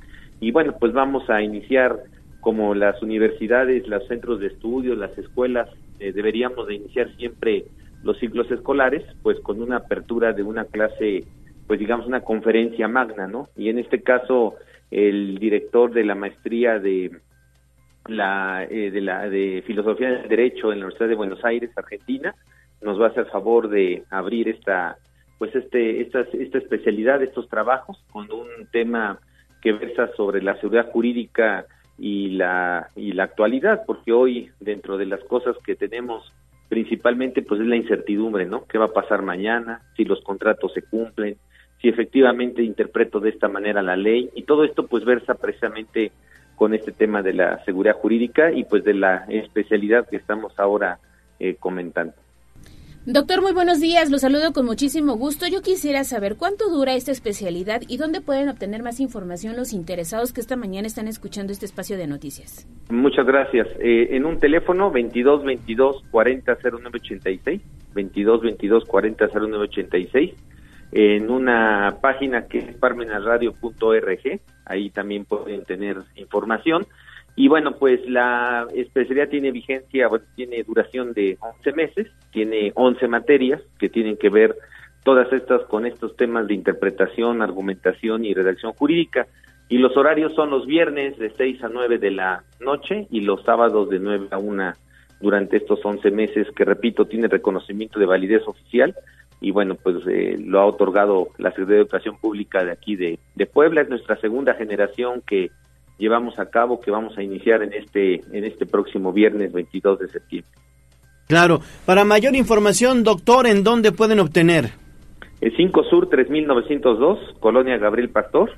Y bueno, pues vamos a iniciar como las universidades, los centros de estudio, las escuelas, eh, deberíamos de iniciar siempre los ciclos escolares, pues con una apertura de una clase pues digamos una conferencia magna, ¿no? Y en este caso el director de la maestría de la eh, de la de filosofía del derecho en la Universidad de Buenos Aires, Argentina, nos va a hacer favor de abrir esta pues este esta esta especialidad, estos trabajos con un tema que versa sobre la seguridad jurídica y la y la actualidad, porque hoy dentro de las cosas que tenemos principalmente pues es la incertidumbre, ¿no? ¿Qué va a pasar mañana? Si los contratos se cumplen, si efectivamente interpreto de esta manera la ley y todo esto pues versa precisamente con este tema de la seguridad jurídica y pues de la especialidad que estamos ahora eh, comentando. Doctor, muy buenos días. Lo saludo con muchísimo gusto. Yo quisiera saber cuánto dura esta especialidad y dónde pueden obtener más información los interesados que esta mañana están escuchando este espacio de noticias. Muchas gracias. Eh, en un teléfono 22 22 40 0986, 22 22 40 0986, en una página que es parmenasradio.org, ahí también pueden tener información y bueno, pues la especialidad tiene vigencia, tiene duración de 11 meses, tiene 11 materias que tienen que ver todas estas con estos temas de interpretación, argumentación y redacción jurídica. Y los horarios son los viernes de 6 a 9 de la noche y los sábados de 9 a 1 durante estos 11 meses que, repito, tiene reconocimiento de validez oficial. Y bueno, pues eh, lo ha otorgado la Secretaría de Educación Pública de aquí de, de Puebla. Es nuestra segunda generación que llevamos a cabo que vamos a iniciar en este en este próximo viernes 22 de septiembre. Claro, para mayor información, doctor, ¿en dónde pueden obtener? El 5 Sur 3902, Colonia Gabriel Pastor,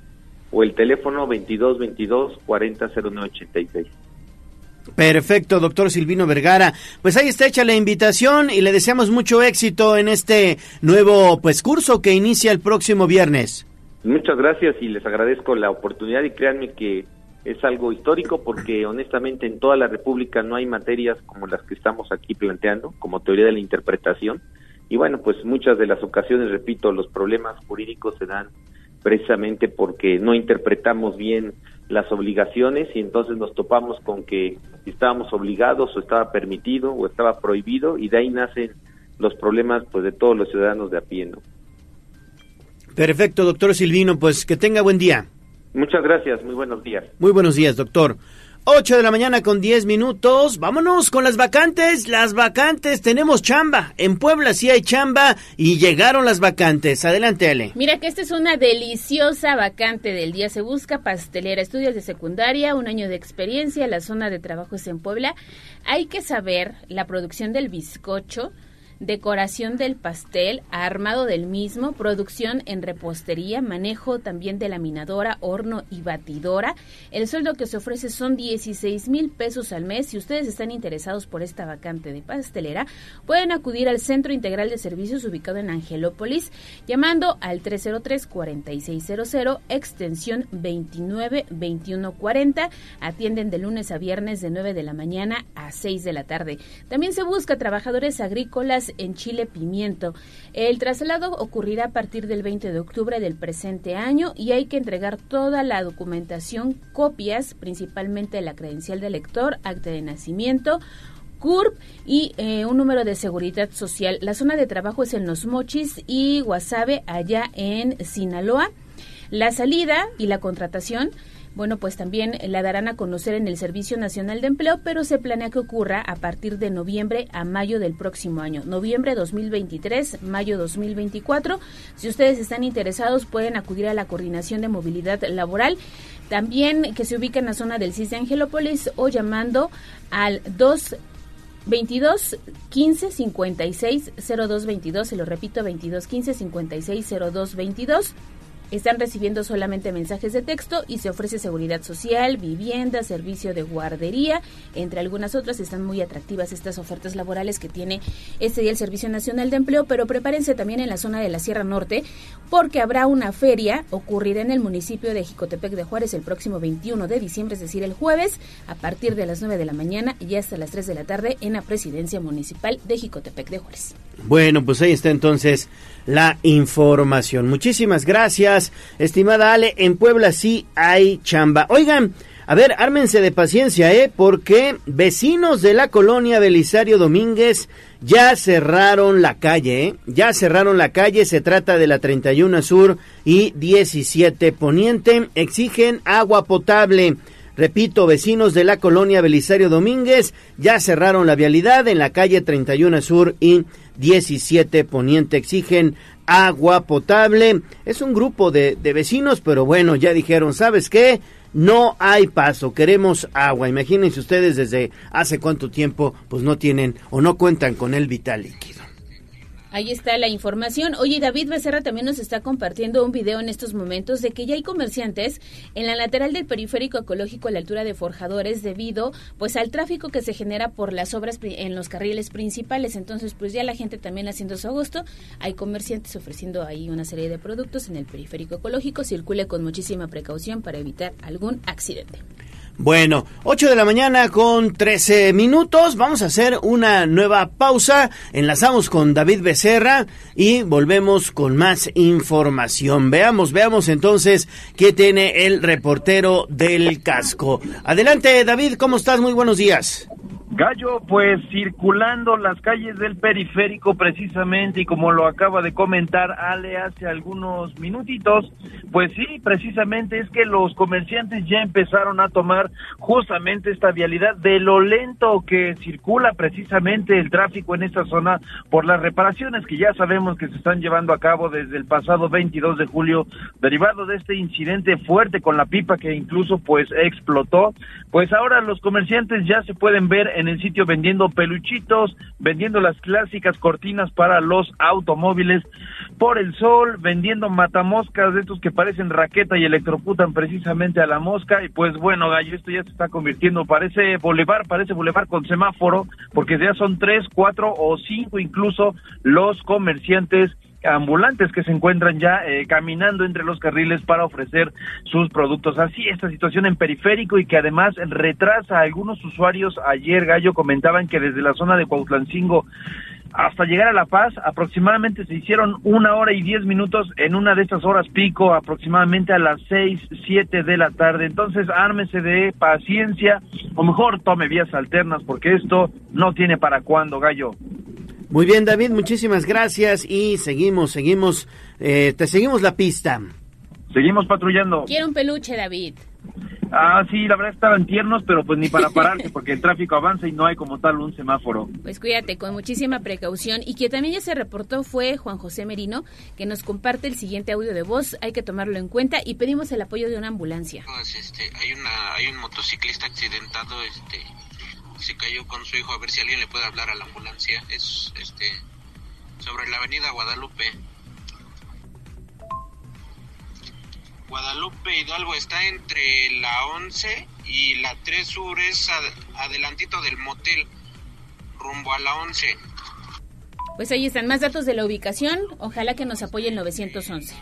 o el teléfono 2222 400986. Perfecto, doctor Silvino Vergara. Pues ahí está hecha la invitación y le deseamos mucho éxito en este nuevo pues curso que inicia el próximo viernes. Muchas gracias y les agradezco la oportunidad y créanme que es algo histórico porque honestamente en toda la República no hay materias como las que estamos aquí planteando, como teoría de la interpretación. Y bueno, pues muchas de las ocasiones, repito, los problemas jurídicos se dan precisamente porque no interpretamos bien las obligaciones y entonces nos topamos con que estábamos obligados o estaba permitido o estaba prohibido y de ahí nacen los problemas pues de todos los ciudadanos de a pie, ¿no? Perfecto, doctor Silvino, pues que tenga buen día. Muchas gracias, muy buenos días. Muy buenos días, doctor. 8 de la mañana con 10 minutos. Vámonos con las vacantes. Las vacantes, tenemos chamba. En Puebla sí hay chamba y llegaron las vacantes. Adelante, Ale. Mira que esta es una deliciosa vacante del día. Se busca pastelera, estudios de secundaria, un año de experiencia. La zona de trabajo es en Puebla. Hay que saber la producción del bizcocho decoración del pastel, armado del mismo, producción en repostería, manejo también de laminadora, horno y batidora. El sueldo que se ofrece son 16 mil pesos al mes. Si ustedes están interesados por esta vacante de pastelera, pueden acudir al Centro Integral de Servicios ubicado en Angelópolis, llamando al 303-4600, extensión 292140. Atienden de lunes a viernes de 9 de la mañana a 6 de la tarde. También se busca trabajadores agrícolas en Chile Pimiento. El traslado ocurrirá a partir del 20 de octubre del presente año y hay que entregar toda la documentación, copias, principalmente la credencial de lector, acta de nacimiento, CURP y eh, un número de seguridad social. La zona de trabajo es en Los Mochis y Guasave, allá en Sinaloa. La salida y la contratación bueno, pues también la darán a conocer en el Servicio Nacional de Empleo, pero se planea que ocurra a partir de noviembre a mayo del próximo año. Noviembre 2023, mayo 2024. Si ustedes están interesados, pueden acudir a la Coordinación de Movilidad Laboral. También que se ubica en la zona del CIS de Angelópolis o llamando al 2 22 15 56 02 22, se lo repito, 22 15 56 02 22 están recibiendo solamente mensajes de texto y se ofrece seguridad social, vivienda, servicio de guardería, entre algunas otras. Están muy atractivas estas ofertas laborales que tiene este día el Servicio Nacional de Empleo, pero prepárense también en la zona de la Sierra Norte porque habrá una feria ocurrida en el municipio de Jicotepec de Juárez el próximo 21 de diciembre, es decir, el jueves, a partir de las 9 de la mañana y hasta las 3 de la tarde en la presidencia municipal de Jicotepec de Juárez. Bueno, pues ahí está entonces la información. Muchísimas gracias, estimada Ale. En Puebla sí hay chamba. Oigan, a ver, ármense de paciencia, ¿eh? Porque vecinos de la colonia Belisario Domínguez ya cerraron la calle, ¿eh? Ya cerraron la calle, se trata de la 31 Sur y 17 Poniente. Exigen agua potable. Repito, vecinos de la colonia Belisario Domínguez ya cerraron la vialidad en la calle 31 Sur y 17 Poniente exigen agua potable. Es un grupo de, de vecinos, pero bueno, ya dijeron, ¿sabes qué? No hay paso, queremos agua. Imagínense ustedes desde hace cuánto tiempo pues no tienen o no cuentan con el vital líquido. Ahí está la información. Oye, David Becerra también nos está compartiendo un video en estos momentos de que ya hay comerciantes en la lateral del periférico ecológico a la altura de Forjadores debido pues al tráfico que se genera por las obras en los carriles principales. Entonces, pues ya la gente también haciendo su agosto. Hay comerciantes ofreciendo ahí una serie de productos en el periférico ecológico. Circule con muchísima precaución para evitar algún accidente. Bueno, 8 de la mañana con 13 minutos. Vamos a hacer una nueva pausa. Enlazamos con David Becerra y volvemos con más información. Veamos, veamos entonces qué tiene el reportero del casco. Adelante, David, ¿cómo estás? Muy buenos días. Gallo, pues circulando las calles del periférico precisamente y como lo acaba de comentar Ale hace algunos minutitos, pues sí, precisamente es que los comerciantes ya empezaron a tomar justamente esta vialidad de lo lento que circula precisamente el tráfico en esta zona por las reparaciones que ya sabemos que se están llevando a cabo desde el pasado 22 de julio, derivado de este incidente fuerte con la pipa que incluso pues explotó, pues ahora los comerciantes ya se pueden ver en el sitio vendiendo peluchitos, vendiendo las clásicas cortinas para los automóviles por el sol, vendiendo matamoscas de estos que parecen raqueta y electrocutan precisamente a la mosca. Y pues bueno, gallo, esto ya se está convirtiendo, parece bulevar, parece bulevar con semáforo, porque ya son tres, cuatro o cinco incluso los comerciantes ambulantes que se encuentran ya eh, caminando entre los carriles para ofrecer sus productos. Así esta situación en periférico y que además retrasa a algunos usuarios. Ayer Gallo comentaban que desde la zona de Cuautlancingo hasta llegar a La Paz aproximadamente se hicieron una hora y diez minutos en una de estas horas pico aproximadamente a las seis, siete de la tarde. Entonces ármese de paciencia o mejor tome vías alternas porque esto no tiene para cuándo, Gallo. Muy bien, David, muchísimas gracias y seguimos, seguimos, eh, te seguimos la pista. Seguimos patrullando. Quiero un peluche, David. Ah, sí, la verdad estaban tiernos, pero pues ni para pararse porque el tráfico avanza y no hay como tal un semáforo. Pues cuídate con muchísima precaución y que también ya se reportó fue Juan José Merino que nos comparte el siguiente audio de voz, hay que tomarlo en cuenta y pedimos el apoyo de una ambulancia. Pues, este, hay una, hay un motociclista accidentado, este, se cayó con su hijo a ver si alguien le puede hablar a la ambulancia. Es, este, sobre la avenida Guadalupe. Guadalupe Hidalgo está entre la 11 y la 3 Sur, es ad- adelantito del motel, rumbo a la 11. Pues ahí están más datos de la ubicación, ojalá que nos apoye el 911.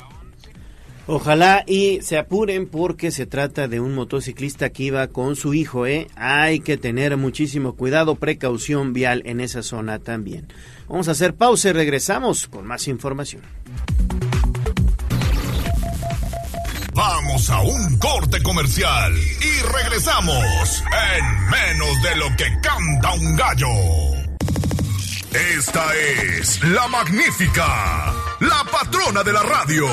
Ojalá y se apuren porque se trata de un motociclista que iba con su hijo, ¿eh? Hay que tener muchísimo cuidado, precaución vial en esa zona también. Vamos a hacer pausa y regresamos con más información. Vamos a un corte comercial y regresamos en menos de lo que canta un gallo. Esta es la magnífica, la patrona de la radio.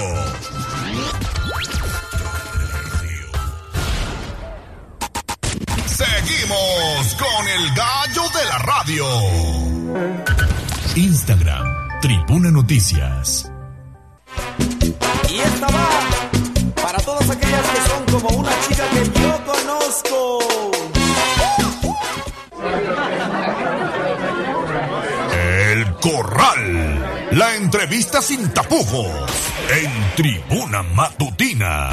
Seguimos con el gallo de la radio. Instagram, Tribuna Noticias. Y esta va para todas aquellas que son como una chica que yo conozco. El Corral. La entrevista sin tapujos. En Tribuna Matutina.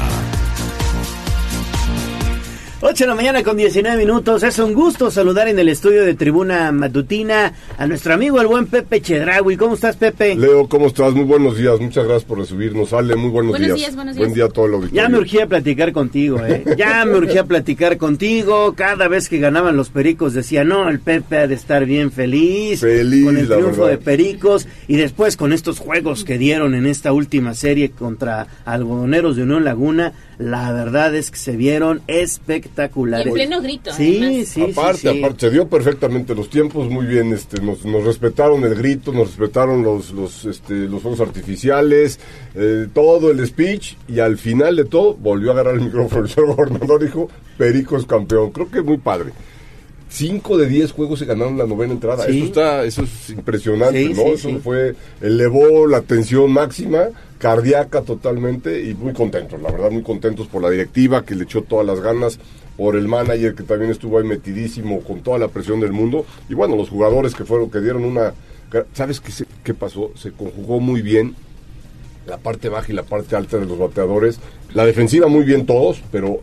8 de la mañana con 19 minutos. Es un gusto saludar en el estudio de Tribuna Matutina a nuestro amigo el buen Pepe Chedraui. ¿Cómo estás, Pepe? Leo, ¿cómo estás? Muy buenos días. Muchas gracias por recibirnos. Ale, muy buenos, Buenos días. días, buenos Buen días. día a todo el auditorio. Ya me urgía platicar contigo, ¿eh? Ya me urgía platicar contigo. Cada vez que ganaban los pericos decía, no, el Pepe ha de estar bien feliz. Feliz, con el triunfo de pericos. Y después con estos juegos que dieron en esta última serie contra algodoneros de Unión Laguna, la verdad es que se vieron espectaculares. Y en pleno grito, Sí, además. sí, aparte, sí, sí. aparte, se dio perfectamente los tiempos, muy bien, este, nos, nos respetaron el grito, nos respetaron los, los, este, los fuegos artificiales, eh, todo el speech, y al final de todo volvió a agarrar el micrófono el señor gobernador dijo, Perico es campeón, creo que es muy padre. Cinco de 10 juegos se ganaron la novena entrada. Sí. Eso está, eso es impresionante, Sí, ¿no? sí, eso fue, elevó la tensión máxima, cardíaca totalmente y muy contentos, la verdad, muy contentos por la directiva que le echó todas las ganas, por el manager que también estuvo ahí metidísimo con toda la presión del mundo y bueno, los jugadores que fueron, que dieron una, ¿sabes qué, se- qué pasó? Se conjugó muy bien la parte baja y la parte alta de los bateadores. La defensiva muy bien todos, pero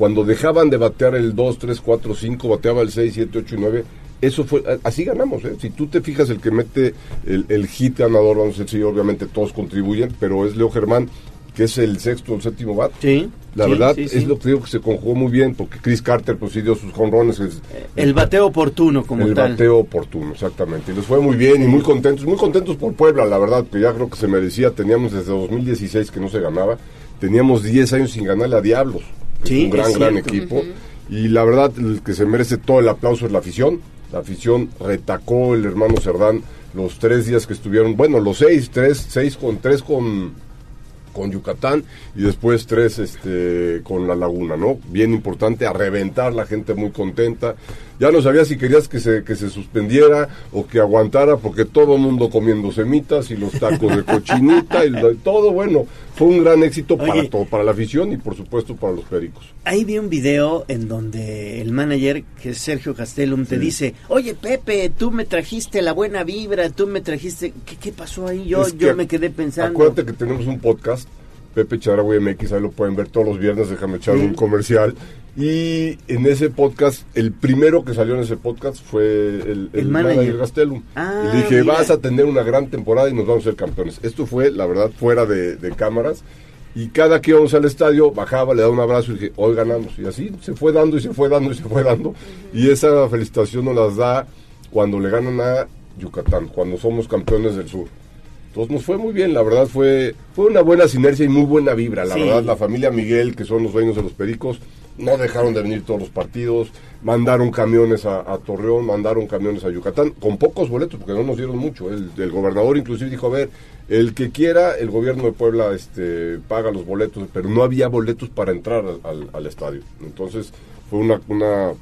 cuando dejaban de batear el 2, 3, 4, 5, bateaba el 6, 7, 8 y 9. Eso fue, así ganamos, ¿eh? Si tú te fijas, el que mete el, el hit ganador, vamos a decir, obviamente todos contribuyen, pero es Leo Germán, que es el sexto o séptimo bat. Sí. La sí, verdad sí, sí. es lo que digo que se conjugó muy bien, porque Chris Carter pues sí dio sus jonrones. es- El bateo oportuno como el tal. bateo oportuno, exactamente. Y les fue muy bien y muy contentos, muy contentos por Puebla, la verdad, que ya creo que se merecía. Teníamos desde 2016 que no se ganaba. Teníamos 10 años sin ganarle a Diablos, Sí, un gran, gran equipo. Y la verdad, el que se merece todo el aplauso es la afición. La afición retacó el hermano Cerdán los tres días que estuvieron, bueno, los seis, tres, seis con tres con con Yucatán y después tres este con la Laguna, ¿no? Bien importante, a reventar, la gente muy contenta. Ya no sabía si querías que se, que se suspendiera o que aguantara, porque todo el mundo comiendo semitas y los tacos de cochinita y lo- todo, bueno, fue un gran éxito para todo, para la afición y por supuesto para los pericos. Ahí vi un video en donde el manager, que es Sergio Castellum, te Sí. dice, oye Pepe, tú me trajiste la buena vibra, tú me trajiste... ¿Qué, qué pasó ahí? Yo, Es que yo me quedé pensando. Acuérdate que tenemos un podcast, Pepe Charagüey MX, ahí lo pueden ver todos los viernes, déjame echar Sí. un comercial. Y en ese podcast, el primero que salió en ese podcast fue el, El manager. Gastelum. Ah, y le dije, mira. vas a tener una gran temporada y nos vamos a ser campeones. Esto fue, la verdad, fuera de, de cámaras. Y cada que íbamos al estadio, bajaba, le daba un abrazo y dije, hoy ganamos. Y así se fue dando y se fue dando y se fue dando. Y esa felicitación nos las da cuando le ganan a Yucatán, cuando somos campeones del sur. Entonces nos fue muy bien, la verdad fue, fue una buena sinergia y muy buena vibra. La Sí. verdad, la familia Miguel, que son los dueños de los Pericos, no dejaron de venir todos los partidos, mandaron camiones a, a Torreón, mandaron camiones a Yucatán, con pocos boletos, porque no nos dieron mucho. El, el gobernador inclusive dijo, a ver, el que quiera, el gobierno de Puebla este, paga los boletos, pero no había boletos para entrar al, estadio. Entonces fue una, una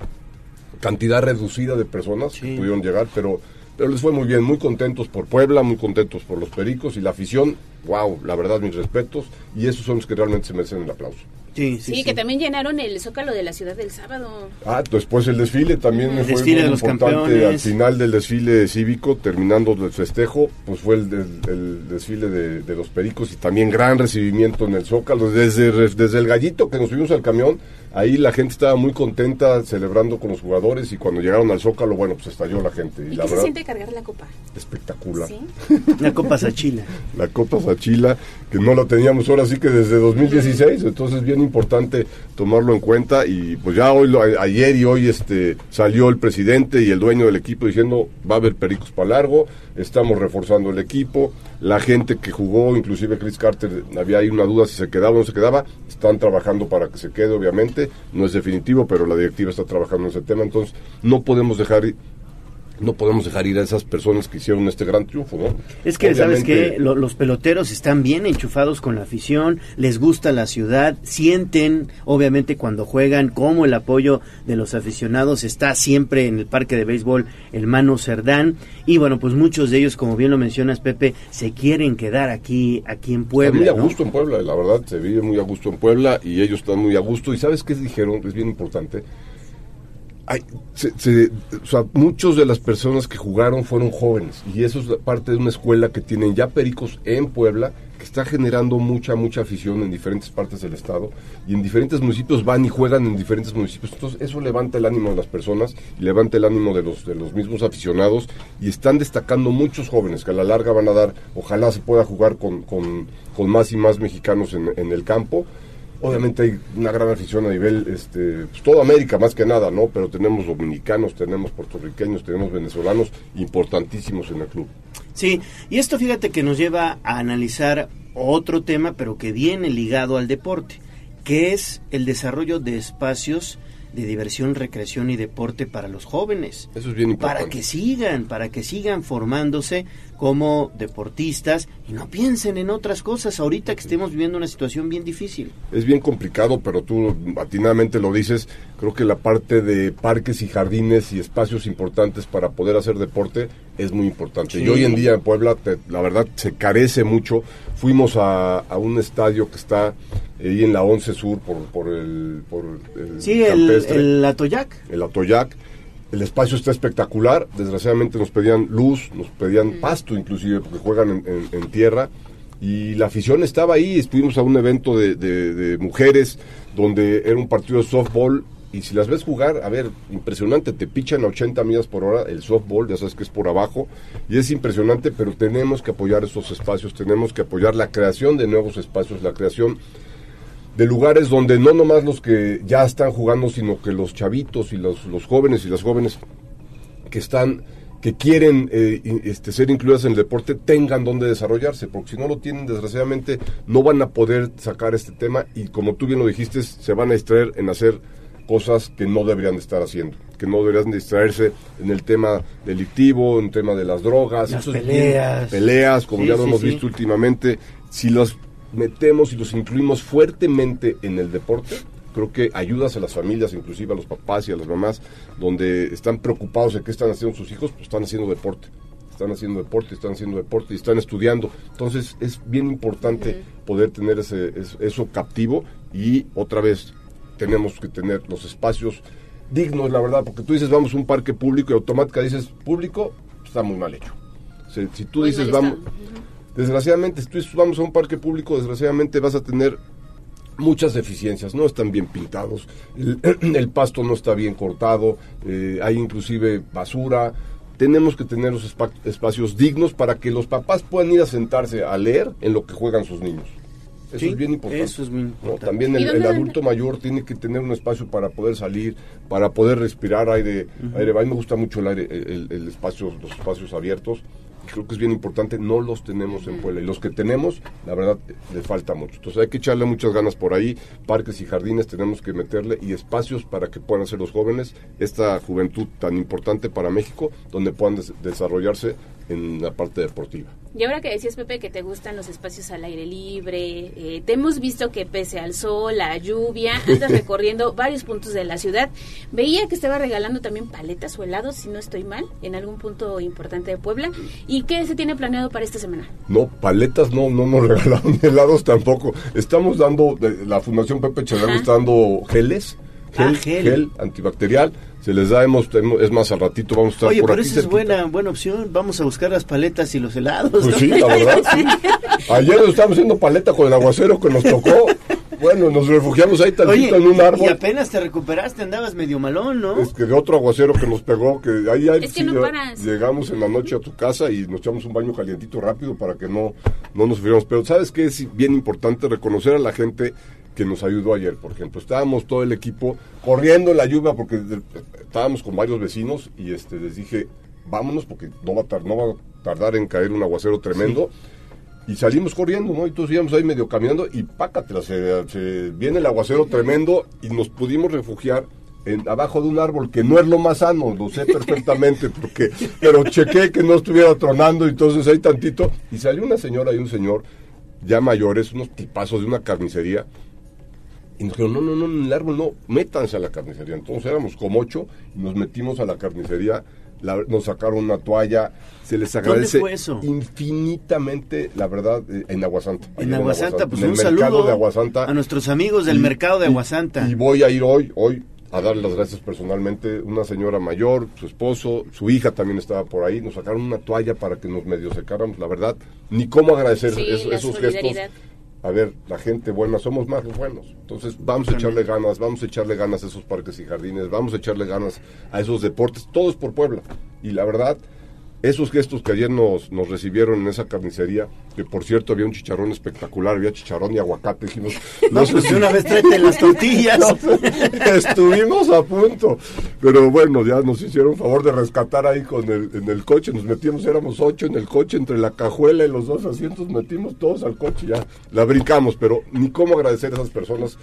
cantidad reducida de personas que pudieron llegar, pero, pero les fue muy bien, muy contentos por Puebla, muy contentos por los Pericos y la afición, wow, la verdad mis respetos, y esos son los que realmente se merecen el aplauso. Sí, Sí, que también llenaron el zócalo de la ciudad del sábado. Ah, después el desfile también El fue desfile muy de los importante. campeones. Al final del desfile cívico, terminando el festejo, pues fue el, desfile de, de los pericos y también gran recibimiento en el Zócalo. Desde, desde el gallito que nos subimos al camión, ahí la gente estaba muy contenta celebrando con los jugadores y cuando llegaron al Zócalo, bueno, pues estalló la gente. Y, ¿Y la qué se siente cargar la copa? espectacular. ¿Sí? La Copa Sachila. La Copa Sachila, que no la teníamos ahora sí que desde 2016, entonces bien importante tomarlo en cuenta y pues ya hoy, ayer y hoy este salió el presidente y el dueño del equipo diciendo va a haber pericos para largo, estamos reforzando el equipo, la gente que jugó, inclusive Chris Carter, había ahí una duda si se quedaba o no se quedaba, están trabajando para que se quede obviamente, no es definitivo, pero la directiva está trabajando en ese tema, entonces no podemos dejar no podemos dejar ir a esas personas que hicieron este gran triunfo, ¿no? Es que, ¿sabes qué? Lo- los peloteros están bien enchufados con la afición, les gusta la ciudad, sienten, obviamente, cuando juegan, como el apoyo de los aficionados está siempre en el parque de béisbol el Mano Cerdán. Y bueno, pues muchos de ellos, como bien lo mencionas, Pepe, se quieren quedar aquí, aquí en Puebla. muy a ¿no? gusto en Puebla, la verdad, se vive muy a gusto en Puebla y ellos están muy a gusto. ¿Y sabes qué dijeron? Es bien importante. Ay, se- muchos de las personas que jugaron fueron jóvenes y eso es parte de una escuela que tienen ya pericos en Puebla que está generando mucha, mucha afición en diferentes partes del estado y en diferentes municipios van y juegan en diferentes municipios. Entonces eso levanta el ánimo de las personas y levanta el ánimo de los, de los mismos aficionados y están destacando muchos jóvenes que a la larga van a dar, ojalá se pueda jugar con, con, con más y más mexicanos en el campo. Obviamente hay una gran afición a nivel, este, pues toda América más que nada, ¿no? Pero tenemos dominicanos, tenemos puertorriqueños, tenemos venezolanos importantísimos en el club. Sí, y esto fíjate que nos lleva a analizar otro tema, pero que viene ligado al deporte, que es el desarrollo de espacios de diversión, recreación y deporte para los jóvenes. Eso es bien importante. Para que sigan, para que sigan formándose como deportistas y no piensen en otras cosas ahorita que estemos viviendo una situación bien difícil. Es bien complicado, pero tú atinadamente lo dices. Creo que la parte de parques y jardines y espacios importantes para poder hacer deporte es muy importante. Sí. Y hoy en día en Puebla, te- la verdad, se carece mucho. Fuimos a, a un estadio que está ahí en la 11 Sur por, por el, por el Sí, el, campestre el Atoyac. el Atoyac. El espacio está espectacular. Desgraciadamente nos pedían luz, nos pedían pasto inclusive, porque juegan en, en- en tierra. Y la afición estaba ahí. Estuvimos a un evento de, de- de mujeres donde era un partido de softball. Y si las ves jugar, a ver, impresionante, te pichan a 80 millas por hora el softball, ya sabes que es por abajo, y es impresionante, pero tenemos que apoyar esos espacios, tenemos que apoyar la creación de nuevos espacios, la creación de lugares donde no nomás los que ya están jugando, sino que los chavitos y los, los jóvenes y las jóvenes que están que quieren eh, este, ser incluidas en el deporte tengan donde desarrollarse, porque si no lo tienen, desgraciadamente, no van a poder sacar este tema y como tú bien lo dijiste, se van a distraer en hacer cosas que no deberían de estar haciendo, que no deberían de distraerse en el tema delictivo, en el tema de las drogas, Las peleas. peleas, como Sí, ya lo sí, hemos sí. visto últimamente, si los metemos y los incluimos fuertemente en el deporte, creo que ayudas a las familias, inclusive a los papás y a las mamás, donde están preocupados de qué están haciendo sus hijos, pues están haciendo deporte. Están haciendo deporte, están haciendo deporte y están estudiando. Entonces es bien importante poder tener ese, es- eso captivo y otra vez tenemos que tener los espacios dignos, la verdad, porque tú dices vamos a un parque público y automáticamente dices público, está muy mal hecho. O sea, si tú Muy dices vamos, desgraciadamente, si tú vamos a un parque público, desgraciadamente vas a tener muchas deficiencias, no están bien pintados, el, el pasto no está bien cortado, eh, hay inclusive basura. Tenemos que tener los espa- espacios dignos para que los papás puedan ir a sentarse a leer en lo que juegan sus niños. Eso Sí, es bien importante. eso es muy ¿no? importante. También ¿Y el, adulto mayor tiene que tener un espacio para poder salir, para poder respirar aire. aire. A mí me gusta mucho el aire, el, el espacio, los espacios abiertos. Creo que es bien importante, no los tenemos en Puebla. Y los que tenemos, la verdad, le falta mucho. Entonces hay que echarle muchas ganas por ahí. Parques y jardines tenemos que meterle y espacios para que puedan ser los jóvenes, esta juventud tan importante para México, donde puedan des- desarrollarse en la parte deportiva. Y ahora que decías, Pepe, que te gustan los espacios al aire libre, eh, te hemos visto que pese al sol, la lluvia, andas recorriendo varios puntos de la ciudad. Veía que estaba regalando también paletas o helados, si no estoy mal, en algún punto importante de Puebla. ¿Y qué se tiene planeado para esta semana? No, paletas no, no nos regalaron ni helados tampoco. Estamos dando, la Fundación Pepe Chedraui Ajá. está dando geles, gel, Ah, gel. gel. antibacterial. Se les da, hemos, es más, al ratito vamos a estar Oye, por pero aquí. esa es buena, buena opción. Vamos a buscar las paletas y los helados. Pues ¿no? sí, la verdad, sí. Ayer nos estábamos haciendo paleta con el aguacero que nos tocó. Bueno, nos refugiamos ahí tantito Oye, en un árbol. y apenas te recuperaste, andabas medio malón, ¿no? Es que de otro aguacero que nos pegó, que ahí, ahí Es que no paras. llegamos en la noche a tu casa y nos echamos un baño calientito rápido para que no, no nos sufriéramos. Pero ¿sabes qué? Es bien importante reconocer a la gente que nos ayudó ayer, por ejemplo. Estábamos todo el equipo corriendo en la lluvia porque estábamos con varios vecinos y este les dije, vámonos porque no va a, tar- no va a tardar en caer un aguacero tremendo. Y salimos corriendo, ¿no? Y todos íbamos ahí medio caminando y pácatela, se, se viene el aguacero tremendo y nos pudimos refugiar en, abajo de un árbol, que no es lo más sano, lo sé perfectamente, porque, pero chequé que no estuviera tronando, y entonces ahí tantito, y salió una señora y un señor ya mayores, unos tipazos de una carnicería, y nos dijeron, no, no, no, en el árbol no, métanse a la carnicería. Entonces éramos como ocho, y nos metimos a la carnicería, la- nos sacaron una toalla, se les ¿Dónde agradece fue eso? infinitamente, la verdad, eh, en Aguasanta. En Aguasanta, pues en un saludo de Aguasanta. a nuestros amigos del Y- mercado de y- Aguasanta. Y voy a ir hoy, hoy, a darle las gracias personalmente. Una señora mayor, su esposo, su hija también estaba por ahí. Nos sacaron una toalla para que nos medio secáramos. La verdad, ni cómo agradecer Sí, eso- la esos gestos. A ver, la gente buena, somos más los buenos. Entonces, vamos a echarle ganas, vamos a echarle ganas a esos parques y jardines, vamos a echarle ganas a esos deportes, todos por Puebla. Y la verdad, esos gestos que ayer nos, nos recibieron en esa carnicería, que por cierto había un chicharrón espectacular, había chicharrón y aguacate, dijimos, No, pues una vez tráete las tortillas. No, estuvimos a punto, pero bueno, ya nos hicieron favor de rescatar ahí con el, en el coche, nos metimos, éramos ocho en el coche, entre la cajuela y los dos asientos, metimos todos al coche, ya la brincamos, pero ni cómo agradecer a esas personas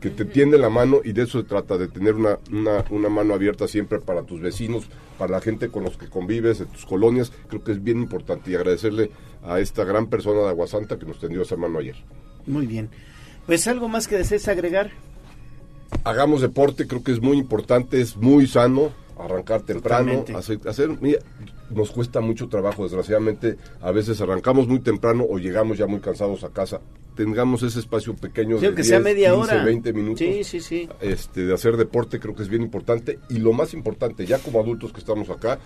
que te tiende la mano y de eso se trata, de tener una, una, una mano abierta siempre para tus vecinos, para la gente con los que convives, de tus colonias, creo que es bien importante y agradecerle a esta gran persona de Aguasanta que nos tendió esa mano ayer. Muy bien. Pues algo más que desees agregar. Hagamos deporte, creo que es muy importante, es muy sano arrancar temprano, hacer, hacer- mira, nos cuesta mucho trabajo, desgraciadamente, a veces arrancamos muy temprano o llegamos ya muy cansados a casa. Tengamos ese espacio pequeño Sí, de que sea 10, media 15, hora. 20 minutos Sí, sí, sí. este, de hacer deporte creo que es bien importante y lo más importante, ya como adultos que estamos acá,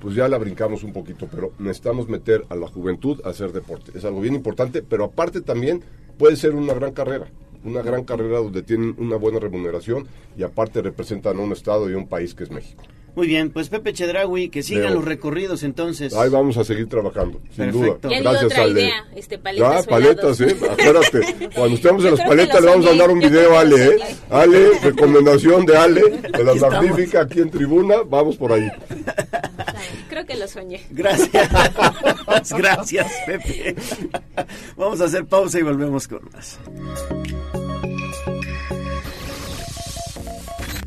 pues ya la brincamos un poquito, pero necesitamos meter a la juventud a hacer deporte. Es algo bien importante, pero aparte también puede ser una gran carrera, una gran carrera donde tienen una buena remuneración y aparte representan a un estado y a un país que es México. Muy bien, pues Pepe Chedraui, que sigan Leo. los recorridos entonces. Ahí vamos a seguir trabajando, sin Perfecto. duda. Ya Gracias, otra Ale. idea, este, paletas Ya, paletas, velados. ¿eh? Acuérdate, cuando estemos en las paletas le vamos a mandar un video a Ale, ¿eh? Ale, recomendación de Ale, de la magnífica aquí en tribuna, vamos por ahí. Creo que lo soñé. Gracias. Gracias, Pepe. Vamos a hacer pausa y volvemos con más.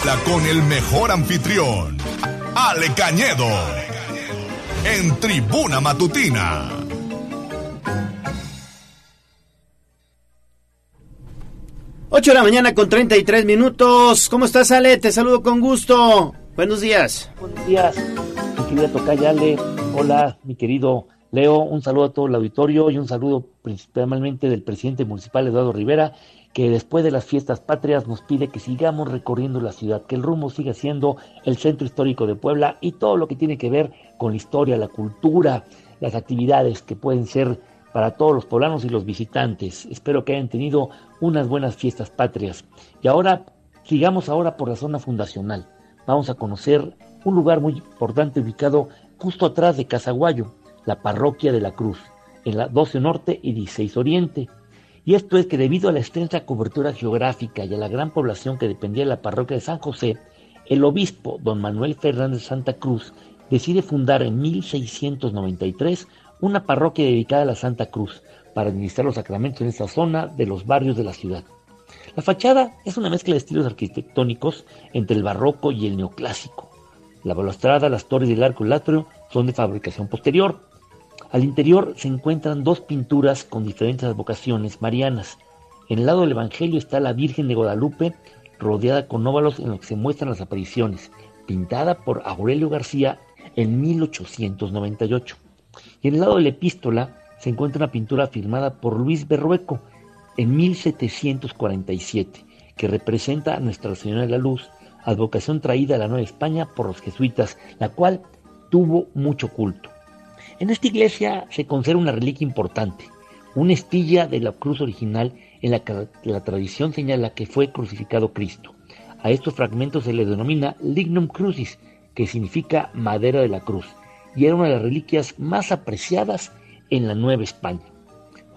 Con el mejor anfitrión, Ale Cañedo, en Tribuna Matutina. Ocho de la mañana con 33 minutos. ¿Cómo estás, Ale? Te saludo con gusto. Buenos días. Buenos días, mi querida Tocaya Ale. Hola, mi querido Leo. Un saludo a todo el auditorio y un saludo principalmente del presidente municipal Eduardo Rivera, que después de las fiestas patrias nos pide que sigamos recorriendo la ciudad, que el rumbo siga siendo el centro histórico de Puebla y todo lo que tiene que ver con la historia, la cultura, las actividades que pueden ser para todos los poblanos y los visitantes. Espero que hayan tenido unas buenas fiestas patrias. Y ahora, sigamos ahora por la zona fundacional. Vamos a conocer un lugar muy importante ubicado justo atrás de Casaguayo, la parroquia de la Cruz, en la 12 Norte y 16 Oriente. Y esto es que debido a la extensa cobertura geográfica y a la gran población que dependía de la parroquia de San José, el obispo don Manuel Fernández Santa Cruz decide fundar en 1693 una parroquia dedicada a la Santa Cruz para administrar los sacramentos en esta zona de los barrios de la ciudad. La fachada es una mezcla de estilos arquitectónicos entre el barroco y el neoclásico. La balustrada, las torres y el arco atrio son de fabricación posterior. Al interior se encuentran dos pinturas con diferentes advocaciones marianas. En el lado del Evangelio está la Virgen de Guadalupe, rodeada con óvalos en los que se muestran las apariciones, pintada por Aurelio García en 1898. Y en el lado de la epístola se encuentra una pintura firmada por Luis Berrueco en 1747, que representa a Nuestra Señora de la Luz, advocación traída a la Nueva España por los jesuitas, la cual tuvo mucho culto. En esta iglesia se conserva una reliquia importante, una estilla de la cruz original en la que la tradición señala que fue crucificado Cristo. A estos fragmentos se le denomina lignum crucis, que significa madera de la cruz, y era una de las reliquias más apreciadas en la Nueva España.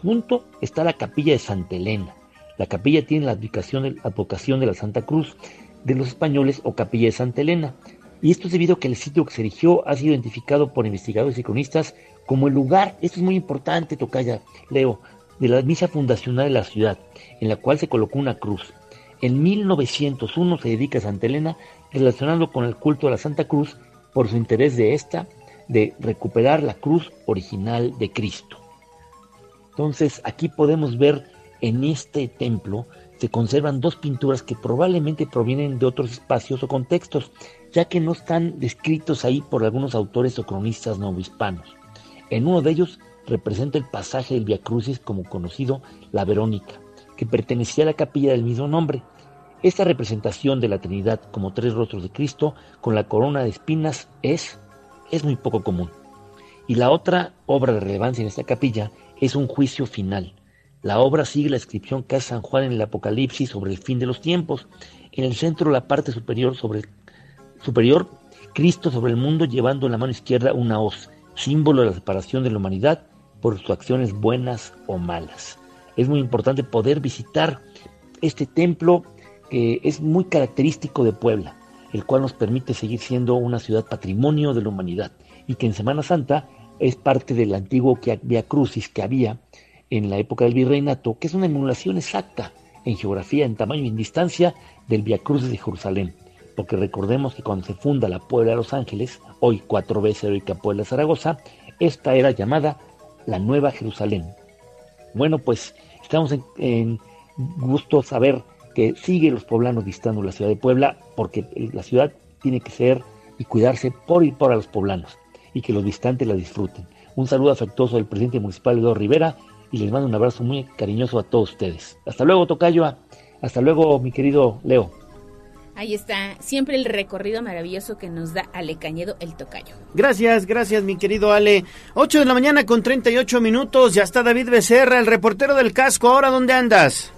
Junto está la capilla de Santa Elena. La capilla tiene la advocación de la Santa Cruz de los españoles o capilla de Santa Elena. Y esto es debido a que el sitio que se erigió ha sido identificado por investigadores y cronistas como el lugar, esto es muy importante, Tocaya, Leo, de la misa fundacional de la ciudad, en la cual se colocó una cruz. En 1901 se dedica a Santa Elena, relacionando con el culto a la Santa Cruz por su interés de esta, de recuperar la cruz original de Cristo. Entonces aquí podemos ver en este templo se conservan dos pinturas que probablemente provienen de otros espacios o contextos, ya que no están descritos ahí por algunos autores o cronistas novohispanos. En uno de ellos representa el pasaje del Via Crucis como conocido la Verónica, que pertenecía a la capilla del mismo nombre. Esta representación de la Trinidad como tres rostros de Cristo con la corona de espinas es, es muy poco común. Y la otra obra de relevancia en esta capilla es un juicio final. La obra sigue la descripción que hace San Juan en el Apocalipsis sobre el fin de los tiempos. En el centro, la parte superior sobre superior, Cristo sobre el mundo llevando en la mano izquierda una hoz, símbolo de la separación de la humanidad por sus acciones buenas o malas. Es muy importante poder visitar este templo que es muy característico de Puebla, el cual nos permite seguir siendo una ciudad patrimonio de la humanidad y que en Semana Santa es parte del antiguo Via Crucis que había en la época del virreinato, que es una emulación exacta en geografía, en tamaño y en distancia del Via Crucis de Jerusalén. Porque recordemos que cuando se funda la Puebla de Los Ángeles, hoy cuatro veces heroica Puebla de Zaragoza, esta era llamada la Nueva Jerusalén. Bueno, pues estamos en, gusto saber que sigue los poblanos visitando la ciudad de Puebla, porque la ciudad tiene que ser y cuidarse por y por a los poblanos, y que los visitantes la disfruten. Un saludo afectuoso del presidente municipal Eduardo Rivera, y les mando un abrazo muy cariñoso a todos ustedes. Hasta luego, Tocayo. Hasta luego, mi querido Leo. Ahí está, siempre el recorrido maravilloso que nos da Ale Cañedo, el tocayo. Gracias, gracias, mi querido Ale. 8 de la mañana con 38 minutos, ya está David Becerra, el reportero del casco. ¿Ahora dónde andas?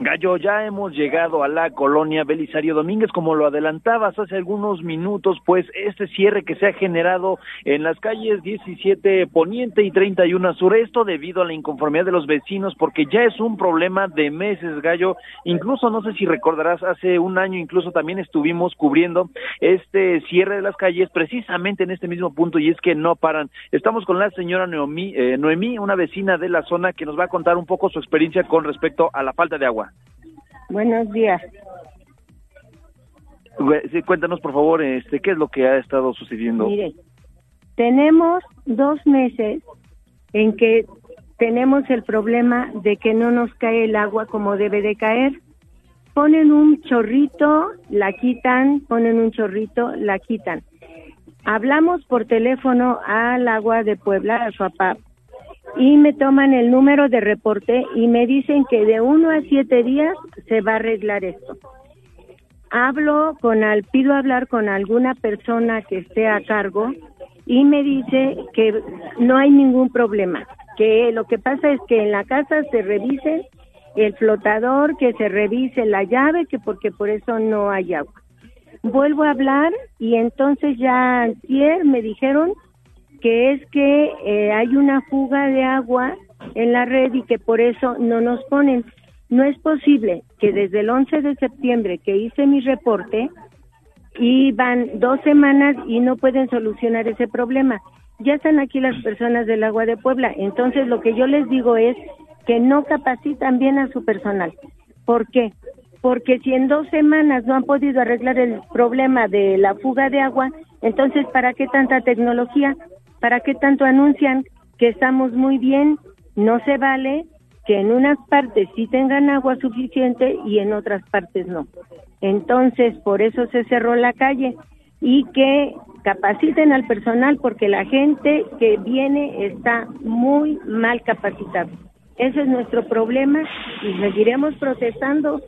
Gallo, ya hemos llegado a la colonia Belisario Domínguez, como lo adelantabas hace algunos minutos, pues este cierre que se ha generado en las calles 17 Poniente y 31 Sur, esto debido a la inconformidad de los vecinos, porque ya es un problema de meses, Gallo. Incluso, no sé si recordarás, hace un año incluso también estuvimos cubriendo este cierre de las calles precisamente en este mismo punto y es que no paran. Estamos con la señora Noemí, eh, Noemí, una vecina de la zona que nos va a contar un poco su experiencia con respecto a la falta de agua. Buenos días. Sí, cuéntanos, por favor, este, qué es lo que ha estado sucediendo. Mire, tenemos dos meses en que tenemos el problema de que no nos cae el agua como debe de caer. Ponen un chorrito, la quitan, ponen un chorrito, la quitan. Hablamos por teléfono al agua de Puebla, a su papá, y me toman el número de reporte y me dicen que de uno a siete días se va a arreglar esto. Hablo con al, pido hablar con alguna persona que esté a cargo y me dice que no hay ningún problema, que lo que pasa es que en la casa se revise el flotador, que se revise la llave, que porque por eso no hay agua. Vuelvo a hablar y entonces ya ayer me dijeron que es que eh, hay una fuga de agua en la red y que por eso no nos ponen. No es posible que desde el 11 de septiembre que hice mi reporte y van dos semanas y no pueden solucionar ese problema. Ya están aquí las personas del agua de Puebla. Entonces lo que yo les digo es que no capacitan bien a su personal. ¿Por qué? Porque si en dos semanas no han podido arreglar el problema de la fuga de agua, entonces ¿para qué tanta tecnología? ¿Para qué tanto anuncian que estamos muy bien? No se vale que en unas partes sí tengan agua suficiente y en otras partes no. Entonces, por eso se cerró la calle y que capaciten al personal porque la gente que viene está muy mal capacitada. Ese es nuestro problema y seguiremos protestando.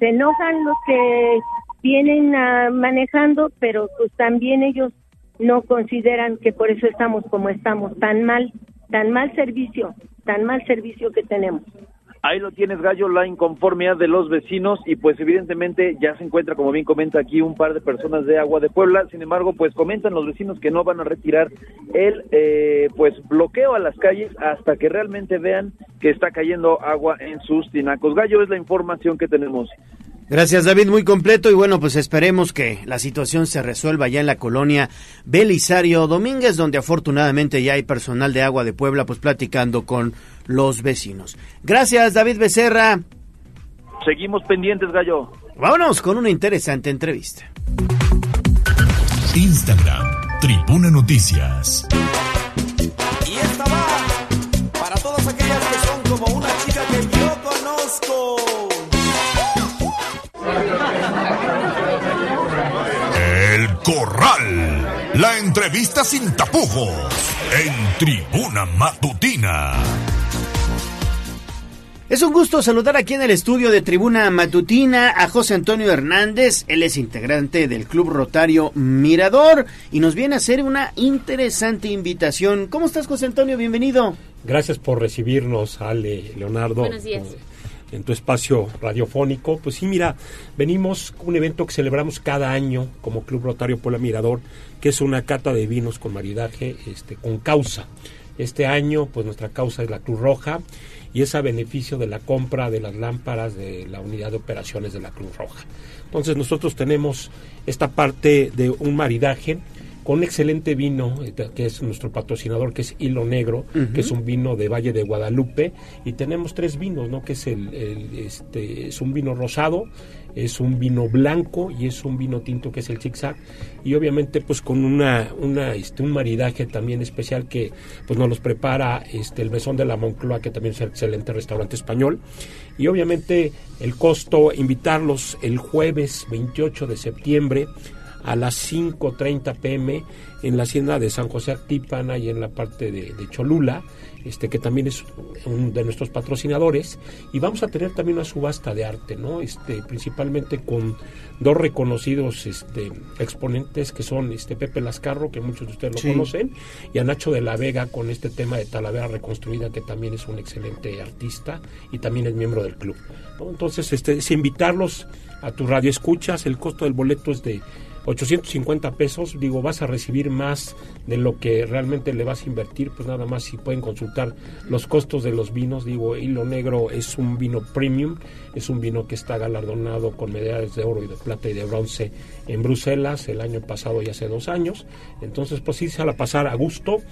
Se enojan los que vienen ah, manejando, pero pues también ellos no consideran que por eso estamos como estamos, tan mal, tan mal servicio, tan mal servicio que tenemos. Ahí lo tienes, Gallo, la inconformidad de los vecinos y pues evidentemente ya se encuentra, como bien comenta aquí, un par de personas de Agua de Puebla. Sin embargo, pues comentan los vecinos que no van a retirar el eh, pues bloqueo a las calles hasta que realmente vean que está cayendo agua en sus tinacos. Gallo es la información que tenemos. Gracias David, muy completo y bueno, pues esperemos que la situación se resuelva ya en la colonia Belisario Domínguez, donde afortunadamente ya hay personal de agua de Puebla pues platicando con los vecinos. Gracias David Becerra. Seguimos pendientes, Gallo. Vámonos con una interesante entrevista. Instagram, Tribuna Noticias. La entrevista sin tapujos. En Tribuna Matutina. Es un gusto saludar aquí en el estudio de Tribuna Matutina a José Antonio Hernández. Él es integrante del Club Rotario Mirador y nos viene a hacer una interesante invitación. ¿Cómo estás, José Antonio? Bienvenido. Gracias por recibirnos, Ale, Leonardo. Buenos días. En tu espacio radiofónico. Pues sí, mira, venimos con un evento que celebramos cada año como Club Rotario Puebla Mirador, que es una cata de vinos con maridaje este, con causa. Este año, pues nuestra causa es la Cruz Roja y es a beneficio de la compra de las lámparas de la unidad de operaciones de la Cruz Roja. Entonces nosotros tenemos esta parte de un maridaje con un excelente vino, eh, que es nuestro patrocinador, que es Hilo Negro, que es un vino de Valle de Guadalupe, y tenemos tres vinos, ¿no? Que es el, el, este, es un vino rosado, es un vino blanco y es un vino tinto que es el zigzag. Y obviamente pues con una, una este, un maridaje también especial que pues nos los prepara este el mesón de la Moncloa que también es un excelente restaurante español. Y obviamente el costo invitarlos el jueves 28 de septiembre a las 5.30 pm en la hacienda de San José Actípana y en la parte de, de Cholula, este que también es uno de nuestros patrocinadores, y vamos a tener también una subasta de arte, ¿no? Este, principalmente con dos reconocidos este, exponentes que son este Pepe Lascarro, que muchos de ustedes lo Sí. conocen, y a Nacho de la Vega con este tema de Talavera Reconstruida, que también es un excelente artista y también es miembro del club. ¿no? Entonces, este, es invitarlos a tu radio escuchas, el costo del boleto es de 850 pesos, digo, vas a recibir más de lo que realmente le vas a invertir, pues nada más si pueden consultar los costos de los vinos, digo, Hilo Negro es un vino premium, es un vino que está galardonado con medallas de oro y de plata y de bronce en Bruselas el año pasado y hace dos años, entonces pues sí se a pasar a gusto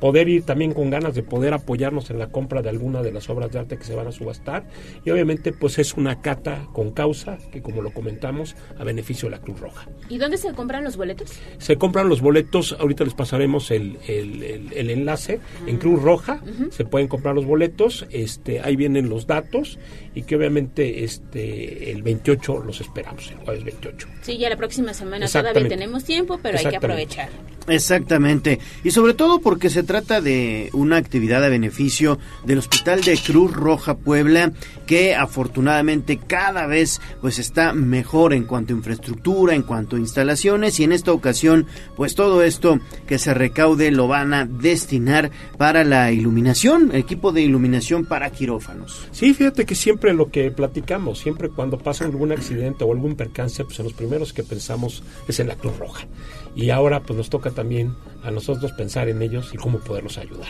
poder ir también con ganas de poder apoyarnos en la compra de alguna de las obras de arte que se van a subastar. Y obviamente pues es una cata con causa que como lo comentamos a beneficio de la Cruz Roja. ¿Y dónde se compran los boletos? Se compran los boletos, ahorita les pasaremos el, el- el- el enlace. En Cruz Roja, se pueden comprar los boletos, este, ahí vienen los datos y que obviamente este el 28 los esperamos, el jueves 28. Sí, ya la próxima semana todavía Exactamente. tenemos tiempo, pero hay que aprovechar. Exactamente. Y sobre todo porque se trata de una actividad a beneficio del Hospital de Cruz Roja Puebla, que afortunadamente cada vez pues está mejor en cuanto a infraestructura, en cuanto a instalaciones y en esta ocasión pues todo esto que se recaude lo van a destinar para la iluminación, equipo de iluminación para quirófanos. Sí, fíjate que siempre lo que platicamos, siempre cuando pasa algún accidente o algún percance, pues en los primeros que pensamos es en la Cruz Roja. Y ahora pues nos toca también a nosotros pensar en ellos y cómo poderlos ayudar.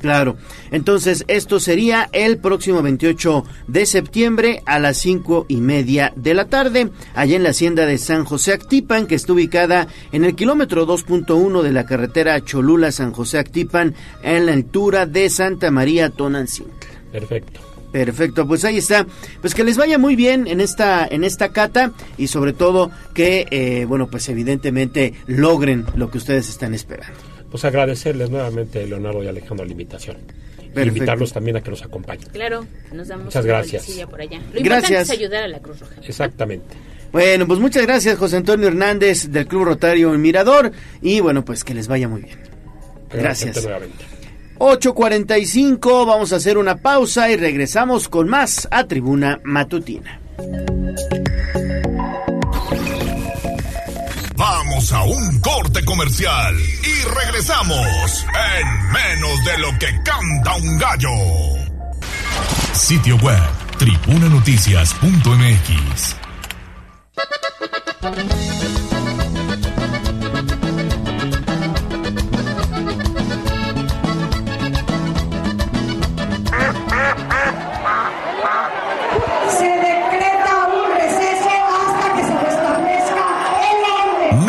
Claro, entonces esto sería el próximo 28 de septiembre a las cinco y media de la tarde, allá en la hacienda de San José Actipan, que está ubicada en el kilómetro 2.1 de la carretera Cholula-San José Actipan, en la altura de Santa María Tonancintle. Perfecto. Perfecto, pues ahí está. Pues que les vaya muy bien en esta en esta cata y sobre todo que eh, bueno pues evidentemente logren lo que ustedes están esperando. Pues agradecerles nuevamente, Leonardo y Alejandro, la invitación. Y Perfecto. invitarlos también a que nos acompañen. Claro, nos damos Muchas gracias. por allá. Lo Gracias. importante es ayudar a la Cruz Roja. Exactamente. Bueno, pues muchas gracias José Antonio Hernández del Club Rotario Mirador y bueno, pues que les vaya muy bien. Gracias. nuevamente. 8.45, vamos a hacer una pausa y regresamos con más a Tribuna Matutina. Vamos a un corte comercial y regresamos en menos de lo que canta un gallo. Sitio web tribunanoticias.mx.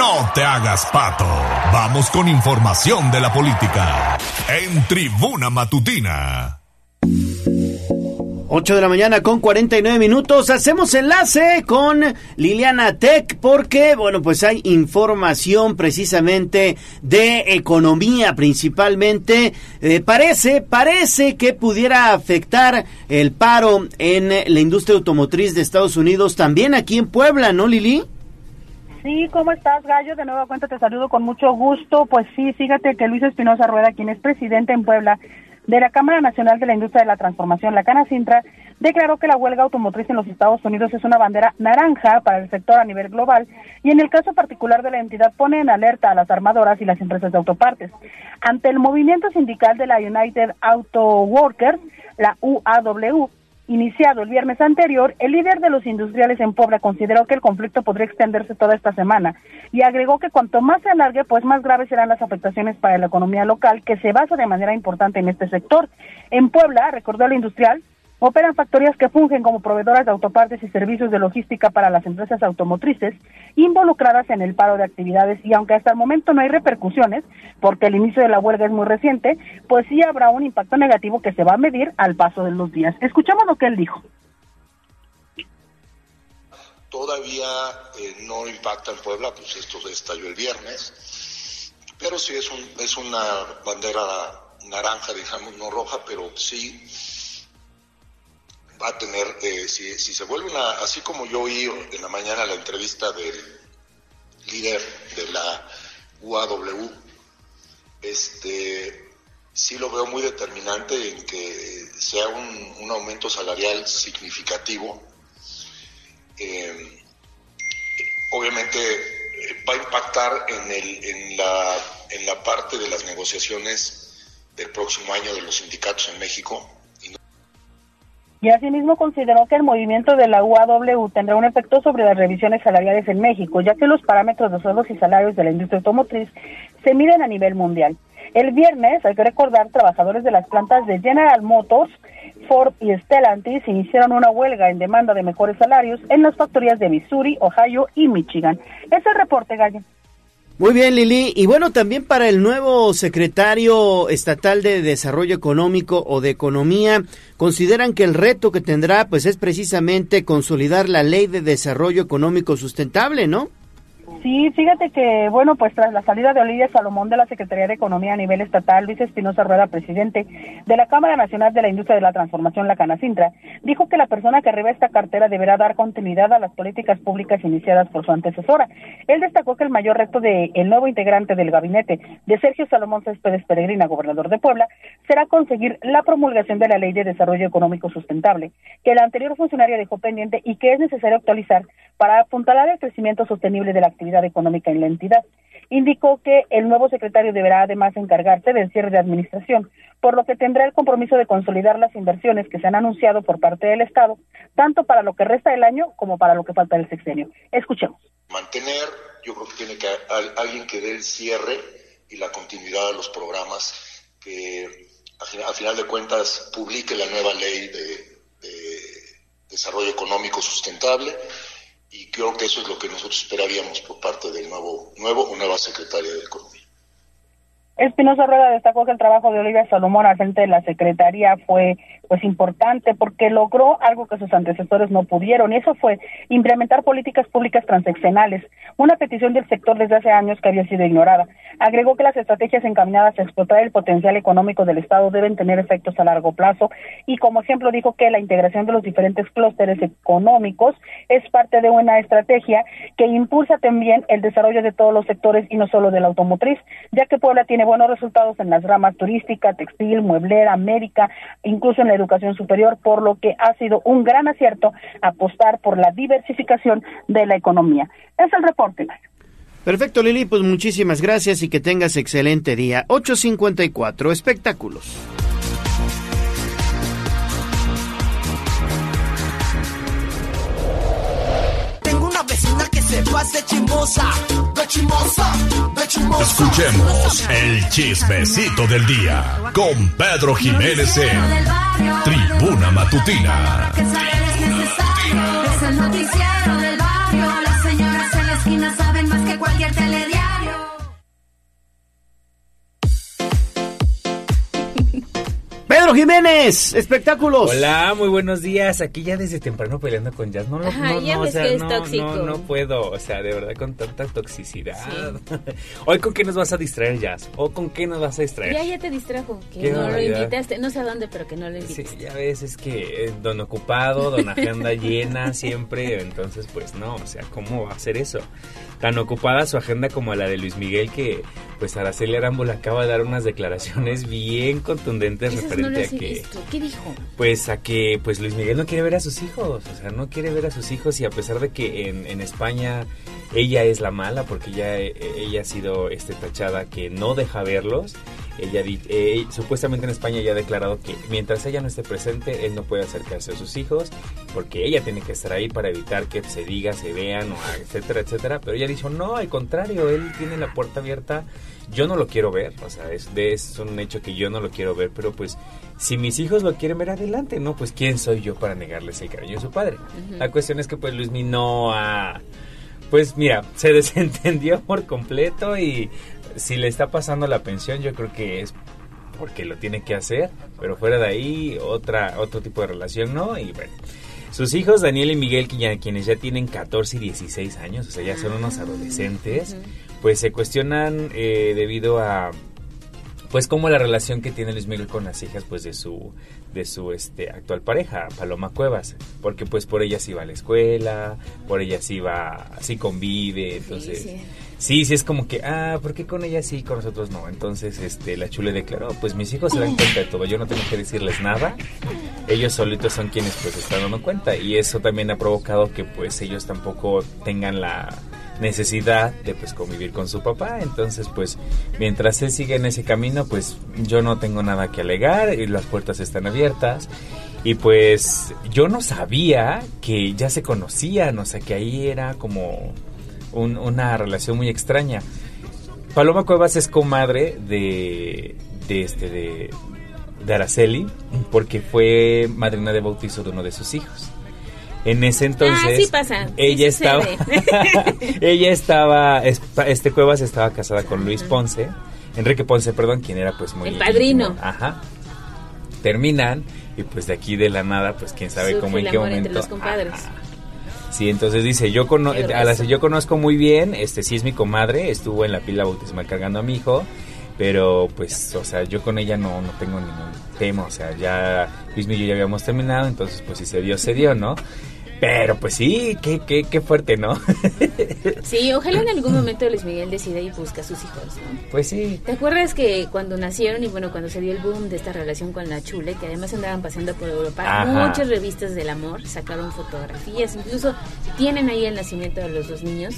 No te hagas pato. Vamos con información de la política en Tribuna Matutina. 8 de la mañana con 49 minutos. Hacemos enlace con Liliana Tech porque, bueno, pues hay información precisamente de economía principalmente. Eh, parece, parece que pudiera afectar el paro en la industria automotriz de Estados Unidos también aquí en Puebla, ¿no, Lili? Sí, ¿cómo estás, Gallo? De nueva cuenta te saludo con mucho gusto. Pues sí, fíjate que Luis Espinosa Rueda, quien es presidente en Puebla de la Cámara Nacional de la Industria de la Transformación, la Canacintra, declaró que la huelga automotriz en los Estados Unidos es una bandera naranja para el sector a nivel global y en el caso particular de la entidad pone en alerta a las armadoras y las empresas de autopartes. Ante el movimiento sindical de la United Auto Workers, la UAW, iniciado el viernes anterior, el líder de los industriales en Puebla consideró que el conflicto podría extenderse toda esta semana y agregó que cuanto más se alargue, pues más graves serán las afectaciones para la economía local que se basa de manera importante en este sector. En Puebla, recordó el industrial, operan factorías que fungen como proveedoras de autopartes y servicios de logística para las empresas automotrices involucradas en el paro de actividades y aunque hasta el momento no hay repercusiones, porque el inicio de la huelga es muy reciente, pues sí habrá un impacto negativo que se va a medir al paso de los días. Escuchamos lo que él dijo. Todavía eh, no impacta en Puebla, pues esto estalló el viernes, pero sí es, un, es una bandera naranja, digamos, no roja, pero sí va a tener, eh, si, se vuelve una, así como yo oí en la mañana la entrevista del líder de la UAW, este, sí lo veo muy determinante en que sea un, un aumento salarial significativo. Eh, obviamente eh, va a impactar en, el, en, la, en la parte de las negociaciones del próximo año de los sindicatos en México y asimismo consideró que el movimiento de la UAW tendrá un efecto sobre las revisiones salariales en México, ya que los parámetros de sueldos y salarios de la industria automotriz se miden a nivel mundial. El viernes, hay que recordar, trabajadores de las plantas de General Motors, Ford y Stellantis iniciaron una huelga en demanda de mejores salarios en las factorías de Missouri, Ohio y Michigan. Es el reporte, Gallo. Muy bien, Lili. Y bueno, también para el nuevo secretario estatal de Desarrollo Económico o de Economía, consideran que el reto que tendrá pues es precisamente consolidar la Ley de Desarrollo Económico Sustentable, ¿no? Sí, fíjate que, bueno, pues tras la salida de Olivia Salomón de la Secretaría de Economía a nivel estatal, Luis Espinosa Rueda, presidente de la Cámara Nacional de la Industria de la Transformación, la Canacintra, dijo que la persona que arriba esta cartera deberá dar continuidad a las políticas públicas iniciadas por su antecesora. Él destacó que el mayor reto del el nuevo integrante del gabinete de Sergio Salomón Céspedes Peregrina, gobernador de Puebla, será conseguir la promulgación de la Ley de Desarrollo Económico Sustentable, que el anterior funcionario dejó pendiente y que es necesario actualizar para apuntalar el crecimiento sostenible de la actividad económica en la entidad. Indicó que el nuevo secretario deberá además encargarse del cierre de administración, por lo que tendrá el compromiso de consolidar las inversiones que se han anunciado por parte del Estado, tanto para lo que resta del año como para lo que falta del sexenio. Escuchemos. Mantener, yo creo que tiene que haber alguien que dé el cierre y la continuidad de los programas, que a final de cuentas publique la nueva ley de, de desarrollo económico sustentable y creo que eso es lo que nosotros esperaríamos por parte del nuevo, nuevo o nueva secretaria de Economía. Espinosa Rueda destacó que el trabajo de Olivia Salomón al frente de la Secretaría fue pues importante porque logró algo que sus antecesores no pudieron y eso fue implementar políticas públicas transaccionales, una petición del sector desde hace años que había sido ignorada. Agregó que las estrategias encaminadas a explotar el potencial económico del Estado deben tener efectos a largo plazo y como ejemplo dijo que la integración de los diferentes clústeres económicos es parte de una estrategia que impulsa también el desarrollo de todos los sectores y no solo de la automotriz, ya que Puebla tiene buenos resultados en las ramas turística, textil, mueblera, médica, incluso en la educación superior, por lo que ha sido un gran acierto apostar por la diversificación de la economía. Es el reporte. Perfecto, Lili, pues muchísimas gracias y que tengas excelente día. 854, espectáculos. Vecina que se pase chismosa, de chismosa, de chismosa. Escuchemos el chismecito del día con Pedro Jiménez en Tribuna Matutina. Es el Pedro Jiménez, espectáculos. Hola, muy buenos días. Aquí ya desde temprano peleando con Jazz. No, no, Ajá, no, ya no, o ves sea, que es no, tóxico. no, no puedo. O sea, de verdad, con tanta toxicidad. Hoy, ¿con qué nos vas a distraer, Jazz? ¿O con qué nos vas a distraer? Ya, ya te distrajo. Que Qué no lo invitaste. No sé a dónde, pero que no lo Sí, invitaste. ya ves, es que eh, don ocupado, don agenda llena siempre, entonces pues no, o sea, ¿cómo va a ser eso? Tan ocupada su agenda como la de Luis Miguel que pues Araceli Arámbula acaba de dar unas declaraciones bien contundentes No a que. ¿Qué dijo? pues a que pues Luis Miguel no quiere ver a sus hijos, o sea, no quiere ver a sus hijos y a pesar de que en, en España ella es la mala porque ya eh, ella ha sido este tachada que no deja verlos, ella eh, supuestamente en España ya ha declarado que mientras ella no esté presente él no puede acercarse a sus hijos porque ella tiene que estar ahí para evitar que se diga, se vean, o etcétera, etcétera, pero ella dijo no, al contrario, él tiene la puerta abierta yo no lo quiero ver, o sea, es, de- es un hecho que yo no lo quiero ver, pero pues si mis hijos lo quieren ver adelante, ¿no? Pues quién soy yo para negarles el cariño de su padre. La cuestión es que pues Luismi no ha... Pues mira, se desentendió por completo y si le está pasando la pensión yo creo que es porque lo tiene que hacer, pero fuera de ahí otra otro tipo de relación, ¿no? Y bueno, sus hijos Daniel y Miguel, que ya- quienes ya tienen 14 y 16 años, o sea, ya son unos adolescentes, pues se cuestionan eh, debido a pues como la relación que tiene Luis Miguel con las hijas pues de su de su este actual pareja Paloma Cuevas. Porque pues por ellas iba a la escuela por ellas iba así convive entonces sí. sí sí es como que ah por qué con ella sí y con nosotros no entonces este la chule declaró pues mis hijos se dan cuenta de todo yo no tengo que decirles nada. Ellos solitos son quienes pues están dando cuenta y eso también ha provocado que pues ellos tampoco tengan la necesidad de pues convivir con su papá. Entonces pues mientras él sigue en ese camino pues yo no tengo nada que alegar y las puertas están abiertas. Y pues yo no sabía que ya se conocían o sea que ahí era como un- una relación muy extraña. Paloma Cuevas es comadre de de este de de Araceli porque fue madrina de bautizo de uno de sus hijos en ese entonces ah, sí pasa. sí ella estaba ella estaba esta- este Cuevas estaba casada con Luis Ponce Enrique Ponce perdón quien era pues muy El padrino. íntimo. ajá terminan y pues de aquí de la nada pues quién sabe Surge cómo en qué momento entre los compadres. Sí, entonces dice, yo cono a la yo conozco muy bien, este sí es mi comadre, estuvo en la pila bautismal cargando a mi hijo, pero pues, o sea, yo con ella no, no tengo ningún tema, o sea, ya Luis y yo ya habíamos terminado, entonces pues si se dio, se dio, ¿no? Pero pues sí, qué, qué, qué fuerte, ¿no? Sí, ojalá en algún momento Luis Miguel decida y busque a sus hijos, ¿no? pues sí. ¿Te acuerdas que cuando nacieron y bueno, cuando se dio el boom de esta relación con la Chule, que además andaban paseando por Europa, Ajá. muchas revistas del amor sacaron fotografías, incluso tienen ahí el nacimiento de los dos niños,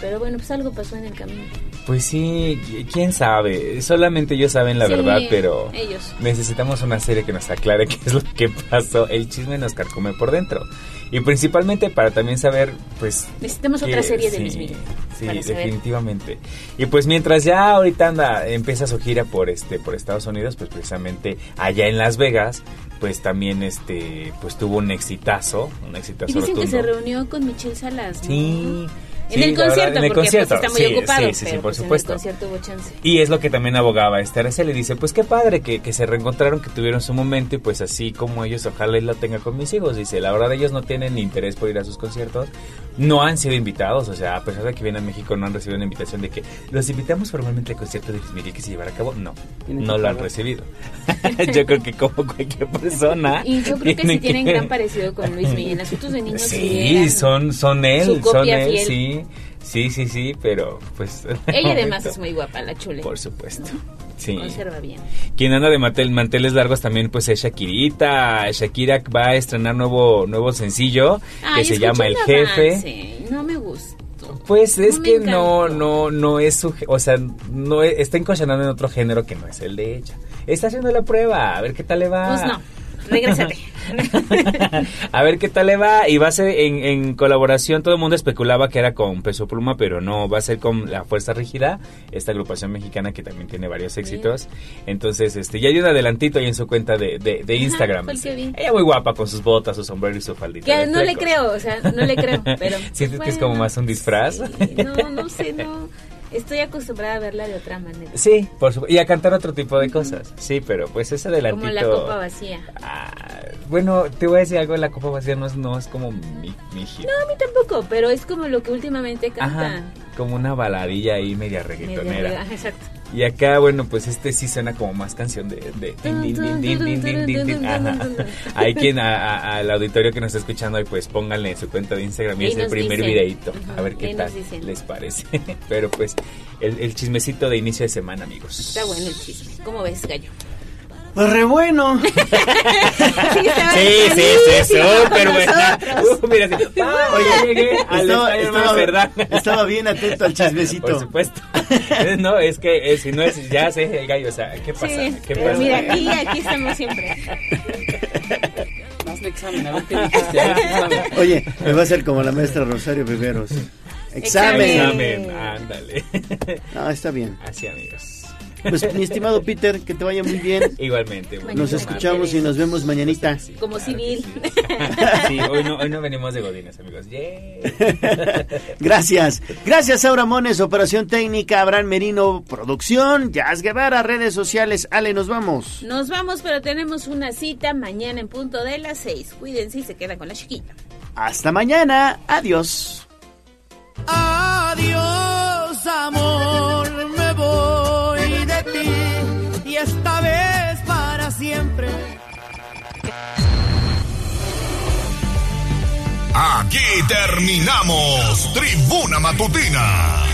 pero bueno, pues algo pasó en el camino. Pues sí, quién sabe, solamente ellos saben la Sí, verdad, pero ellos. necesitamos una serie que nos aclare qué es lo que pasó, el chisme nos carcome por dentro. Y principalmente para también saber, pues... Necesitamos que- otra serie de sí, Luis Miguel. Sí, definitivamente. Y pues mientras ya ahorita anda, empieza su gira por este, por Estados Unidos, pues precisamente allá en Las Vegas, pues también este, pues tuvo un exitazo, un exitazo Y dicen que se reunió con Michelle Salas. ¿no? Sí. En el verdad, concierto, en el porque concierto, pues, está muy sí, ocupado, sí, sí, sí, por pues, supuesto. en el concierto hubo chance. Y es lo que también abogaba este Araceli. Dice, pues qué padre que, que se reencontraron, que tuvieron su momento y pues así como ellos, ojalá y lo tenga con mis hijos. Dice, la verdad ellos no tienen interés por ir a sus conciertos. No han sido invitados, o sea, a pesar de que vienen a México no han recibido una invitación de que los invitamos formalmente al concierto de Luis Miguel que se llevará a cabo. No, no lo han recibido. yo creo que como cualquier persona. Y yo creo que sí tienen gran parecido con Luis Miguel. Las fotos de niños Sí, eran- son, son él, su son él, fiel. sí. Sí, sí, sí, pero pues... Ella además es muy guapa, la chule. Por supuesto. Sí. Conserva bien. Quien anda de mantel- manteles largos también pues es Shakirita. Shakira va a estrenar nuevo nuevo sencillo Ay, que se llama El Jefe. avance, No me gustó. Pues es No que no no no es su, o sea, no es- está incursionando en otro género que no es el de ella. Está haciendo la prueba, a ver qué tal le va. Pues no, regrésate. A ver qué tal le va. Y va a ser en, en colaboración. Todo el mundo especulaba que era con Peso Pluma, pero no. Va a ser con La Fuerza Rígida, esta agrupación mexicana que también tiene varios éxitos. Entonces, este, ya hay un adelantito ahí en su cuenta de, de, de Instagram. vi. Ella muy guapa con sus botas, su sombrero y su faldita. Que no le creo, o sea, no le creo, pero... ¿Sientes que es como más un disfraz? No, no sé, no. Estoy acostumbrada a verla de otra manera. Sí, por supuesto. Y a cantar otro tipo de cosas. Sí, pero pues ese adelantito... Como la copa vacía. Bueno, te voy a decir algo, la copa vacía no es, no es como mi, mi hit. No, a mí tampoco, pero es como lo que últimamente canta. Ajá, como una baladilla ahí media reggaetonera. Media- exacto. Y acá, bueno, pues este sí suena como más canción de... Hay quien, al auditorio que nos está escuchando, pues pónganle en su cuenta de Instagram y es el primer dicen. videito. A ver qué tal les parece. Pero pues, el, el chismecito de inicio de semana, amigos. Está bueno el chisme. ¿Cómo ves, gallo? Pues re bueno. Sí, sí, sí, súper buena. Uh, mira, sí. Ah, Oye, llegué al estaba, estaba- ¿verdad? estaba bien atento al chismecito. Por supuesto. No, es que eh, si no es, ya sé, el gallo, o sea, ¿qué pasa? Sí, ¿Qué pasa? mira, aquí, aquí estamos siempre. Examen, a ver qué dijiste. Oye, me va a hacer como la maestra Rosario Viveros. Examen. Examen, ándale. No, está bien. Así, amigos. Pues mi estimado Peter, que te vaya muy bien. Igualmente. buen Nos escuchamos y nos vemos mañanita. Como civil. Sí, hoy no, hoy no venimos de godines, amigos. Yay. Gracias. Gracias, Aura Mones, Operación Técnica, Abraham Merino, Producción, Jazz Guevara, redes sociales. Ale, nos vamos. Nos vamos, pero tenemos una cita mañana en punto de las seis. Cuídense y se quedan con la chiquita. Hasta mañana. Adiós. Adiós, amor, me voy y esta vez para siempre. Aquí terminamos Tribuna Matutina